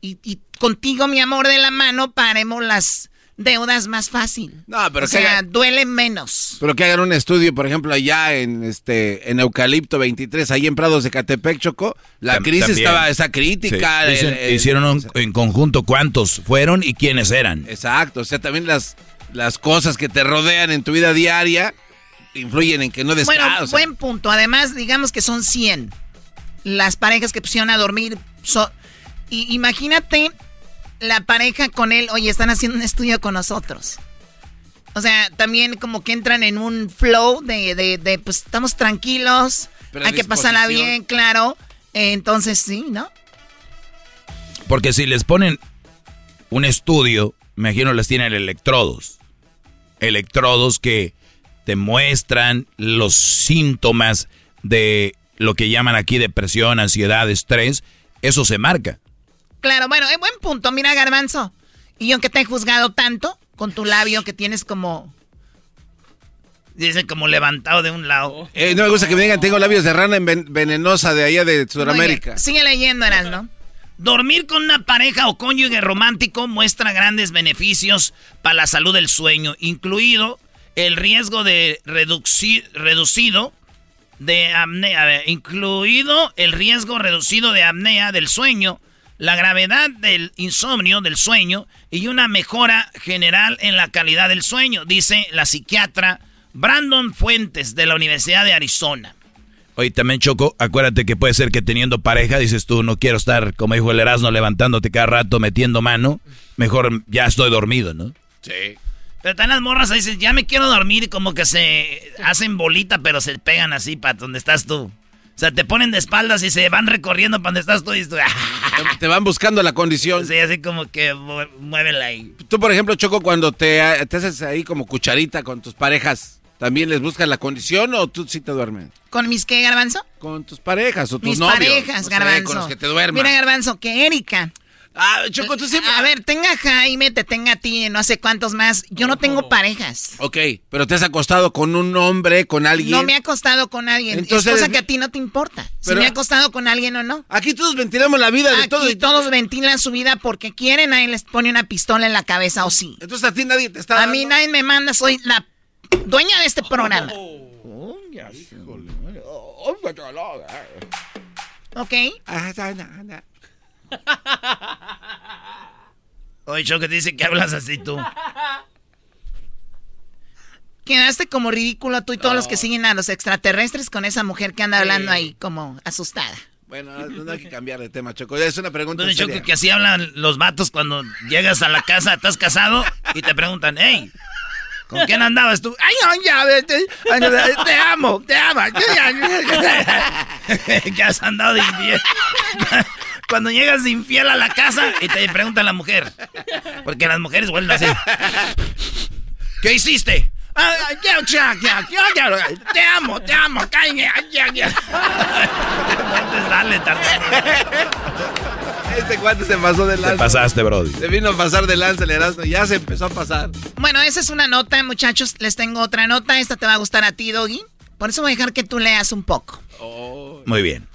Speaker 13: Y, y contigo, mi amor, de la mano, paremos las deudas más fácil. No, pero o sea, duele menos.
Speaker 6: Pero que hagan un estudio, por ejemplo, allá en este en Eucalipto 23, ahí en Prados de Catepec, Choco, la crisis estaba esa crítica.
Speaker 7: hicieron en conjunto cuántos fueron y quiénes eran.
Speaker 6: Exacto, o sea, también las las cosas que te rodean en tu vida diaria influyen en que no descansas.
Speaker 13: Bueno, buen punto. Además, digamos que son 100 las parejas que pusieron a dormir. y imagínate la pareja con él, oye, están haciendo un estudio con nosotros. O sea, también como que entran en un flow de, de, pues estamos tranquilos, hay que pasarla bien, claro. entonces sí, ¿no?
Speaker 7: Porque si les ponen un estudio, me imagino les tienen electrodos. Electrodos que te muestran los síntomas de lo que llaman aquí depresión, ansiedad, estrés. Eso se marca.
Speaker 13: Claro, bueno, es buen punto. Mira, Garbanzo. Y yo que te he juzgado tanto con tu labio que tienes como.
Speaker 3: Dice como levantado de un lado.
Speaker 6: Eh, no me gusta que me digan, tengo labios de rana venenosa de allá de Sudamérica.
Speaker 13: Sigue leyendo, Eras, ¿no?
Speaker 3: Dormir con una pareja o cónyuge romántico muestra grandes beneficios para la salud del sueño, incluido el riesgo de reducido de apnea, incluido el riesgo reducido de apnea del sueño la gravedad del insomnio, del sueño, y una mejora general en la calidad del sueño, dice la psiquiatra Brandon Fuentes de la Universidad de Arizona.
Speaker 7: Oye, también Choco, acuérdate que puede ser que teniendo pareja, dices tú, no quiero estar, como dijo el Erasmo, levantándote cada rato, metiendo mano, mejor ya estoy dormido, ¿no?
Speaker 6: Sí.
Speaker 3: Pero están las morras ahí, dicen, ya me quiero dormir, y como que se hacen bolita, pero se pegan así para donde estás tú. Sea, te ponen de espaldas y se van recorriendo para donde estás tú y tú,
Speaker 6: Te van buscando la condición.
Speaker 3: Sí, así como que muévela ahí.
Speaker 6: Tú, por ejemplo, Choco, cuando te, te haces ahí como cucharita con tus parejas, ¿también les buscas la condición o tú sí te duermes?
Speaker 13: ¿Con mis qué, Garbanzo?
Speaker 6: Con tus parejas o tus
Speaker 13: mis
Speaker 6: novios.
Speaker 13: parejas, Garbanzo.
Speaker 6: con los que te duermen.
Speaker 13: Mira, Garbanzo, que Erika
Speaker 6: Ah, Choco, tú siempre...
Speaker 13: A ver, tenga a Jaime, te tenga a ti, no sé cuántos más. Yo no tengo parejas.
Speaker 6: Ok, pero te has acostado con un hombre, con alguien.
Speaker 13: No me he acostado con alguien. Entonces, es cosa que a ti no te importa. si me he acostado con alguien o no.
Speaker 6: Aquí todos ventilamos la vida de todos.
Speaker 13: Aquí todos ventilan su vida porque quieren, nadie les pone una pistola en la cabeza o sí.
Speaker 6: Entonces a ti nadie te está
Speaker 13: A mí nadie me manda, soy la dueña de este programa. Oh, ok.
Speaker 3: Oye, Choco, te dice que hablas así tú.
Speaker 13: Quedaste como ridículo tú y todos los que siguen a los extraterrestres con esa mujer que anda hablando ahí como asustada.
Speaker 6: Bueno, no hay que cambiar de tema, Choco. Es una pregunta.
Speaker 3: Bueno, Choco, que así hablan los vatos cuando llegas a la casa, estás casado y te preguntan, hey, ¿con quién andabas tú? Ay, no, ya, te, te amo, te amo. ¿Qué has andado de? Cuando llegas infiel a la casa y te pregunta la mujer. Porque las mujeres vuelven así. ¿Qué hiciste? te amo, te amo,
Speaker 6: Dale, Este cuate se pasó de lanza.
Speaker 7: Te pasaste, Brody.
Speaker 6: Se vino a pasar de lanza el Erasmo. Ya se empezó a pasar.
Speaker 13: Bueno, esa es una nota, muchachos. Les tengo otra nota. Esta te va a gustar a ti, Doggy. Por eso voy a dejar que tú leas un poco.
Speaker 7: Muy bien.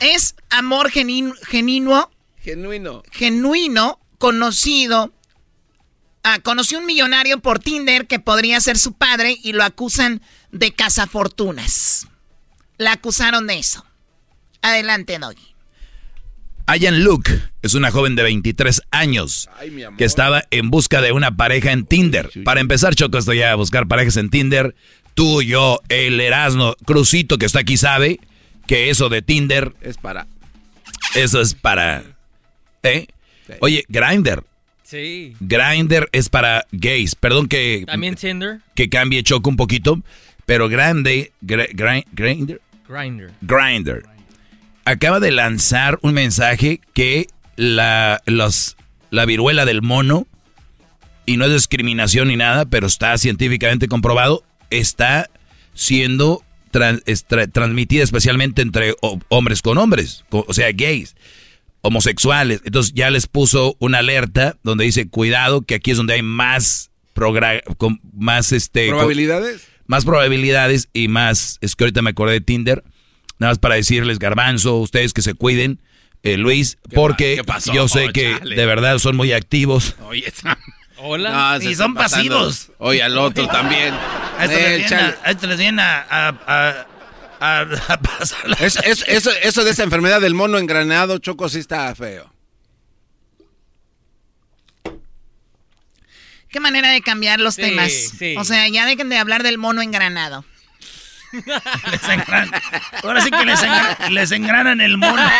Speaker 13: Es amor genuino.
Speaker 6: Genuino.
Speaker 13: Genuino, conocido. Ah, conoció un millonario por Tinder que podría ser su padre y lo acusan de cazafortunas. La acusaron de eso. Adelante, Doggy.
Speaker 7: Ayan Luke es una joven de 23 años que estaba en busca de una pareja en Tinder. Para empezar, Choco, estoy a buscar parejas en Tinder. Tú, yo, el Erasmo, Crucito, que está aquí, sabe que eso de Tinder
Speaker 6: es para.
Speaker 7: Eso es para. ¿Eh? Oye, Grinder.
Speaker 21: Sí.
Speaker 7: Grinder es para gays. Perdón que.
Speaker 21: También Tinder.
Speaker 7: Que cambie choco un poquito. Pero Grande. Grinder.
Speaker 21: Grinder.
Speaker 7: Grinder. Acaba de lanzar un mensaje que la, los, la viruela del mono. Y no es discriminación ni nada, pero está científicamente comprobado. Está siendo transmitida especialmente entre hombres con hombres, o sea, gays, homosexuales. Entonces ya les puso una alerta donde dice, cuidado, que aquí es donde hay más, con más este,
Speaker 6: probabilidades.
Speaker 7: más probabilidades y más, es que ahorita me acordé de Tinder, nada más para decirles, garbanzo, ustedes que se cuiden. Eh, Luis, porque yo sé que de verdad son muy activos.
Speaker 6: Oye,
Speaker 21: Hola.
Speaker 3: y son pasivos.
Speaker 6: Oye, al otro también.
Speaker 3: A esto les viene a, pasar.
Speaker 6: eso, de esa enfermedad del mono engranado, Choco, sí está feo.
Speaker 13: Qué manera de cambiar los temas. O sea, ya dejen de hablar del mono engranado.
Speaker 3: Ahora sí que les, les engranan el mono.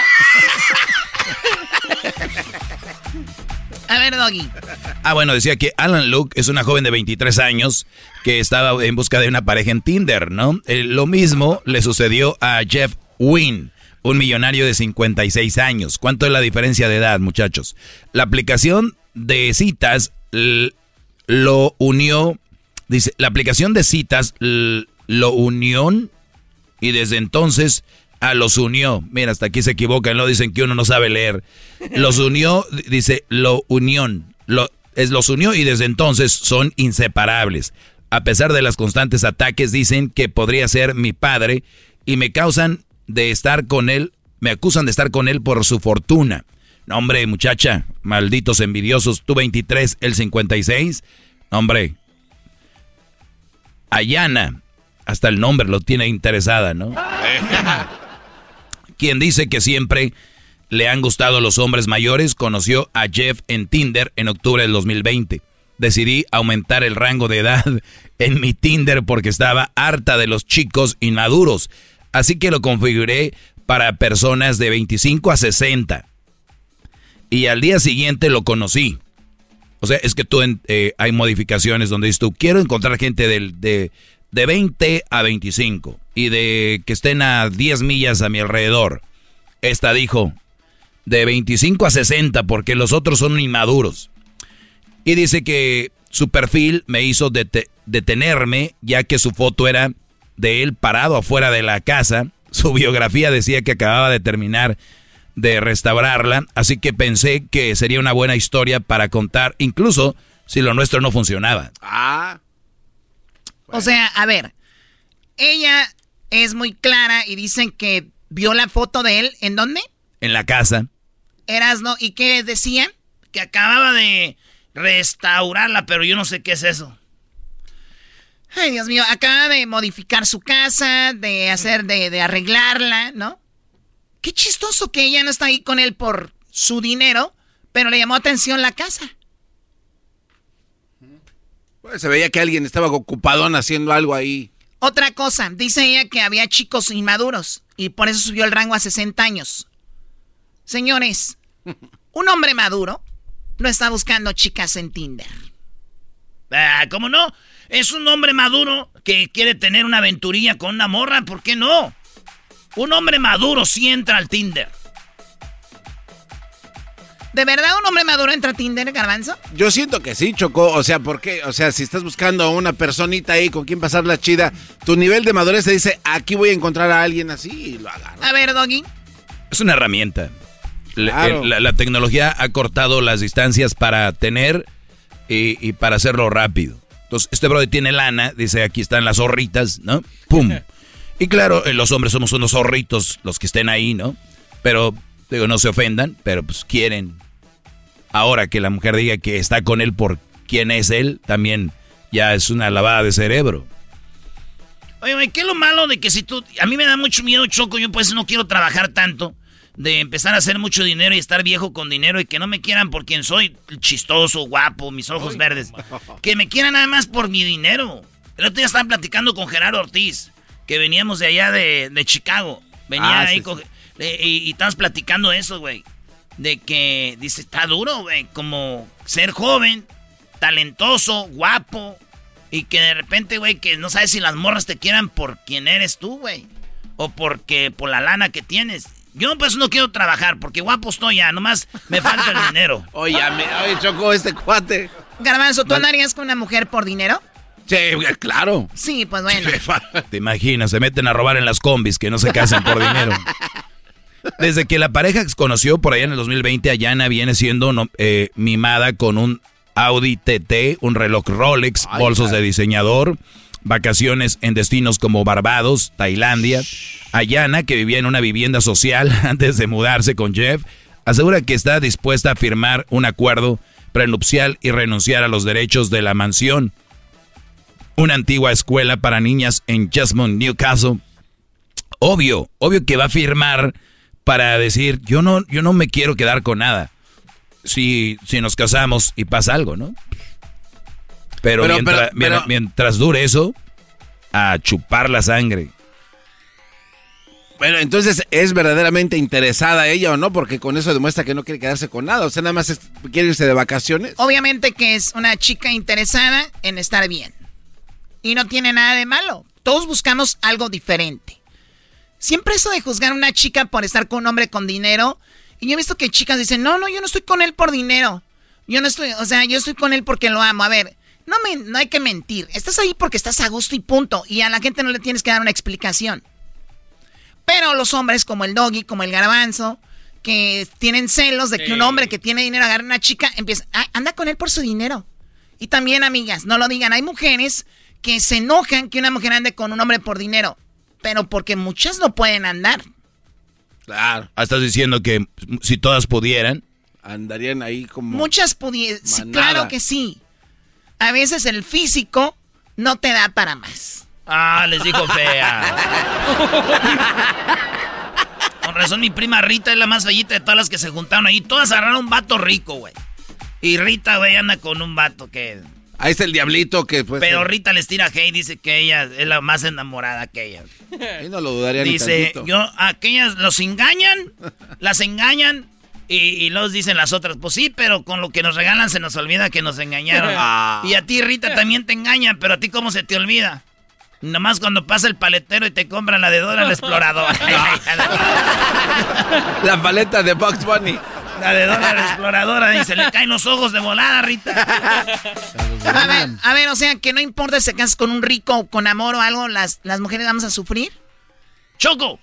Speaker 13: A ver, Doggy.
Speaker 7: Ah, bueno, decía que Alan Luke es una joven de 23 años que estaba en busca de una pareja en Tinder, ¿no? Eh, lo mismo le sucedió a Jeff Wynn, un millonario de 56 años. ¿Cuánto es la diferencia de edad, muchachos? La aplicación de citas lo unió, dice, la aplicación de citas lo unió y desde entonces a los unió. Mira, hasta aquí se equivocan, lo dicen que uno no sabe leer. Los unió, dice, lo unión. Lo, es los unió y desde entonces son inseparables. A pesar de los constantes ataques, dicen que podría ser mi padre y me causan de estar con él, me acusan de estar con él por su fortuna. No, hombre, muchacha, malditos envidiosos, tú 23, el 56. hombre, Ayana, hasta el nombre lo tiene interesada, ¿no? quien dice que siempre le han gustado los hombres mayores, conoció a Jeff en Tinder en octubre del 2020. Decidí aumentar el rango de edad en mi Tinder porque estaba harta de los chicos inmaduros. Así que lo configuré para personas de 25 a 60. Y al día siguiente lo conocí. O sea, es que tú eh, hay modificaciones donde dices tú, quiero encontrar gente de, de 20 a 25 y de que estén a 10 millas a mi alrededor. Esta dijo de 25 a 60 porque los otros son inmaduros. Y dice que su perfil me hizo detenerme ya que su foto era de él parado afuera de la casa. Su biografía decía que acababa de terminar de restaurarla, así que pensé que sería una buena historia para contar, incluso si lo nuestro no funcionaba.
Speaker 6: Ah.
Speaker 13: O sea, a ver, ella es muy clara y dicen que vio la foto de él, ¿en dónde?
Speaker 7: En la casa.
Speaker 13: Eras, ¿no? ¿Y qué decía? Que acababa de restaurarla, pero yo no sé qué es eso. Ay, Dios mío, acaba de modificar su casa, de hacer, de, de arreglarla, ¿no? Qué chistoso que ella no está ahí con él por su dinero, pero le llamó atención la casa.
Speaker 6: Pues se veía que alguien estaba ocupado haciendo algo ahí.
Speaker 13: Otra cosa, dice ella que había chicos inmaduros y por eso subió el rango a 60 años. Señores, un hombre maduro no está buscando chicas en Tinder.
Speaker 3: Ah, ¿cómo no? Es un hombre maduro que quiere tener una aventurilla con una morra, ¿por qué no? Un hombre maduro sí entra al Tinder.
Speaker 13: ¿De verdad un hombre maduro entra a Tinder, Garbanzo?
Speaker 6: Yo siento que sí, Chocó. O sea, ¿por qué? O sea, si estás buscando a una personita ahí con quien pasar la chida, tu nivel de madurez te dice, aquí voy a encontrar a alguien así y lo agarro.
Speaker 13: A ver, Doggy.
Speaker 7: Es una herramienta. La, tecnología ha cortado las distancias para tener y, para hacerlo rápido. Entonces, este brother tiene lana, dice, aquí están las zorritas, ¿no? ¡Pum! Y claro, eh, los hombres somos unos zorritos, los que estén ahí, ¿no? Pero, digo, no se ofendan, pero pues quieren. Ahora que la mujer diga que está con él por quién es él, también ya es una lavada de cerebro.
Speaker 3: Oye, ¿qué es lo malo de que si tú... A mí me da mucho miedo, Choco, yo pues no quiero trabajar tanto, de empezar a hacer mucho dinero y estar viejo con dinero y que no me quieran por quien soy, chistoso, guapo, mis ojos verdes. Que me quieran nada más por mi dinero. El otro día estaba platicando con Gerardo Ortiz que veníamos de allá de, Chicago. Venía ah, ahí y, y estabas platicando eso, güey. De que, dice, está duro, güey. Como ser joven, talentoso, guapo. Y que de repente, güey, que no sabes si las morras te quieran por quién eres tú, güey. O porque, por la lana que tienes. Yo pues no quiero trabajar porque guapo estoy ya, nomás me falta el dinero.
Speaker 6: oye, me, oye, chocó este cuate.
Speaker 13: Garbanzo, ¿tú andarías con una mujer por dinero?
Speaker 6: Sí, claro.
Speaker 13: Sí, pues bueno.
Speaker 7: Te imaginas, se meten a robar en las combis que no se casan por dinero. Desde que la pareja se conoció por allá en el 2020, Ayana viene siendo eh, mimada con un Audi TT, un reloj Rolex, bolsos de diseñador, vacaciones en destinos como Barbados, Tailandia. Ayana, que vivía en una vivienda social antes de mudarse con Jeff, asegura que está dispuesta a firmar un acuerdo prenupcial y renunciar a los derechos de la mansión una antigua escuela para niñas en Jasmine, Newcastle. Obvio, obvio que va a firmar para decir, yo no, yo no me quiero quedar con nada. Si, si nos casamos y pasa algo, ¿no? Pero, mientras, dure eso, a chupar la sangre.
Speaker 6: Bueno, entonces es verdaderamente interesada ella o no, porque con eso demuestra que no quiere quedarse con nada. O sea, nada más quiere irse de vacaciones.
Speaker 13: Obviamente que es una chica interesada en estar bien. Y no tiene nada de malo. Todos buscamos algo diferente. Siempre eso de juzgar a una chica por estar con un hombre con dinero. Y yo he visto que chicas dicen, no, no, yo no estoy con él por dinero. Yo no estoy, o sea, yo estoy con él porque lo amo. A ver, no, me, no hay que mentir. Estás ahí porque estás a gusto y punto. Y a la gente no le tienes que dar una explicación. Pero los hombres como el doggy, como el garbanzo, que tienen celos de que un hombre que tiene dinero agarra a una chica, empieza, ah, anda con él por su dinero. Y también, amigas, no lo digan, hay mujeres que se enojan que una mujer ande con un hombre por dinero, pero porque muchas no pueden andar.
Speaker 7: Claro. Ah, estás diciendo que si todas pudieran.
Speaker 6: Andarían ahí como.
Speaker 13: Muchas pudieran. claro que sí. A veces el físico no te da para más.
Speaker 3: Ah, les dijo fea. Con razón, mi prima Rita es la más bellita de todas las que se juntaron ahí. Todas agarraron un vato rico, güey. Y Rita, güey, anda con un vato que
Speaker 6: Ahí está el diablito que
Speaker 3: pues. Pero Rita les tira hey, dice que ella es la más enamorada que ella.
Speaker 6: Y no lo dudaría
Speaker 3: Dice, yo, aquellas los engañan, las engañan y, los dicen las otras, pues sí, pero con lo que nos regalan se nos olvida que nos engañaron. Ah. Y a ti, Rita, también te engañan, pero a ti, ¿cómo se te olvida? Nomás cuando pasa el paletero y te compran la de Dora el explorador.
Speaker 6: la paleta de Bugs Bunny.
Speaker 3: La de Dora la exploradora y se le caen los ojos de volada, Rita.
Speaker 13: a ver, a ver, o sea, que no importa si te casas con un rico o con amor o algo, las, las mujeres vamos a sufrir.
Speaker 3: Choco,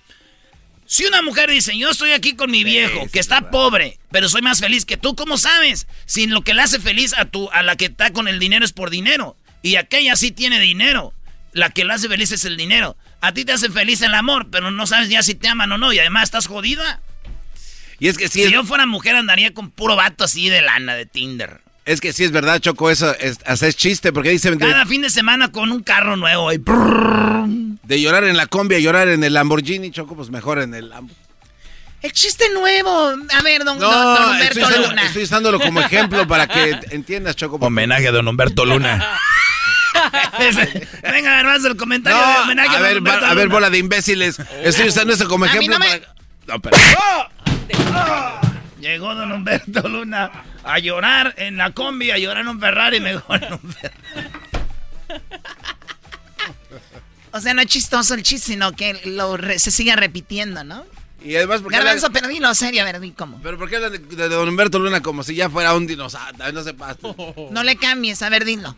Speaker 3: si una mujer dice, yo estoy aquí con mi viejo, que está pobre, pero soy más feliz que tú, ¿cómo sabes? Si lo que le hace feliz a, tu, a la que está con el dinero es por dinero. Y aquella sí tiene dinero. La que le hace feliz es el dinero. A ti te hace feliz el amor, pero no sabes ya si te aman o no. Y además estás jodida.
Speaker 6: Y es que
Speaker 3: si yo fuera mujer andaría con puro vato así de lana de Tinder.
Speaker 6: Es que sí es verdad, Choco, eso es, es chiste, porque dicen...
Speaker 3: Cada fin de semana con un carro nuevo y...
Speaker 6: De llorar en la combi a llorar en el Lamborghini, Choco, pues mejor en el.
Speaker 13: El chiste nuevo. A ver, don, Humberto
Speaker 6: estoy
Speaker 13: Luna.
Speaker 6: Estoy usándolo como ejemplo para que entiendas, Choco.
Speaker 7: Homenaje a don Humberto Luna.
Speaker 3: Venga, hermano, el comentario de homenaje
Speaker 6: a, ver, a ver, bola de imbéciles. Estoy usando eso como ejemplo para... No, pero...
Speaker 3: Llegó don Humberto Luna a llorar en la combi, a llorar en un Ferrari, mejor en un Ferrari.
Speaker 13: O sea, no es chistoso el chiste, sino que lo se sigue repitiendo, ¿no?
Speaker 6: Y además, porque
Speaker 13: Garbanzo, pero dilo serio, a ver, cómo.
Speaker 6: Pero ¿por qué hablan de, don Humberto Luna como si ya fuera un dinosaurio? No se pasa.
Speaker 13: No le cambies, a ver, dilo.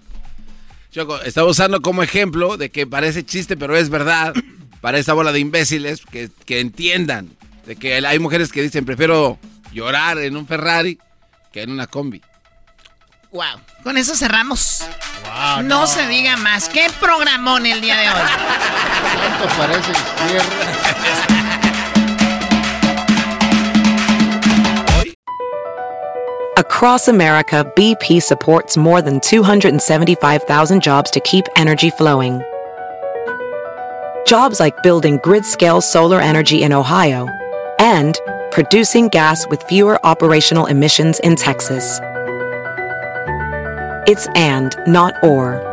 Speaker 6: Choco, estaba usando como ejemplo de que parece chiste, pero es verdad. Para esta bola de imbéciles que, que entiendan de que hay mujeres que dicen prefiero llorar en un Ferrari que en una combi.
Speaker 13: Wow. Con eso cerramos. Wow, no, se diga más. ¿Qué programón el día de hoy?
Speaker 11: ¿Cuánto parece
Speaker 22: Across America, BP supports more than 275,000 jobs to keep energy flowing. Jobs like building grid-scale solar energy in Ohio and producing gas with fewer operational emissions in Texas. It's and, not or.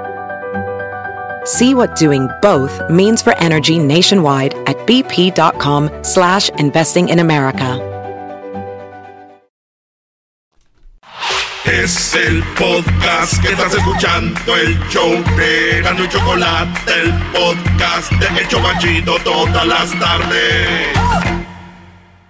Speaker 22: See what doing both means for energy nationwide at bp.com slash investing in America.
Speaker 1: Es el podcast que estás escuchando, el show de Gano y Chocolate, el podcast de El todas las tardes.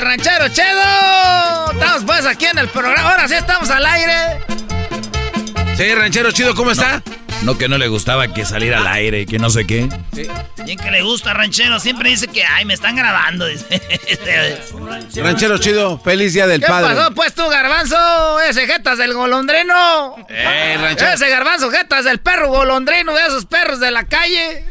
Speaker 3: El ranchero Chedo. Estamos pues aquí en el programa. Ahora sí estamos al aire.
Speaker 6: Sí, ranchero chido, ¿cómo está?
Speaker 7: No que no le gustaba que saliera al aire y que no sé qué.
Speaker 3: Sí. Bien que le gusta, ranchero. Siempre dice que, ay, me están grabando.
Speaker 6: ranchero chido, feliz día del padre.
Speaker 3: ¿Qué pasó, pues tú, garbanzo? Ese jetas del golondrino.
Speaker 6: Eh, ranchero.
Speaker 3: Ese garbanzo jetas del perro golondrino de esos perros de la calle.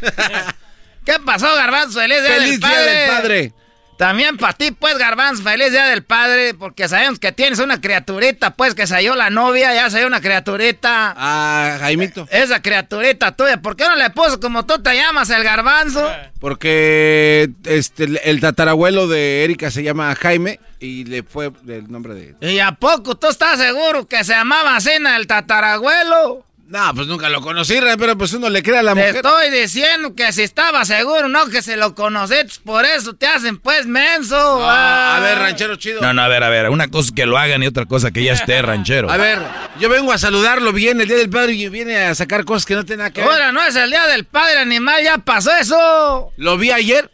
Speaker 3: ¿Qué pasó, garbanzo? Feliz día,
Speaker 6: feliz
Speaker 3: del,
Speaker 6: día
Speaker 3: padre.
Speaker 6: del padre.
Speaker 3: También para ti, pues, Garbanzo, feliz día del padre, porque sabemos que tienes una criaturita, pues, que salió la novia, ya salió una criaturita.
Speaker 6: Ah, Jaimito.
Speaker 3: Esa criaturita tuya, ¿por qué no le puso como tú te llamas, el Garbanzo?
Speaker 6: Porque este, el tatarabuelo de Erika se llama Jaime y le fue el nombre de...
Speaker 3: ¿Y a poco tú estás seguro que se llamaba Cena el tatarabuelo?
Speaker 6: No, pues nunca lo conocí, pero pues uno le cree a la
Speaker 3: te
Speaker 6: mujer.
Speaker 3: estoy diciendo que si estaba seguro, no que se lo conociste, por eso te hacen pues menso.
Speaker 6: Ah, a ver, ranchero chido.
Speaker 7: No, no, a ver, a ver, una cosa es que lo hagan y otra cosa que ya esté ranchero.
Speaker 6: A ver, yo vengo a saludarlo bien el Día del Padre y viene a sacar cosas que no tienen nada que ver.
Speaker 3: Ahora no es el Día del Padre Animal, ya pasó eso.
Speaker 6: ¿Lo vi ayer?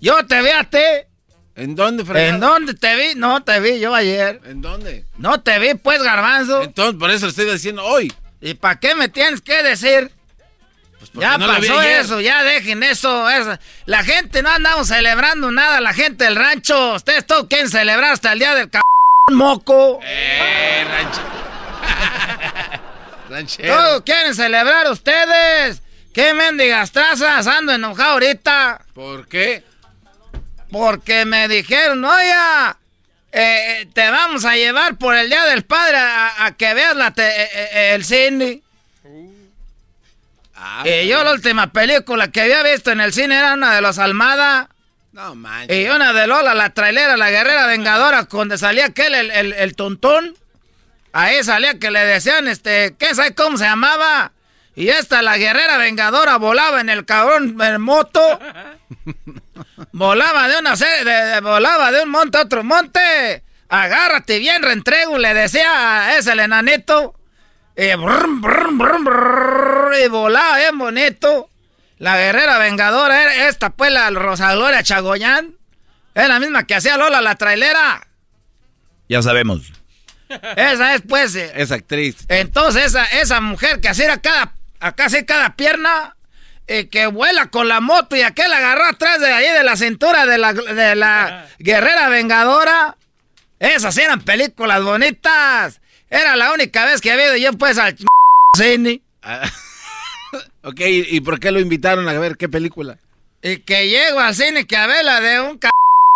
Speaker 3: Yo te vi a ti.
Speaker 6: ¿En dónde, fregado?
Speaker 3: ¿En dónde te vi? No te vi yo ayer.
Speaker 6: ¿En dónde?
Speaker 3: No te vi, pues, garbanzo.
Speaker 6: Entonces, por eso lo estoy diciendo hoy.
Speaker 3: ¿Y para qué me tienes que decir?
Speaker 6: Pues
Speaker 3: ya
Speaker 6: no
Speaker 3: pasó eso, ya dejen eso, eso, La gente no andamos celebrando nada, la gente del rancho. Ustedes todos quieren celebrar hasta el día del c moco.
Speaker 6: Eh, rancho. ranchero.
Speaker 3: Todos quieren celebrar ustedes. ¿Qué mendigas trazas? Ando enojado ahorita.
Speaker 6: ¿Por qué?
Speaker 3: Porque me dijeron, oye, eh, te vamos a llevar por el Día del Padre a, a que veas la te, eh, el cine. Ah, y yo la última película que había visto en el cine era una de los Almada.
Speaker 6: No manches.
Speaker 3: Y una de Lola, la trailera, la guerrera vengadora, donde salía aquel, el, el, el tontón. Ahí salía que le decían, este, ¿qué sabe cómo se llamaba? Y esta, la guerrera vengadora, volaba en el cabrón en moto. volaba de una serie, volaba de un monte a otro monte. Agárrate bien, reentrego, le decía a ese el enanito. Y, volaba bien bonito. La guerrera vengadora, esta pues la Rosa Gloria Chagoyán. Es la misma que hacía Lola la trailera.
Speaker 7: Ya sabemos.
Speaker 3: Esa es pues.
Speaker 6: Esa actriz.
Speaker 3: Entonces esa, esa mujer que hacía cada, acá cada pierna. Eh, que vuela con la moto y aquel agarró atrás de ahí de la cintura de la, de la guerrera vengadora. Esas eran películas bonitas. Era la única vez que había ido yo pues al cine.
Speaker 6: Ok, ¿y por qué lo invitaron a ver qué película?
Speaker 3: Y que llego al cine que a ver la de un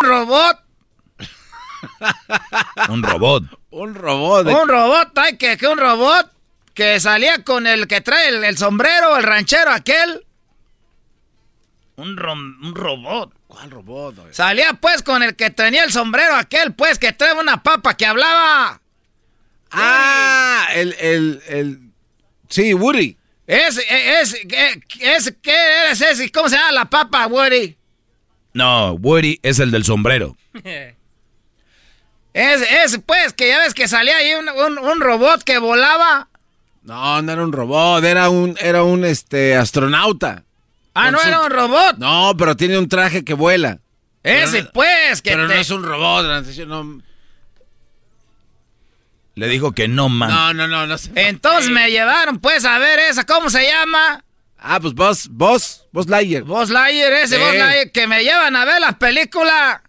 Speaker 3: robot.
Speaker 7: un robot.
Speaker 6: Un robot.
Speaker 3: Un robot, ay, que, que un robot que salía con el que trae el, sombrero, el ranchero aquel. Un, un robot.
Speaker 6: ¿Cuál robot?
Speaker 3: Salía pues con el que tenía el sombrero aquel, pues, que trae una papa que hablaba.
Speaker 6: Ah, el, el, el... Sí, Woody.
Speaker 3: Es, es, es, ¿qué es ese? ¿Cómo se llama la papa, Woody?
Speaker 7: No, Woody es el del sombrero.
Speaker 3: Es, es, pues, que ya ves que salía ahí un, robot que volaba.
Speaker 6: No, no era un robot, era un, era un este astronauta.
Speaker 3: Ah, no era un robot.
Speaker 6: No, pero tiene un traje que vuela.
Speaker 3: Ese, pues, que.
Speaker 6: Pero no es un robot,
Speaker 7: Le dijo que no, man.
Speaker 6: No, no, no, no
Speaker 3: Entonces me llevaron, pues, a ver esa, ¿cómo se llama?
Speaker 6: Ah, pues vos, vos, vos Layer.
Speaker 3: Vos Layer, ese vos Layer, que me llevan a ver las películas.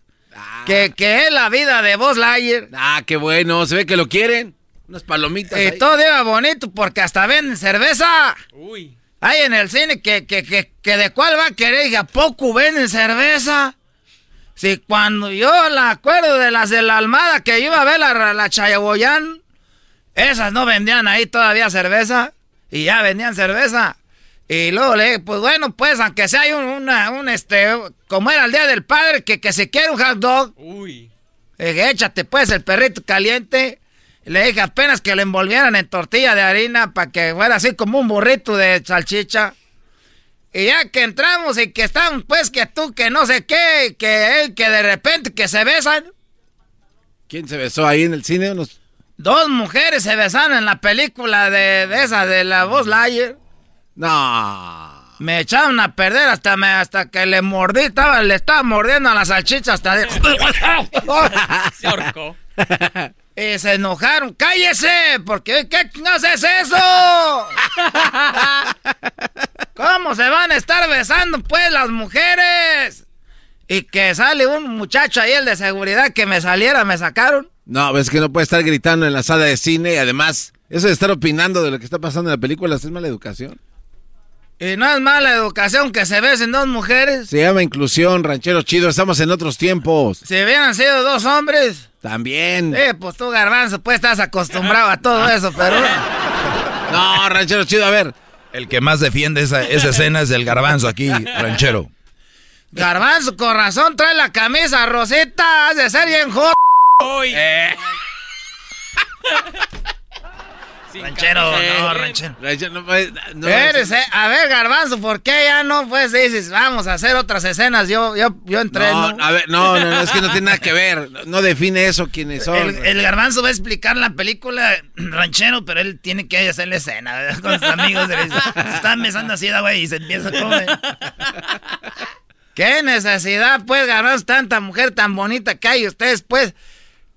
Speaker 3: Que, que es la vida de Buzz Lightyear.
Speaker 6: Ah, qué bueno. Se ve que lo quieren. Unas palomitas.
Speaker 3: Y todo iba bonito porque hasta venden cerveza. Uy. Hay en el cine que, que, que, que de cuál va a querer. Y a poco venden cerveza. Si cuando yo la acuerdo de las de la Almada que iba a ver la, la Chayaboyán, esas no vendían ahí todavía cerveza. Y ya vendían cerveza. Y luego le pues bueno, pues, aunque sea hay un, una, un, este, como era el Día del Padre, que, que se quiere un hot dog. Uy. dije, échate, pues, el perrito caliente. Le dije apenas que le envolvieran en tortilla de harina para que fuera así como un burrito de salchicha. Y ya que entramos y que están, pues, que tú, que no sé qué, que, que de repente que se besan.
Speaker 6: ¿Quién se besó ahí en el cine?
Speaker 3: Dos mujeres se besaron en la película de, de esa, de la voz Layer.
Speaker 6: No.
Speaker 3: Me echaron a perder hasta me, hasta que le mordí, estaba, le estaba mordiendo a la salchicha hasta de... se ahorcó. Y se enojaron. ¡Cállese! Porque ¿qué no haces eso? ¿Cómo se van a estar besando pues las mujeres? Y que sale un muchacho ahí, el de seguridad, que me saliera, me sacaron.
Speaker 6: No, es que no puede estar gritando en la sala de cine y además, eso de estar opinando de lo que está pasando en la película es mala educación.
Speaker 3: Y no es mala educación que se besen dos mujeres.
Speaker 6: Se llama inclusión, ranchero chido, estamos en otros tiempos.
Speaker 3: Si hubieran sido dos hombres.
Speaker 6: También.
Speaker 3: Eh, pues tú, garbanzo, pues estás acostumbrado a todo eso, pero...
Speaker 6: No, ranchero chido, a ver.
Speaker 7: El que más defiende esa, escena es el garbanzo aquí, ranchero.
Speaker 3: Garbanzo, con razón, trae la camisa rosita, has de ser bien joder. Eh. ranchero, no, ranchero. no, a ver, Garbanzo, ¿por qué ya no pues dices, vamos a hacer otras escenas? Yo, yo, yo entré.
Speaker 6: No, a ver, no, no, es que no tiene nada que ver. No define eso quiénes son.
Speaker 3: El, Garbanzo va a explicar la película ranchero, pero él tiene que hacer la escena con sus amigos. Se están besando así, güey, y se empieza a comer. ¿Qué necesidad, pues, Garbanzo, tanta mujer tan bonita que hay ustedes, pues?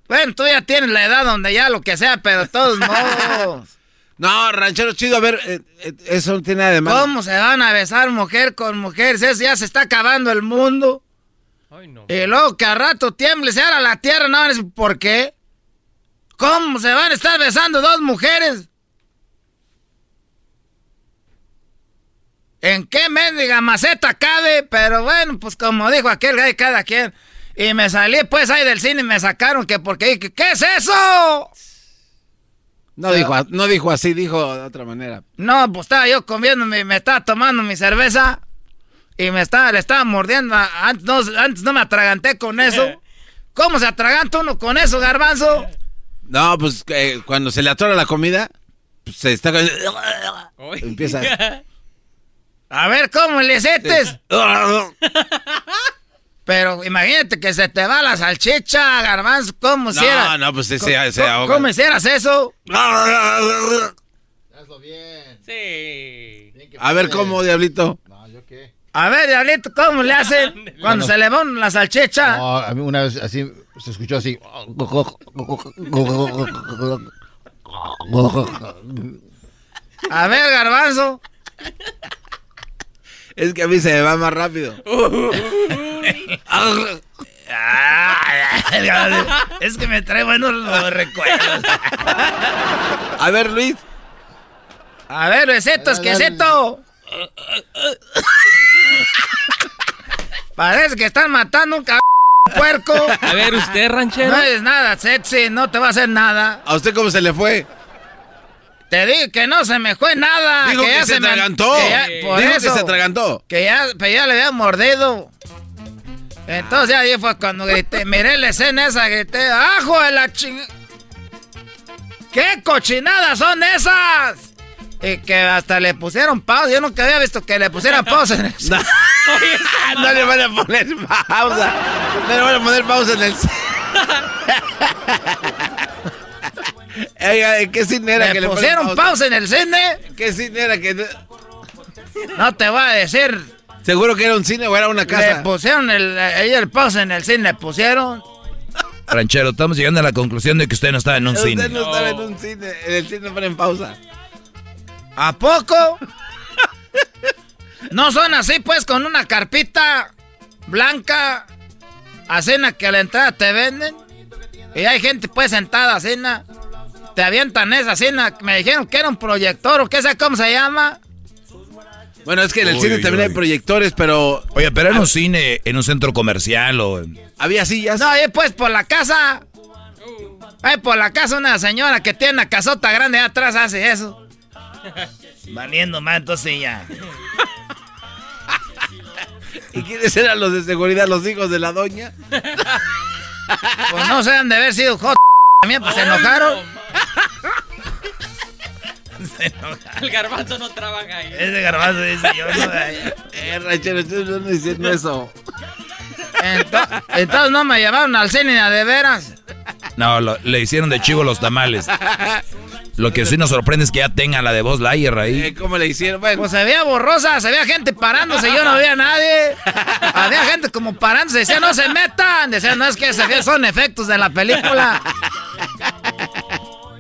Speaker 3: Bueno, tú ya tienes la edad donde ya lo que sea, pero de todos modos.
Speaker 6: No, ranchero chido, a ver, eh, eh, eso no tiene nada de malo.
Speaker 3: ¿Cómo se van a besar mujer con mujer? Eso ya se está acabando el mundo. Ay, no. Y luego que a rato tiemble, se hará la tierra, no, ¿por qué? ¿Cómo se van a estar besando dos mujeres? ¿En qué mendiga maceta cabe? Pero bueno, pues como dijo aquel gay, cada quien. Y me salí pues ahí del cine y me sacaron que porque ¿qué es eso?
Speaker 6: No dijo, no dijo así, dijo de otra manera.
Speaker 3: No, pues estaba yo comiendo, me, me estaba tomando mi cerveza y me estaba, le estaba mordiendo. Antes no, antes no me atraganté con eso. ¿Cómo se atraganta uno con eso, garbanzo?
Speaker 6: No, pues eh, cuando se le atora la comida, pues se está... Empieza...
Speaker 3: A ver, ¿cómo le setes? Pero imagínate que se te va la salchicha, garbanzo, ¿cómo
Speaker 6: No,
Speaker 3: hicieras?
Speaker 6: no, pues se,
Speaker 3: ¿Cómo-
Speaker 6: se, ahoga.
Speaker 3: ¿Cómo hicieras eso?
Speaker 11: Hazlo bien.
Speaker 21: Sí.
Speaker 6: A ver, ¿cómo, Diablito?
Speaker 3: A ver, Diablito, ¿cómo le hacen cuando
Speaker 11: Bueno.
Speaker 3: se le va la salchicha?
Speaker 11: No, a mí una vez así se escuchó así.
Speaker 3: A ver, garbanzo.
Speaker 6: Es que a mí se me va más rápido.
Speaker 3: es que me trae buenos los recuerdos.
Speaker 6: A ver, Luis.
Speaker 3: A ver, besetos, ¿qué es esto? Parece que están matando un cabrón puerco.
Speaker 21: A ver, usted, ranchero.
Speaker 3: No es nada sexy, no te va a hacer nada.
Speaker 6: ¿A usted cómo se le fue?
Speaker 3: Te dije que no se me fue nada.
Speaker 6: Dijo que,
Speaker 3: ya
Speaker 6: se
Speaker 3: me-
Speaker 6: atragantó.
Speaker 3: por eso,
Speaker 6: que se atragantó.
Speaker 3: Que ya, pero ya le había mordido. Entonces ahí fue cuando grité, miré la escena esa, grité, ¡ajo de la ching... ¿Qué cochinadas son esas? Y que hasta le pusieron pausa. Yo nunca había visto que le pusieran pausa en el...
Speaker 6: no le van a poner pausa. No le van a poner pausa en el. ¿En qué cine era
Speaker 3: ¿Le
Speaker 6: que le
Speaker 3: pusieron pausa en el cine?
Speaker 6: ¿Qué cine era que.?
Speaker 3: No te voy a decir.
Speaker 6: ¿Seguro que era un cine o era una
Speaker 3: Le
Speaker 6: casa?
Speaker 3: pusieron el, ahí el pausa en el cine, le pusieron.
Speaker 7: Ranchero, estamos llegando a la conclusión de que usted no estaba en un
Speaker 6: Usted
Speaker 7: cine.
Speaker 6: no estaba en un cine. En el cine ponen pausa.
Speaker 3: ¿A poco? ¿No son así, pues, con una carpita blanca, a cena que a la entrada te venden? Y hay gente, pues, sentada a cena. Te avientan esa cena. Me dijeron que era un proyector, o qué sé cómo se llama.
Speaker 6: Bueno, es que en el
Speaker 7: Uy,
Speaker 6: cine
Speaker 7: uy,
Speaker 6: también hay proyectores, pero.
Speaker 7: Oye, pero en un cine, en un centro comercial o...
Speaker 6: Había sillas.
Speaker 3: No, ahí, pues, por la casa. Ahí, por la casa, una señora que tiene una casota grande allá atrás hace eso. Valiendo más, entonces ya.
Speaker 6: ¿Y quiénes eran los de seguridad? ¿Los hijos de la doña?
Speaker 3: Pues no sé, han de haber sido hot también, pues se enojaron.
Speaker 21: El garbanzo no trabaja ahí.
Speaker 3: Ese garbanzo dice yo no.
Speaker 6: Eh, ranchero, ustedes no están diciendo eso.
Speaker 3: Ento- Entonces no me llevaron al cine de veras.
Speaker 7: No, lo- le hicieron de chivo los tamales. Lo que sí nos sorprende es que ya tenga la de voz Layer ahí.
Speaker 6: Eh, ¿Cómo le hicieron? Bueno,
Speaker 3: Pues se veía borrosa, se veía gente parándose, yo no veía a nadie. Había gente como parándose, decía no se metan. Decía no es que se ve- son efectos de la película.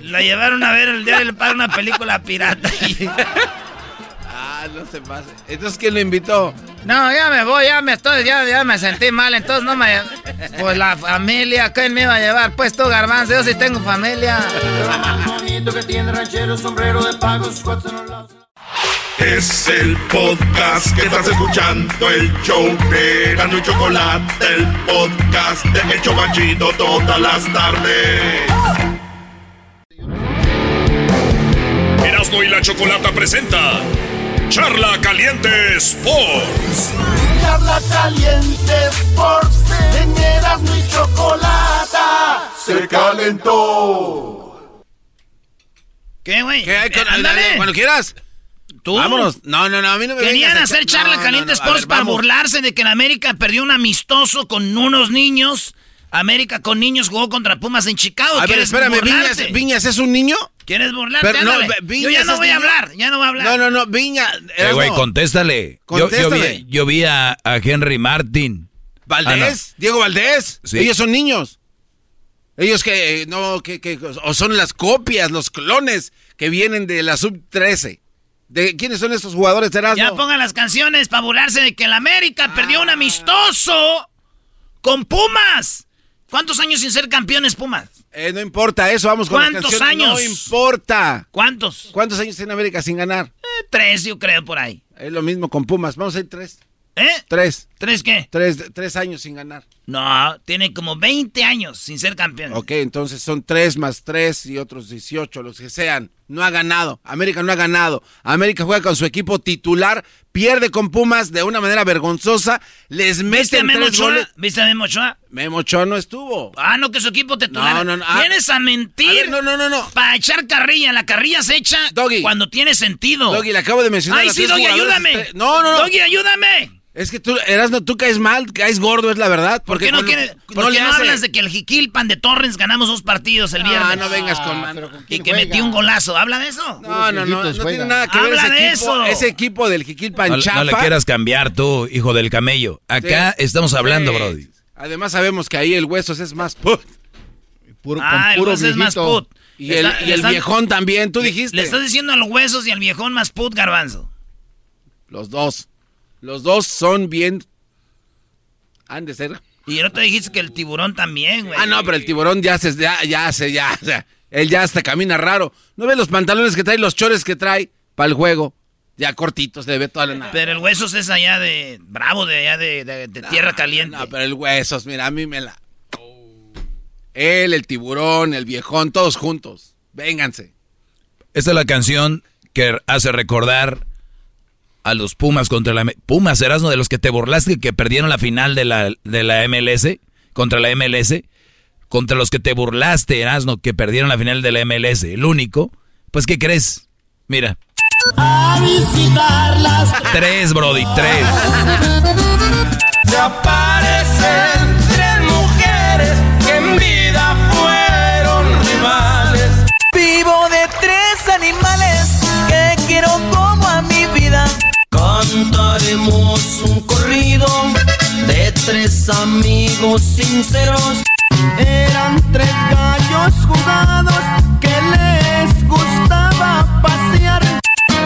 Speaker 3: La llevaron a ver el día del padre una película pirata.
Speaker 6: ah, no se pase. Entonces, ¿quién lo invitó?
Speaker 3: No, ya me voy, ya me estoy, ya, ya me sentí mal, entonces no me... Pues la familia, ¿quién me iba a llevar? Pues tú, garbanzo, yo sí tengo familia.
Speaker 1: Es el podcast que estás escuchando, el show de Gano y Chocolate, el podcast de El Chobachito todas las tardes.
Speaker 10: Erasmo y la Chocolata presenta Charla Caliente Sports.
Speaker 23: Charla caliente Sports en Erasmo y Chocolata se calentó.
Speaker 3: ¿Qué, güey?
Speaker 6: ¿Qué hay con
Speaker 3: Ándale.
Speaker 6: dale, Cuando quieras.
Speaker 3: ¿Tú?
Speaker 6: Vámonos. No, no, no, a mí no me
Speaker 3: Querían hacer charla
Speaker 6: No,
Speaker 3: caliente
Speaker 6: no, no, a
Speaker 3: Sports
Speaker 6: ver,
Speaker 3: para
Speaker 6: vamos.
Speaker 3: burlarse de que la América perdió un amistoso con unos niños. América con niños jugó contra Pumas en Chicago.
Speaker 6: A ver,
Speaker 3: ¿Quieres
Speaker 6: espérame? Viñas, Viñas es un niño.
Speaker 3: ¿Quieres burlarte?
Speaker 6: Pero no,
Speaker 3: Yo ya no voy a hablar, ya no voy a hablar.
Speaker 6: No, no, no, Viña.
Speaker 7: Eh, güey, contéstale. Yo, vi, yo vi a, a Henry Martin.
Speaker 6: ¿Valdés? Diego Valdés.
Speaker 7: Sí.
Speaker 6: Ellos son niños. Ellos que, eh, no, que, que, o son las copias, los clones que vienen de la sub-13. ¿De quiénes son estos jugadores, Erasmo?
Speaker 3: Ya pongan las canciones para burlarse de que el América perdió un amistoso con Pumas. ¿Cuántos años sin ser campeones Pumas?
Speaker 6: Eh, no importa eso, vamos con la
Speaker 3: ¿Cuántos años?
Speaker 6: No importa.
Speaker 3: ¿Cuántos?
Speaker 6: ¿Cuántos años tiene América sin ganar?
Speaker 3: Eh, tres, yo creo, por ahí.
Speaker 6: Es lo mismo con Pumas. Vamos a ir tres.
Speaker 3: ¿Eh?
Speaker 6: Tres.
Speaker 3: ¿Tres qué?
Speaker 6: Tres, tres años sin ganar.
Speaker 3: No, tiene como 20 años sin ser campeón.
Speaker 6: Ok, entonces son 3 más 3 y otros 18, los que sean. No ha ganado. América no ha ganado. América juega con su equipo titular, pierde con Pumas de una manera vergonzosa, les meten tres goles.
Speaker 3: ¿Viste a Memo Ochoa?
Speaker 6: Memo Ochoa no estuvo.
Speaker 3: Ah, no, que su equipo titular.
Speaker 6: No, no, no. Ah.
Speaker 3: Vienes a mentir.
Speaker 6: no, no, no, no.
Speaker 3: Para echar carrilla. La carrilla se echa cuando tiene sentido.
Speaker 6: Doggy, le acabo de mencionar.
Speaker 3: Ay, sí, Doggy, ayúdame.
Speaker 6: No, no, no.
Speaker 3: Doggy, ayúdame.
Speaker 6: Es que tú, Erasno, tú caes mal, caes gordo, es la verdad.
Speaker 3: ¿Por qué no, quiere, no, no hablas de que el Jiquilpan de Torrens ganamos dos partidos el viernes?
Speaker 6: Ah, no vengas con...
Speaker 3: y que metió un golazo. ¿Habla de eso?
Speaker 6: No, no, no, no tiene nada que ver ese equipo, eso. ese equipo del Jiquilpan
Speaker 7: no,
Speaker 6: chafa.
Speaker 7: No le quieras cambiar tú, hijo del camello. Acá estamos hablando,
Speaker 6: sí.
Speaker 7: Brody.
Speaker 6: Además sabemos que ahí el Huesos es más put.
Speaker 3: Puro, ah, puro el es más put.
Speaker 6: Y el, y el viejón también, tú dijiste.
Speaker 3: Le estás diciendo a los Huesos y al viejón más put, garbanzo.
Speaker 6: Los dos. Los dos son bien han de ser.
Speaker 3: Y no te dijiste que el tiburón también, güey.
Speaker 6: Ah, no, pero el tiburón ya se, ya, ya se, ya, o sea, él ya hasta camina raro. ¿No ves los pantalones que trae, los chores que trae para el juego? Ya cortitos, se le ve toda la nada.
Speaker 3: Pero el Huesos es allá de, bravo, de allá de, de, de tierra caliente.
Speaker 6: No, pero el Huesos, mira, a mí me la... Él, el tiburón, el viejón, todos juntos. Vénganse.
Speaker 7: Esta es la canción que hace recordar a los Pumas contra la Pumas, eras uno de los que te burlaste que perdieron la final de la, de la MLS contra la MLS, contra los que te burlaste, Erasno, que perdieron la final de la MLS, el único, pues ¿qué crees? Mira.
Speaker 15: A visitarlas.
Speaker 7: Tres, Brody, tres.
Speaker 15: Se aparecen Cantaremos un corrido de tres amigos sinceros.
Speaker 24: Eran tres gallos jugados que les gustaba pasear.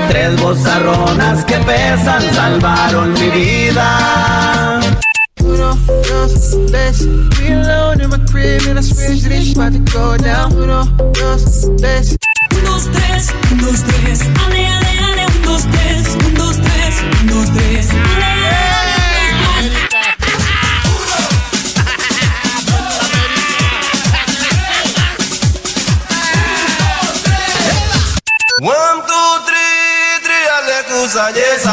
Speaker 15: Tres bozarronas que pesan salvaron mi vida.
Speaker 24: Uno, dos, tres. We alone in my crib and I swear this about to go down. Uno, dos, tres.
Speaker 15: Un, dos, tres, dos, tres. Ale, ale, ale, un, dos, tres. Un, dos, tres, un, dos, tres.
Speaker 25: One, two, three, three, yes.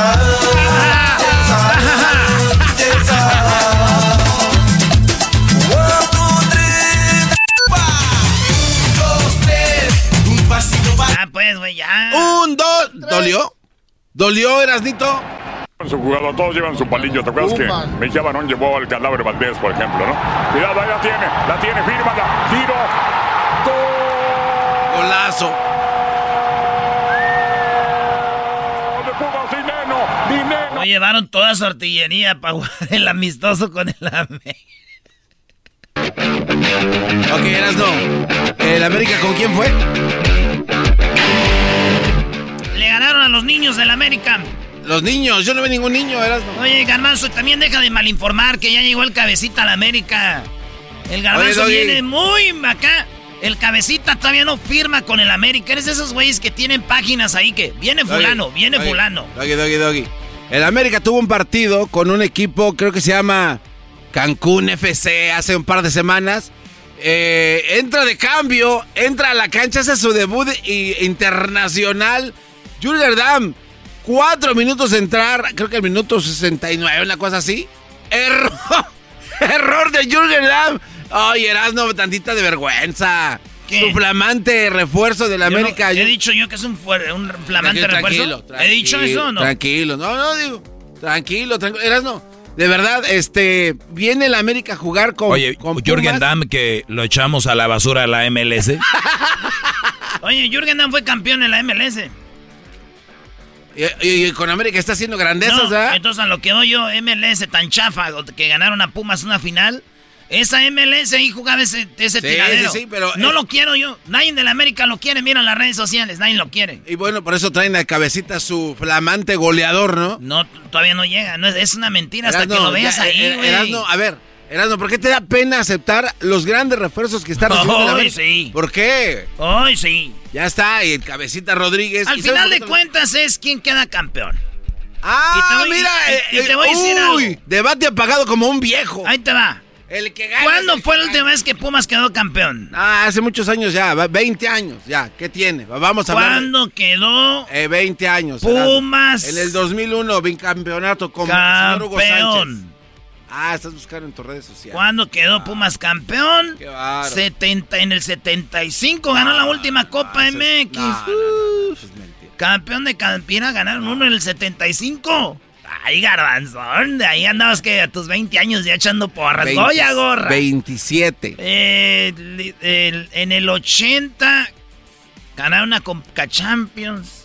Speaker 25: Ah,
Speaker 3: pues, güey, ya.
Speaker 6: Un, dos. ¿Dolió? ¿Dolió, Erasnito?
Speaker 26: Su jugador, todos llevan su palillo. ¿Te acuerdas que Mejía Barón llevó al cadáver Valdés, por ejemplo, no? Cuidado, ahí la tiene, la tiene, fírmala, tiro.
Speaker 6: Golazo.
Speaker 26: De Pumas, Dineno, Dineno.
Speaker 3: No llevaron toda su artillería para jugar el amistoso con el América.
Speaker 6: Ok, Erasno. ¿El América con quién fue?
Speaker 3: A los niños del América.
Speaker 6: Los niños, yo no veo ningún niño, Erasno.
Speaker 3: Oye, Garbanzo, también deja de malinformar que ya llegó el cabecita a la América. El Garbanzo
Speaker 6: Oye,
Speaker 3: viene muy acá. El cabecita todavía no firma con el América. Eres de esos güeyes que tienen páginas ahí que viene fulano,
Speaker 6: Doggy,
Speaker 3: viene
Speaker 6: Doggy,
Speaker 3: fulano.
Speaker 6: Doggy, doggy, doggy. El América tuvo un partido con un equipo, creo que se llama Cancún FC, hace un par de semanas. Eh, entra de cambio, entra a la cancha, hace su debut internacional. Jürgen Damm, cuatro minutos de entrar, creo que el minuto 69, una cosa así. Error, error de Jürgen Damm. Ay, Erasno, tantita de vergüenza. Su flamante refuerzo del
Speaker 3: Yo no-
Speaker 6: América.
Speaker 3: he dicho yo que es un, fuer- un flamante
Speaker 6: Tranquilo,
Speaker 3: refuerzo.
Speaker 6: tranquilo,
Speaker 3: ¿He dicho eso o no?
Speaker 6: Tranquilo, no, no, digo, tranquilo, tranquilo. Erasno, de verdad, este, viene el América a jugar con,
Speaker 7: Oye,
Speaker 6: con
Speaker 7: Jürgen. Damm, que lo echamos a la basura a la MLS.
Speaker 3: Oye, Jürgen Damm fue campeón en la MLS.
Speaker 6: Y, con América está haciendo grandezas,
Speaker 3: No,
Speaker 6: ¿verdad?
Speaker 3: entonces a lo que voy yo, MLS tan chafa, que ganaron a Pumas una final. Esa MLS ahí jugaba ese, ese
Speaker 6: Sí,
Speaker 3: tiradero.
Speaker 6: sí, sí, pero-
Speaker 3: No
Speaker 6: eh,
Speaker 3: lo quiero yo. Nadie de la América lo quiere. Mira las redes sociales, nadie lo quiere.
Speaker 6: Y bueno, por eso traen a cabecita su flamante goleador, ¿no?
Speaker 3: No, todavía no llega. No, es- una mentira hasta
Speaker 6: Erasno,
Speaker 3: que lo veas
Speaker 6: ya,
Speaker 3: ahí,
Speaker 6: eh,
Speaker 3: güey.
Speaker 6: Erasno, a ver, Erasno, ¿por qué te da pena aceptar los grandes refuerzos que está recibiendo América?
Speaker 3: sí.
Speaker 6: ¿Por qué?
Speaker 3: Ay, sí.
Speaker 6: Ya está, y el cabecita Rodríguez.
Speaker 3: Al
Speaker 6: ¿Y
Speaker 3: final de cuentas es quien queda campeón.
Speaker 6: Ah,
Speaker 3: Y te voy-
Speaker 6: mira,
Speaker 3: y- y
Speaker 6: eh,
Speaker 3: te voy a decir
Speaker 6: uy,
Speaker 3: algo.
Speaker 6: debate apagado como un viejo.
Speaker 3: Ahí te va.
Speaker 6: El que gana.
Speaker 3: ¿Cuándo fue la última vez que Pumas quedó campeón?
Speaker 6: Ah, hace muchos años ya, va- 20 años ya. ¿Qué tiene? Vamos a hablar.
Speaker 3: ¿Cuándo quedó
Speaker 6: Eh, 20 años.
Speaker 3: Pumas?
Speaker 6: En el 2001, bicampeonato con el señor Hugo Sánchez. Ah, estás buscando en tus redes sociales.
Speaker 3: ¿Cuándo quedó Pumas campeón?
Speaker 6: bárbaro.
Speaker 3: 70, en el 75 ganó la última Copa MX. Uf. Campeón de Campina ganaron uno en el 75. Ay, garbanzón, de ahí andabas que a tus 20 años ya echando porras.
Speaker 6: 20
Speaker 3: Goya, gorra.
Speaker 6: 27.
Speaker 3: Eh, li- el- en el 80 ganaron una Conca Champions.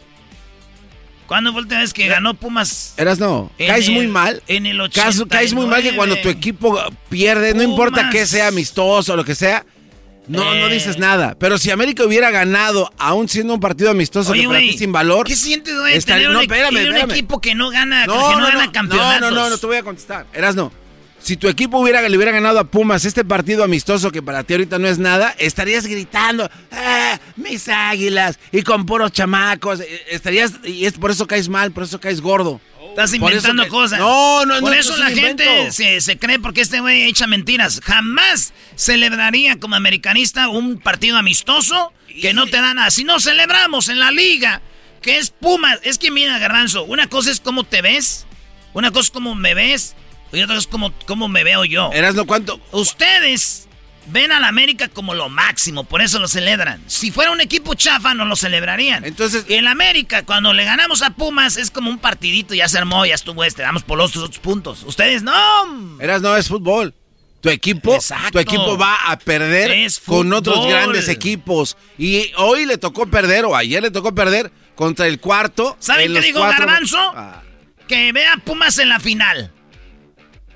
Speaker 3: ¿Cuándo fue la última vez que ganó Pumas?
Speaker 6: Eras no, caes
Speaker 3: el-
Speaker 6: muy mal.
Speaker 3: En el
Speaker 6: Caes,
Speaker 3: 89.
Speaker 6: caes muy mal que cuando tu equipo pierde, no importa que sea amistoso o lo que sea, no, no
Speaker 3: Eh.
Speaker 6: dices nada. Pero si América hubiera ganado, aún siendo un partido amistoso
Speaker 3: Oye,
Speaker 6: que para ti sin valor.
Speaker 3: ¿Qué sientes, güey?
Speaker 6: estar-
Speaker 3: tener
Speaker 6: no,
Speaker 3: un,
Speaker 6: espérame,
Speaker 3: tener un
Speaker 6: espérame.
Speaker 3: equipo que no gana,
Speaker 6: No,
Speaker 3: que no,
Speaker 6: no,
Speaker 3: gana campeonatos.
Speaker 6: no, no, no, no te voy a contestar. Eras no. Si tu equipo hubiera, le hubiera ganado a Pumas este partido amistoso que para ti ahorita no es nada, estarías gritando, ¡Ah, mis águilas! Y con puros chamacos. eh, Estarías, y es por eso caes mal, por eso caes gordo.
Speaker 3: Estás
Speaker 6: Por eso
Speaker 3: inventando
Speaker 6: que-
Speaker 3: cosas.
Speaker 6: No, no.
Speaker 3: Por eso
Speaker 6: es
Speaker 3: la gente se, se cree porque este güey echa mentiras. Jamás celebraría como americanista un partido amistoso que no te da nada. Si no celebramos en la liga, que es Pumas. Es que mira, Garbanzo, una cosa es cómo te ves, una cosa es cómo me ves, y otra es cómo, cómo me veo yo.
Speaker 6: Eras no cuánto.
Speaker 3: Ustedes ven al América como lo máximo, por eso lo celebran. Si fuera un equipo chafa, no lo celebrarían.
Speaker 6: Entonces.
Speaker 3: El América, cuando le ganamos a Pumas, es como un partidito, ya se armó, ya estuvo este, damos por los otros puntos. Ustedes no.
Speaker 6: Eras no es fútbol. Tu equipo,
Speaker 3: Exacto.
Speaker 6: tu equipo va a perder con otros grandes equipos. Y hoy le tocó perder, o ayer le tocó perder, contra el cuarto.
Speaker 3: ¿Saben
Speaker 6: en
Speaker 3: qué dijo
Speaker 6: cuatro-
Speaker 3: Garbanzo?
Speaker 6: Ah,
Speaker 3: Que vea a Pumas en la final.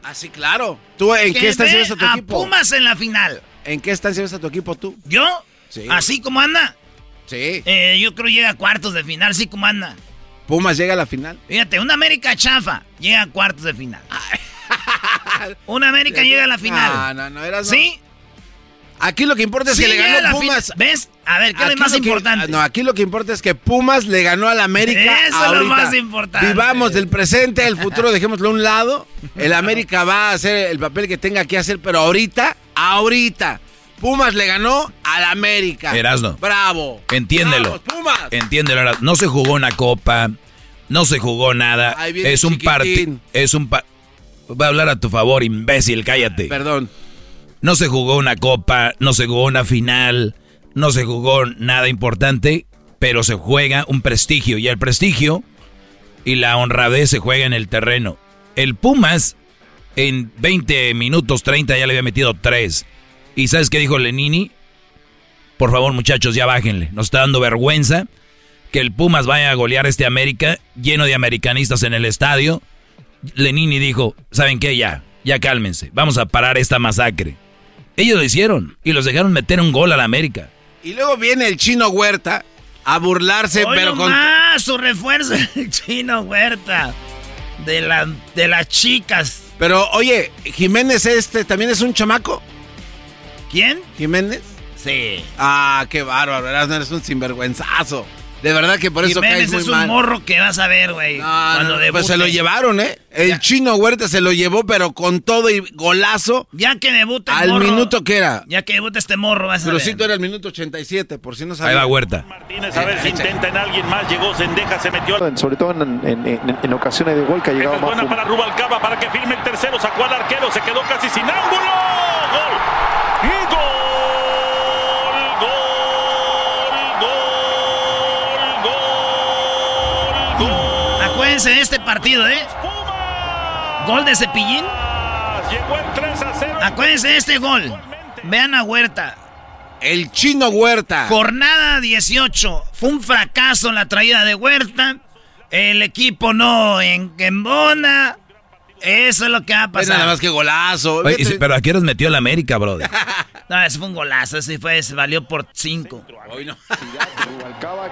Speaker 6: Ah, sí, claro. ¿Tú en
Speaker 3: Que
Speaker 6: qué estancia
Speaker 3: ve
Speaker 6: ves a tu
Speaker 3: a
Speaker 6: equipo?
Speaker 3: Pumas en la final.
Speaker 6: ¿En qué estancia ves a tu equipo tú?
Speaker 3: ¿Yo?
Speaker 6: Sí.
Speaker 3: ¿Así como anda?
Speaker 6: Sí.
Speaker 3: Eh, yo creo llega a cuartos de final, así como anda.
Speaker 6: Pumas llega a la final.
Speaker 3: Fíjate, una América chafa llega a cuartos de final. una América llega a la final.
Speaker 6: No, no, no, eras no.
Speaker 3: ¿Sí?
Speaker 6: Aquí lo que importa es
Speaker 3: Sí,
Speaker 6: que le ganó Pumas.
Speaker 3: fin- ¿Ves? A ver, ¿qué es más
Speaker 6: que-
Speaker 3: importante?
Speaker 6: no, aquí lo que importa es que Pumas le ganó al América.
Speaker 3: Eso es lo más importante.
Speaker 6: Vivamos del presente, el futuro, dejémoslo a un lado. El América va a hacer el papel que tenga que hacer, pero ahorita, ahorita, Pumas le ganó al América.
Speaker 7: Erasno.
Speaker 6: Bravo.
Speaker 7: Entiéndelo.
Speaker 6: Pumas.
Speaker 7: Entiéndelo. Erasno. No se jugó una copa. No se jugó nada.
Speaker 6: Ahí viene
Speaker 7: Es un partido. Es un Voy a hablar a tu favor, imbécil, cállate.
Speaker 6: Perdón.
Speaker 7: No se jugó una copa, no se jugó una final, no se jugó nada importante, pero se juega un prestigio. Y el prestigio y la honradez se juega en el terreno. El Pumas en 20 minutos 30 ya le había metido 3. ¿Y sabes qué dijo Lenini? Por favor, muchachos, ya bájenle. Nos está dando vergüenza que el Pumas vaya a golear este América lleno de americanistas en el estadio. Lenini dijo, ¿saben qué? Ya, ya cálmense. Vamos a parar esta masacre. Ellos lo hicieron y los dejaron meter un gol a la América.
Speaker 6: Y luego viene el chino Huerta a burlarse,
Speaker 3: Hoy
Speaker 6: pero con.
Speaker 3: nomás, su refuerzo, el chino Huerta. De, la, de las chicas.
Speaker 6: Pero, oye, Jiménez este también es un chamaco.
Speaker 3: ¿Quién?
Speaker 6: ¿Jiménez?
Speaker 3: Sí.
Speaker 6: Ah, qué bárbaro, eres un sinvergüenzazo. De verdad que por eso
Speaker 3: Jiménez
Speaker 6: caes muy
Speaker 3: es un
Speaker 6: mal.
Speaker 3: morro que vas a ver, güey.
Speaker 6: No, pues se lo llevaron, ¿eh? El chino Huerta se lo llevó, pero con todo y golazo.
Speaker 3: Ya que debute el
Speaker 6: Al
Speaker 3: morro,
Speaker 6: minuto que era.
Speaker 3: Ya que debute este morro, vas a ver.
Speaker 6: Crucito era el minuto 87, por si no
Speaker 7: Ahí
Speaker 6: sabía.
Speaker 7: va Huerta.
Speaker 27: Martínez a ver si intenta en alguien más. Llegó Sendeja, se metió.
Speaker 28: Sobre todo en, en- en- en ocasiones de gol que ha llegado
Speaker 27: es
Speaker 28: más
Speaker 27: buena para Rubalcaba para que firme el tercero. Sacó al arquero, se quedó casi sin ángulo. ¡Gol! ¡Y ¡Gol! ¡Gol! ¡Gol!
Speaker 3: Acuérdense de este partido, ¿eh? Gol de Cepillín.
Speaker 27: Llegó el 3 a 0.
Speaker 3: Acuérdense de este gol. Vean a Huerta.
Speaker 6: El chino Huerta.
Speaker 3: Jornada 18. Fue un fracaso la traída de Huerta. El equipo no en embona. Eso es lo que va a
Speaker 6: Pues
Speaker 3: pasar.
Speaker 6: nada más que golazo.
Speaker 7: Oye, pero ¿a qué horas metió la América, brother?
Speaker 3: No, ese fue un golazo. Ese fue, se valió por 5.
Speaker 6: Hoy no.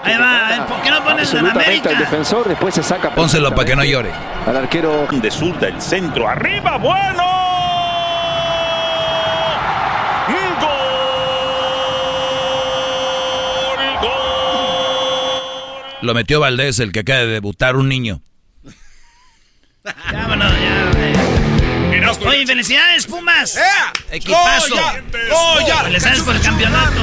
Speaker 3: Ahí va. ¿Por qué no pones
Speaker 28: al
Speaker 3: América?
Speaker 28: defensor, después se saca.
Speaker 7: Pónselo para que no llore.
Speaker 28: Al arquero
Speaker 27: De zurda, el centro. ¡Arriba! ¡Bueno! ¡Gol! ¡Gol!
Speaker 7: Lo metió Valdés, el que acaba de debutar, un niño.
Speaker 3: Vámonos ya.
Speaker 10: Erasmo
Speaker 3: Oye, felicidades, Pumas. Equipazo.
Speaker 6: ¡Goya! ¡Goya!
Speaker 3: Felicidades por el campeonato.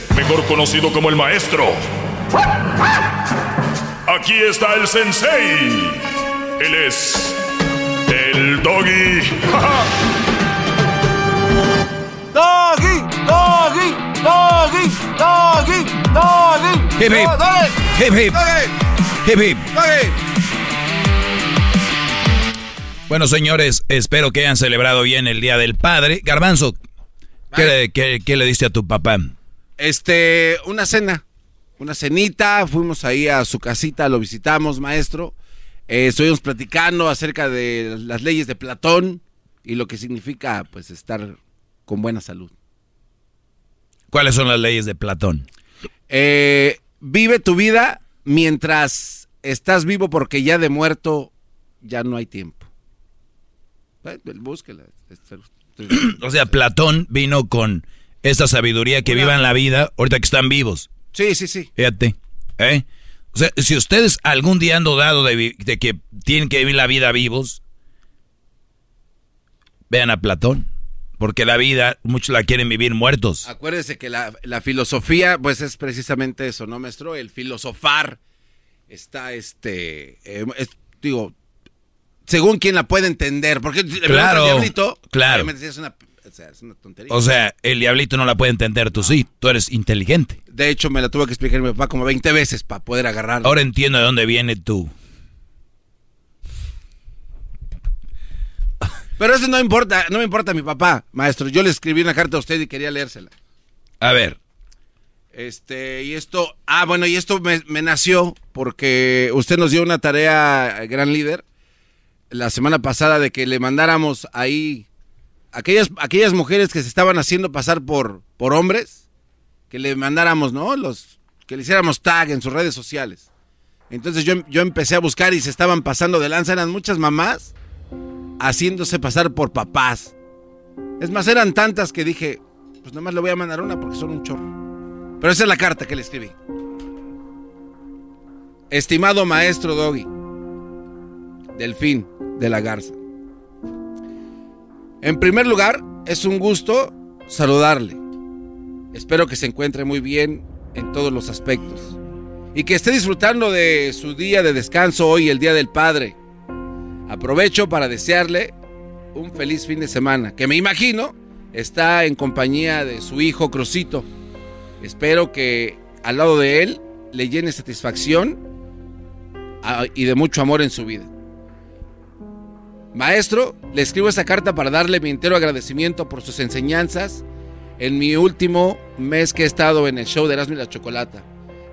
Speaker 10: Mejor conocido como el maestro. Aquí está el sensei. Él es. El doggy.
Speaker 24: Doggy, doggy, doggy, doggy, doggy.
Speaker 7: Hip, hip. Hip, hip. Hip, hip. Bueno, señores, espero que hayan celebrado bien el Día del Padre. Garbanzo, ¿qué, qué le diste a tu papá?
Speaker 6: Este, una cena, una cenita, fuimos ahí a su casita, lo visitamos, maestro. Eh, estuvimos platicando acerca de las leyes de Platón y lo que significa, pues, estar con buena salud.
Speaker 7: ¿Cuáles son las leyes de Platón?
Speaker 6: Eh, vive tu vida mientras estás vivo porque ya de muerto ya no hay tiempo. Búsquela.
Speaker 7: O sea, Platón vino con esta sabiduría que vivan la vida ahorita que están vivos.
Speaker 6: Sí, sí, sí.
Speaker 7: Fíjate. ¿eh? O sea, si ustedes algún día han dudado de, de que tienen que vivir la vida vivos, vean a Platón. Porque la vida, muchos la quieren vivir muertos.
Speaker 6: Acuérdese que la, la filosofía, pues es precisamente eso, ¿no, maestro? El filosofar está, este, eh, es- digo, según quien la puede entender, porque el
Speaker 7: Claro,
Speaker 6: diablito,
Speaker 7: claro.
Speaker 6: es una, o sea, es una tontería.
Speaker 7: O sea, el diablito no la puede entender, tú sí, tú eres inteligente.
Speaker 6: de hecho, me la tuve que explicar mi papá como 20 veces para poder agarrarla.
Speaker 7: Ahora entiendo de dónde viene tú.
Speaker 6: Pero eso no importa, no me importa mi papá, maestro. Yo le escribí una carta a usted y quería leérsela.
Speaker 7: A ver,
Speaker 6: Este, y esto, ah, bueno, y esto me, me nació porque usted nos dio una tarea, eh, gran líder, la semana pasada de que le mandáramos ahí aquellas, aquellas mujeres que se estaban haciendo pasar por, por hombres, que le mandáramos, ¿no? Los, que le hiciéramos tag en sus redes sociales. Entonces yo, yo empecé a buscar y se estaban pasando de lanza, eran muchas mamás haciéndose pasar por papás. Es más, eran tantas que dije, pues nomás le voy a mandar una porque son un chorro. Pero esa es la carta que le escribí. Estimado maestro Doggy, Delfín de la Garza. En primer lugar, es un gusto saludarle. Espero que se encuentre muy bien en todos los aspectos. Y que esté disfrutando de su día de descanso hoy, el Día del Padre. Aprovecho para desearle un feliz fin de semana, que me imagino está en compañía de su hijo Crucito. Espero que al lado de él le llene satisfacción ah, y de mucho amor en su vida. Maestro, le escribo esta carta para darle mi entero agradecimiento por sus enseñanzas en mi último mes que he estado en el show de Erasmo y la Chocolata.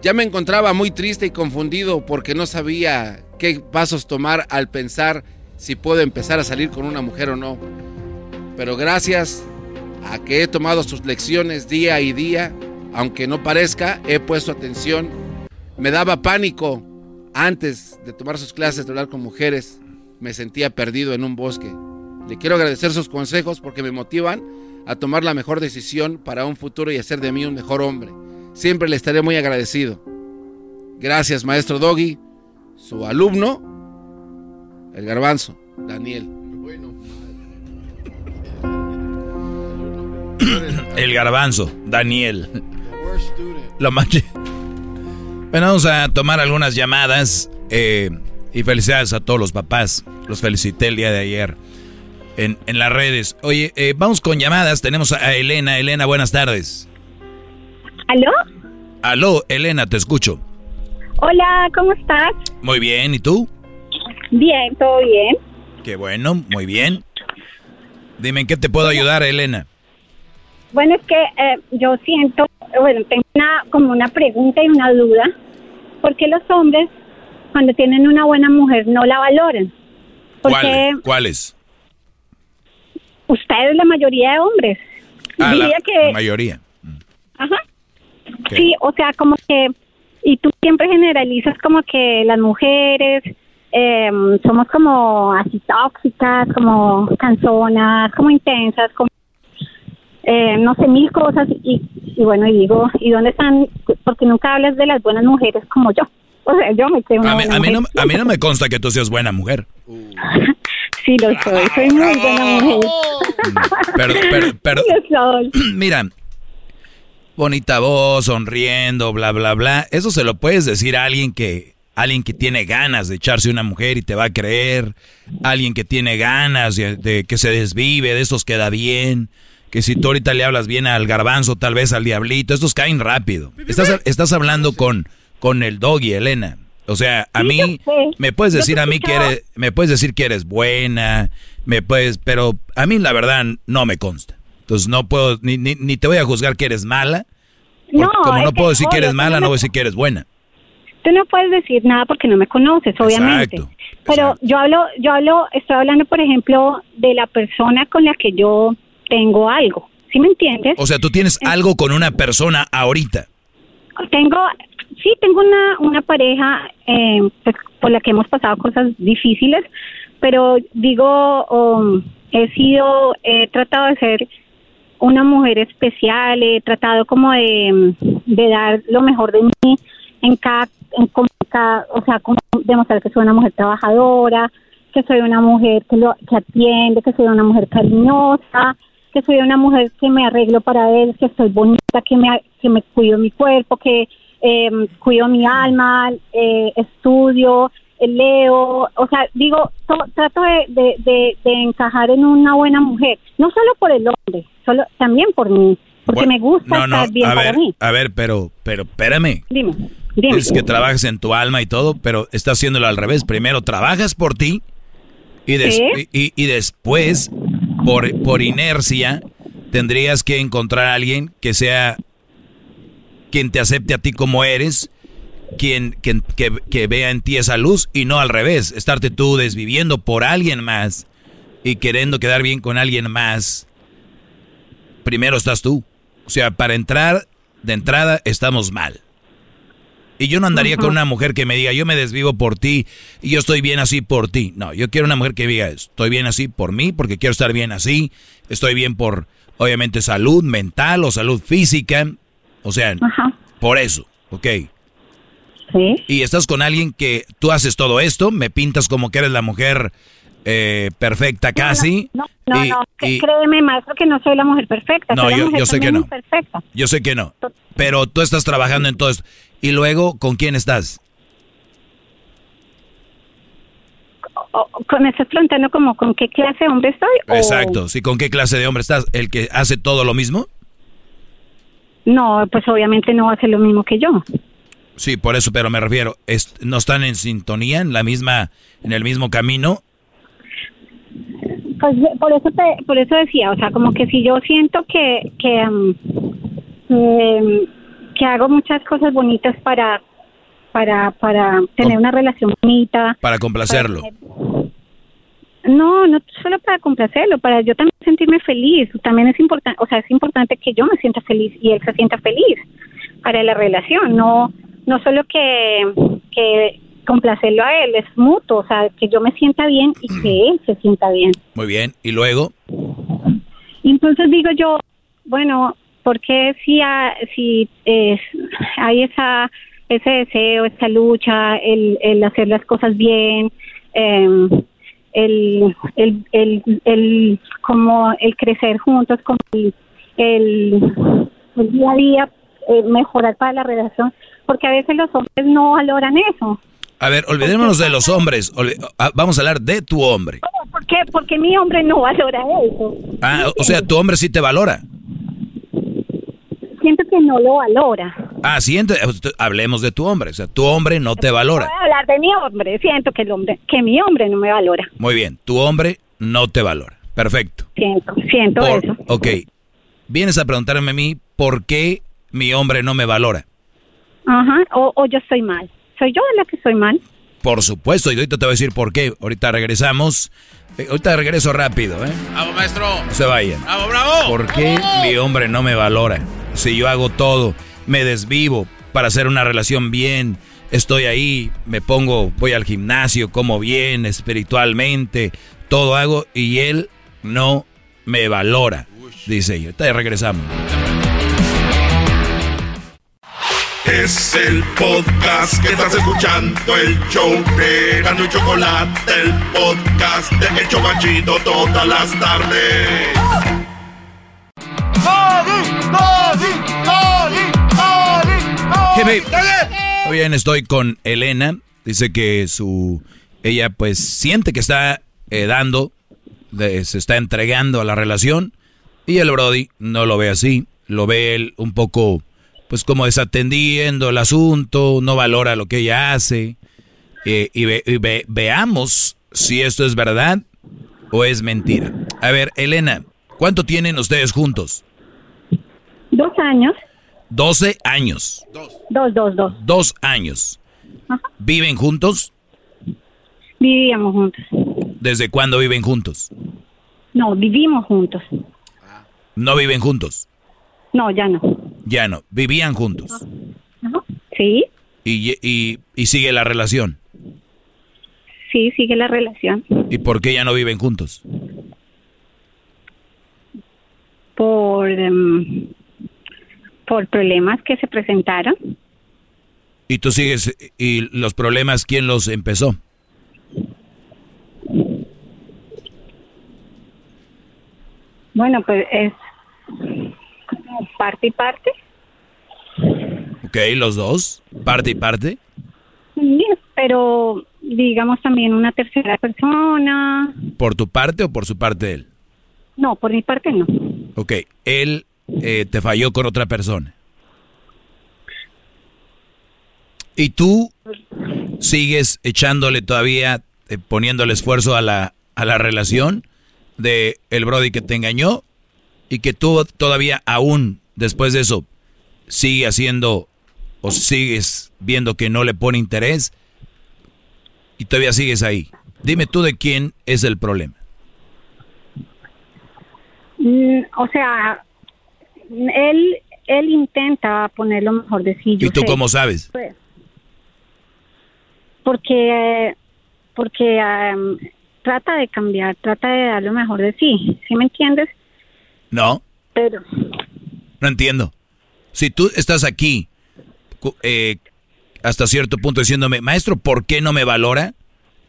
Speaker 6: Ya me encontraba muy triste y confundido porque no sabía qué pasos tomar al pensar si puedo empezar a salir con una mujer o no. Pero gracias a que he tomado sus lecciones día y día, aunque no parezca, he puesto atención. Me daba pánico antes de tomar sus clases de hablar con mujeres. Me sentía perdido en un bosque. Le quiero agradecer sus consejos porque me motivan a tomar la mejor decisión para un futuro y hacer de mí un mejor hombre. Siempre le estaré muy agradecido. Gracias, maestro Doggy. Su alumno, el garbanzo, Daniel.
Speaker 7: el garbanzo, Daniel. Lo más... chi- Bueno, vamos a tomar algunas llamadas. Eh, Y felicidades a todos los papás. Los felicité el día de ayer en, en las redes. Oye, eh, vamos con llamadas. Tenemos a Elena. Elena, buenas tardes.
Speaker 29: ¿Aló?
Speaker 7: Aló, Elena, te escucho.
Speaker 29: Hola, ¿cómo estás?
Speaker 7: Muy bien, ¿y tú?
Speaker 29: Bien, todo bien.
Speaker 7: Qué bueno, muy bien. Dime, ¿en qué te puedo ayudar, Elena?
Speaker 29: Bueno, es que eh, yo siento, bueno, tengo una, como una pregunta y una duda. ¿Por qué los hombres, cuando tienen una buena mujer, no la valoran? Porque
Speaker 7: ¿Cuál- ¿Cuáles?
Speaker 29: ustedes, la mayoría de hombres,
Speaker 7: Ah, la,
Speaker 29: diría que...
Speaker 7: la mayoría.
Speaker 29: Ajá. Sí, o sea, como que, y tú siempre generalizas como que las mujeres eh, somos como así tóxicas, como canzonas, como intensas, como, eh, no sé, mil cosas. Y, y bueno, y digo, ¿y dónde están? Porque nunca hablas de las buenas mujeres como yo. O sea, yo me una
Speaker 7: A mí,
Speaker 29: buena
Speaker 7: a mí no,
Speaker 29: mujer.
Speaker 7: a mí no me consta que tú seas buena mujer.
Speaker 29: Sí, lo soy, soy muy buena mujer.
Speaker 7: Pero, pero, pero,
Speaker 29: Lo soy.
Speaker 7: mira, bonita voz, sonriendo, bla, bla, bla. Eso se lo puedes decir a alguien que, alguien que tiene ganas de echarse una mujer y te va a creer. Alguien que tiene ganas de, de que se desvive, de esos queda bien. Que si tú ahorita le hablas bien al garbanzo, tal vez al diablito, estos caen rápido. Estás, estás hablando con, con el doggy, Elena. O sea, a mí me puedes decir a mí que eres, me puedes decir que eres buena, me puedes, pero a mí la verdad no me consta. Entonces no puedo, ni, ni, ni te voy a juzgar que eres mala.
Speaker 29: No,
Speaker 7: como no puedo decir que eres mala,
Speaker 29: no
Speaker 7: no voy a decir que eres buena.
Speaker 29: Tú no puedes decir nada porque no me conoces, obviamente.
Speaker 7: Exacto,
Speaker 29: Pero yo hablo, yo hablo, estoy hablando, por ejemplo, de la persona con la que yo tengo algo. ¿Sí me entiendes?
Speaker 7: O sea, tú tienes algo con una persona ahorita.
Speaker 29: Tengo, sí, tengo una, una pareja eh, pues, por la que hemos pasado cosas difíciles, pero digo, um, he sido, he tratado de ser una mujer especial, he tratado como de, de dar lo mejor de mí en cada, en como cada- o sea, como demostrar que soy una mujer trabajadora, que soy una mujer que, lo, que atiende, que soy una mujer cariñosa, que soy una mujer que me arreglo para él, que estoy bonita, que me, que me cuido mi cuerpo, que eh, cuido mi alma, eh, estudio, leo, o sea, digo, to- trato de, de, de, de encajar en una buena mujer, no solo por el hombre, solo también por mí, porque
Speaker 7: Bueno,
Speaker 29: me gusta
Speaker 7: No, no,
Speaker 29: estar bien
Speaker 7: a
Speaker 29: para
Speaker 7: ver,
Speaker 29: mí.
Speaker 7: a ver, pero, pero espérame.
Speaker 29: Dime, dime.
Speaker 7: Es que trabajas en tu alma y todo, pero estás haciéndolo al revés. Primero trabajas por ti y, des- y después, por, por inercia, tendrías que encontrar a alguien que sea quien te acepte a ti como eres, quien, quien que, que vea en ti esa luz y no al revés, estarte tú desviviendo por alguien más y queriendo quedar bien con alguien más. Primero estás tú. O sea, para entrar de entrada estamos mal. Y yo no andaría con una mujer que me diga, yo me desvivo por ti y yo estoy bien así por ti. No, yo quiero una mujer que diga, estoy bien así por mí, porque quiero estar bien así. Estoy bien por, obviamente, salud mental o salud física. O sea, por eso, ¿ok?
Speaker 29: Sí.
Speaker 7: Y estás con alguien que tú haces todo esto, me pintas como que eres la mujer eh, perfecta casi.
Speaker 29: No, no,
Speaker 7: y-
Speaker 29: no, que-
Speaker 7: y-
Speaker 29: créeme, maestro, que no soy la mujer perfecta.
Speaker 7: No,
Speaker 29: soy la
Speaker 7: yo-
Speaker 29: mujer
Speaker 7: yo sé que no.
Speaker 29: imperfecta.
Speaker 7: Yo sé que no. Pero tú estás trabajando en todo esto. Y luego, ¿con quién estás?
Speaker 29: O- o- ¿Me estás preguntando como con qué clase de hombre estoy? o-
Speaker 7: Exacto. ¿Sí, ¿Con qué clase de hombre estás? ¿El que hace todo lo mismo?
Speaker 29: No, pues obviamente no va a ser lo mismo que yo.
Speaker 7: Sí, por eso, pero me refiero, es- ¿no están en sintonía, en la misma, en el mismo camino?
Speaker 29: Pues por eso te, por eso decía, o sea, como que si yo siento que que, mm, que, que hago muchas cosas bonitas para para para tener una relación bonita.
Speaker 7: Para complacerlo.
Speaker 29: No, no solo para complacerlo, para yo también sentirme feliz. También es importante, o sea, es importante que yo me sienta feliz y él se sienta feliz para la relación. No, no solo que, que complacerlo a él, es mutuo, o sea, que yo me sienta bien y que él se sienta bien.
Speaker 7: Muy bien. ¿Y luego?
Speaker 29: Entonces digo yo, bueno, ¿por qué si, ha- si es, hay esa, ese deseo, esa lucha, el, el hacer las cosas bien, em, el, el, el, el, como el crecer juntos, como el, el, el día a día eh, mejorar para la relación? Porque a veces los hombres no valoran eso.
Speaker 7: A ver, olvidémonos de los hombres. Ah, vamos a hablar de tu hombre.
Speaker 29: ¿Por qué? Porque mi hombre no valora eso.
Speaker 7: Ah, o sea, tu hombre sí te valora.
Speaker 29: Siento que no lo valora.
Speaker 7: Ah, siente, hablemos de tu hombre. O sea, tu hombre no te valora.
Speaker 29: Voy a hablar de mi hombre. Siento que el hombre, que mi hombre no me valora.
Speaker 7: Muy bien, tu hombre no te valora. Perfecto.
Speaker 29: Siento, siento eso.
Speaker 7: Ok. Vienes a preguntarme a mí por qué mi hombre no me valora.
Speaker 29: Ajá, o, o yo estoy mal. ¿Soy yo la que estoy mal?
Speaker 7: Por supuesto, y ahorita te voy a decir por qué. Ahorita regresamos. Eh, ahorita regreso rápido, ¿eh?
Speaker 6: ¡Bravo, maestro!
Speaker 7: No se vayan.
Speaker 6: ¡Bravo, bravo!
Speaker 7: ¿Por qué mi hombre no me valora? Si yo hago todo, me desvivo para hacer una relación bien, estoy ahí, me pongo, voy al gimnasio, como bien, espiritualmente, todo hago, y él no me valora, dice ella. Ahorita regresamos.
Speaker 1: Es el podcast que estás escuchando, el show de Gano y Chocolate, el podcast de El Chocachito todas las tardes.
Speaker 7: Muy bien, estoy con Elena. Dice que su ella pues siente que está eh, dando, se está entregando a la relación y el Brody no lo ve así, lo ve él un poco pues como desatendiendo el asunto, no valora lo que ella hace. Eh, y, veamos si esto es verdad o es mentira. A ver, Elena, ¿cuánto tienen ustedes juntos?
Speaker 29: Dos años.
Speaker 7: Doce años.
Speaker 29: Dos, dos, dos.
Speaker 7: Dos años. ¿Viven juntos?
Speaker 29: Vivíamos juntos.
Speaker 7: ¿Desde cuándo viven juntos?
Speaker 29: No, vivimos juntos.
Speaker 7: ¿No viven juntos?
Speaker 29: No, ya no.
Speaker 7: Ya no. ¿Vivían juntos?
Speaker 29: Sí.
Speaker 7: ¿Y, y, sigue la relación?
Speaker 29: Sí, sigue la relación.
Speaker 7: ¿Y por qué ya no viven juntos?
Speaker 29: Por, em, por problemas que se presentaron.
Speaker 7: ¿Y tú sigues? ¿Y los problemas quién los empezó?
Speaker 29: Bueno, pues es parte y parte.
Speaker 7: Ok, los dos, parte y parte.
Speaker 29: Sí, pero digamos también una tercera persona.
Speaker 7: ¿Por tu parte o por su parte él?
Speaker 29: No, por mi parte no.
Speaker 7: Ok, él eh, te falló con otra persona. ¿Y tú sigues echándole todavía, eh, poniéndole esfuerzo a la, a la relación de el Brody que te engañó? Y que tú todavía aún después de eso sigue haciendo o sigues viendo que no le pone interés y todavía sigues ahí. Dime tú de quién es el problema.
Speaker 29: Mm, o sea, él él intenta poner lo mejor de sí.
Speaker 7: ¿Y tú cómo sabes?
Speaker 29: Pues, porque porque trata de cambiar, trata de dar lo mejor de sí. ¿Sí me entiendes?
Speaker 7: No.
Speaker 29: Pero.
Speaker 7: No entiendo. Si tú estás aquí eh, hasta cierto punto diciéndome, maestro, ¿por qué no me valora?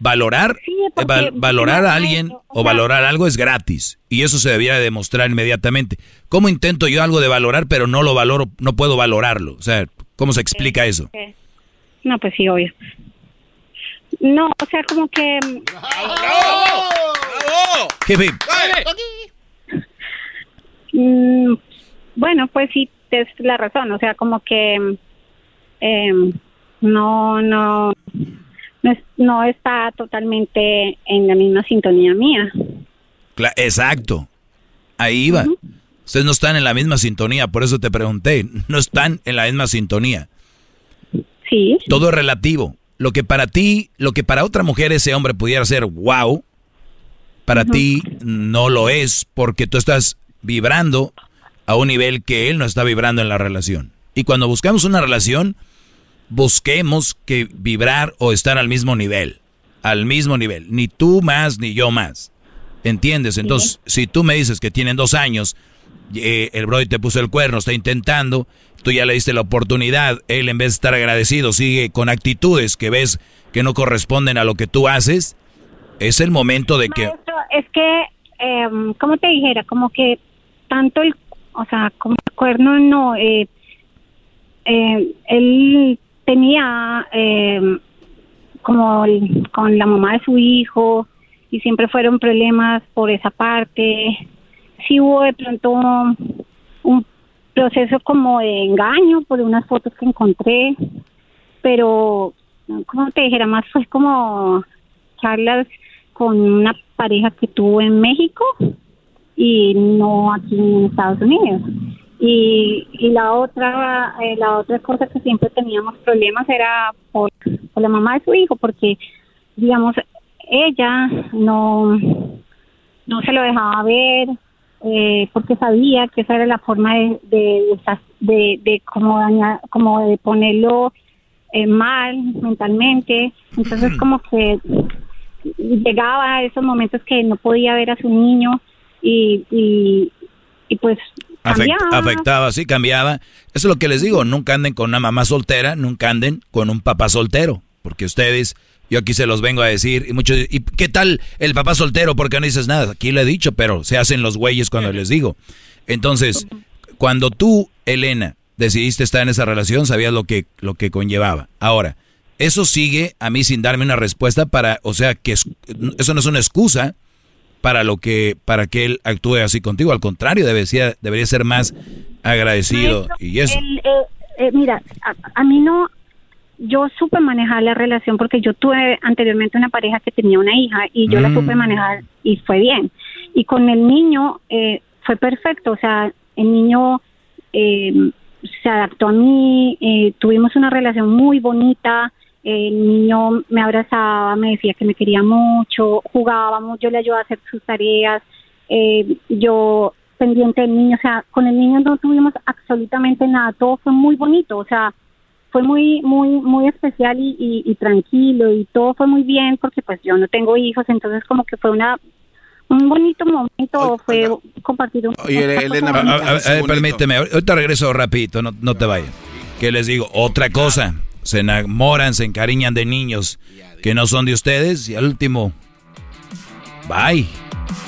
Speaker 7: Valorar, eh, valorar a alguien o, valorar algo es gratis y eso se debiera demostrar inmediatamente. ¿Cómo intento yo algo de valorar pero no lo valoro, no puedo valorarlo? O sea, ¿cómo se explica eso?
Speaker 29: No, pues sí, obvio. No, o sea, como que... ¡Bravo! ¡Bravo!
Speaker 7: ¡Bravo!
Speaker 29: Mm, bueno, pues sí, es la razón. O sea, como que em, no, no, no, está totalmente en la misma sintonía mía.
Speaker 7: exacto. Ahí va. Ustedes no están en la misma sintonía, por eso te pregunté. No están en la misma sintonía.
Speaker 29: Sí.
Speaker 7: Todo es relativo. Lo que para ti, lo que para otra mujer ese hombre pudiera ser wow, para ti no lo es porque tú estás vibrando a un nivel que él no está vibrando en la relación. Y cuando buscamos una relación, busquemos que vibrar o estar al mismo nivel. Al mismo nivel. Ni tú más, ni yo más. ¿Entiendes? Entonces, si tú me dices que tienen dos años, eh, el Brody te puso el cuerno, está intentando, tú ya le diste la oportunidad, él en vez de estar agradecido sigue con actitudes que ves que no corresponden a lo que tú haces, es el momento de que...
Speaker 29: Es que, eh, como te dijera, como que tanto el, o sea, como el cuerno no, eh, eh, él tenía eh, como con la mamá de su hijo y siempre fueron problemas por esa parte. Sí hubo de pronto un proceso como de engaño por unas fotos que encontré, pero como te dijera más fue como charlas con una pareja que tuvo en México y no aquí en Estados Unidos. Y, y la otra eh, la otra cosa que siempre teníamos problemas era por, por la mamá de su hijo, porque digamos ella no no se lo dejaba ver eh, porque sabía que esa era la forma de de, de, de, como dañar, como de ponerlo eh, mal mentalmente entonces como que llegaba a esos momentos que no podía ver a su niño y, y, y pues
Speaker 7: Afect- afectaba, sí, cambiaba. Eso es lo que les digo, nunca anden con una mamá soltera, nunca anden con un papá soltero, porque ustedes, yo aquí se los vengo a decir, y muchos, ¿y qué tal el papá soltero? ¿Por qué no dices nada? Aquí lo he dicho, pero se hacen los güeyes cuando les digo. Entonces, cuando tú, Elena, decidiste estar en esa relación, sabías lo que, lo que conllevaba. Ahora, eso sigue a mí sin darme una respuesta para, o sea, que es- eso no es una excusa para lo que, para que él actúe así contigo. Al contrario, debería, debería ser más agradecido
Speaker 29: Maestro,
Speaker 7: y eso.
Speaker 29: el, eh, eh, mira, a, a mí no, yo supe manejar la relación porque yo tuve anteriormente una pareja que tenía una hija y yo la
Speaker 30: Mm.
Speaker 29: supe manejar y fue bien. Y con el niño eh, fue perfecto, o sea, el niño eh, se adaptó a mí, eh, tuvimos una relación muy bonita, el niño me abrazaba, me decía que me quería mucho, jugábamos, yo le ayudaba a hacer sus tareas, eh, yo pendiente del niño, o sea, con el niño no tuvimos absolutamente nada, todo fue muy bonito, o sea, fue muy, muy, muy especial y, y, y tranquilo y todo fue muy bien porque pues yo no tengo hijos, entonces como que fue una un bonito momento, fue compartir un esta cosa
Speaker 7: A- a-
Speaker 29: bonita.
Speaker 7: a- a ver, permíteme, ahorita regreso rapidito, no, no te vayas. Que les digo, otra cosa, se enamoran, se encariñan de niños que no son de ustedes y al último, bye.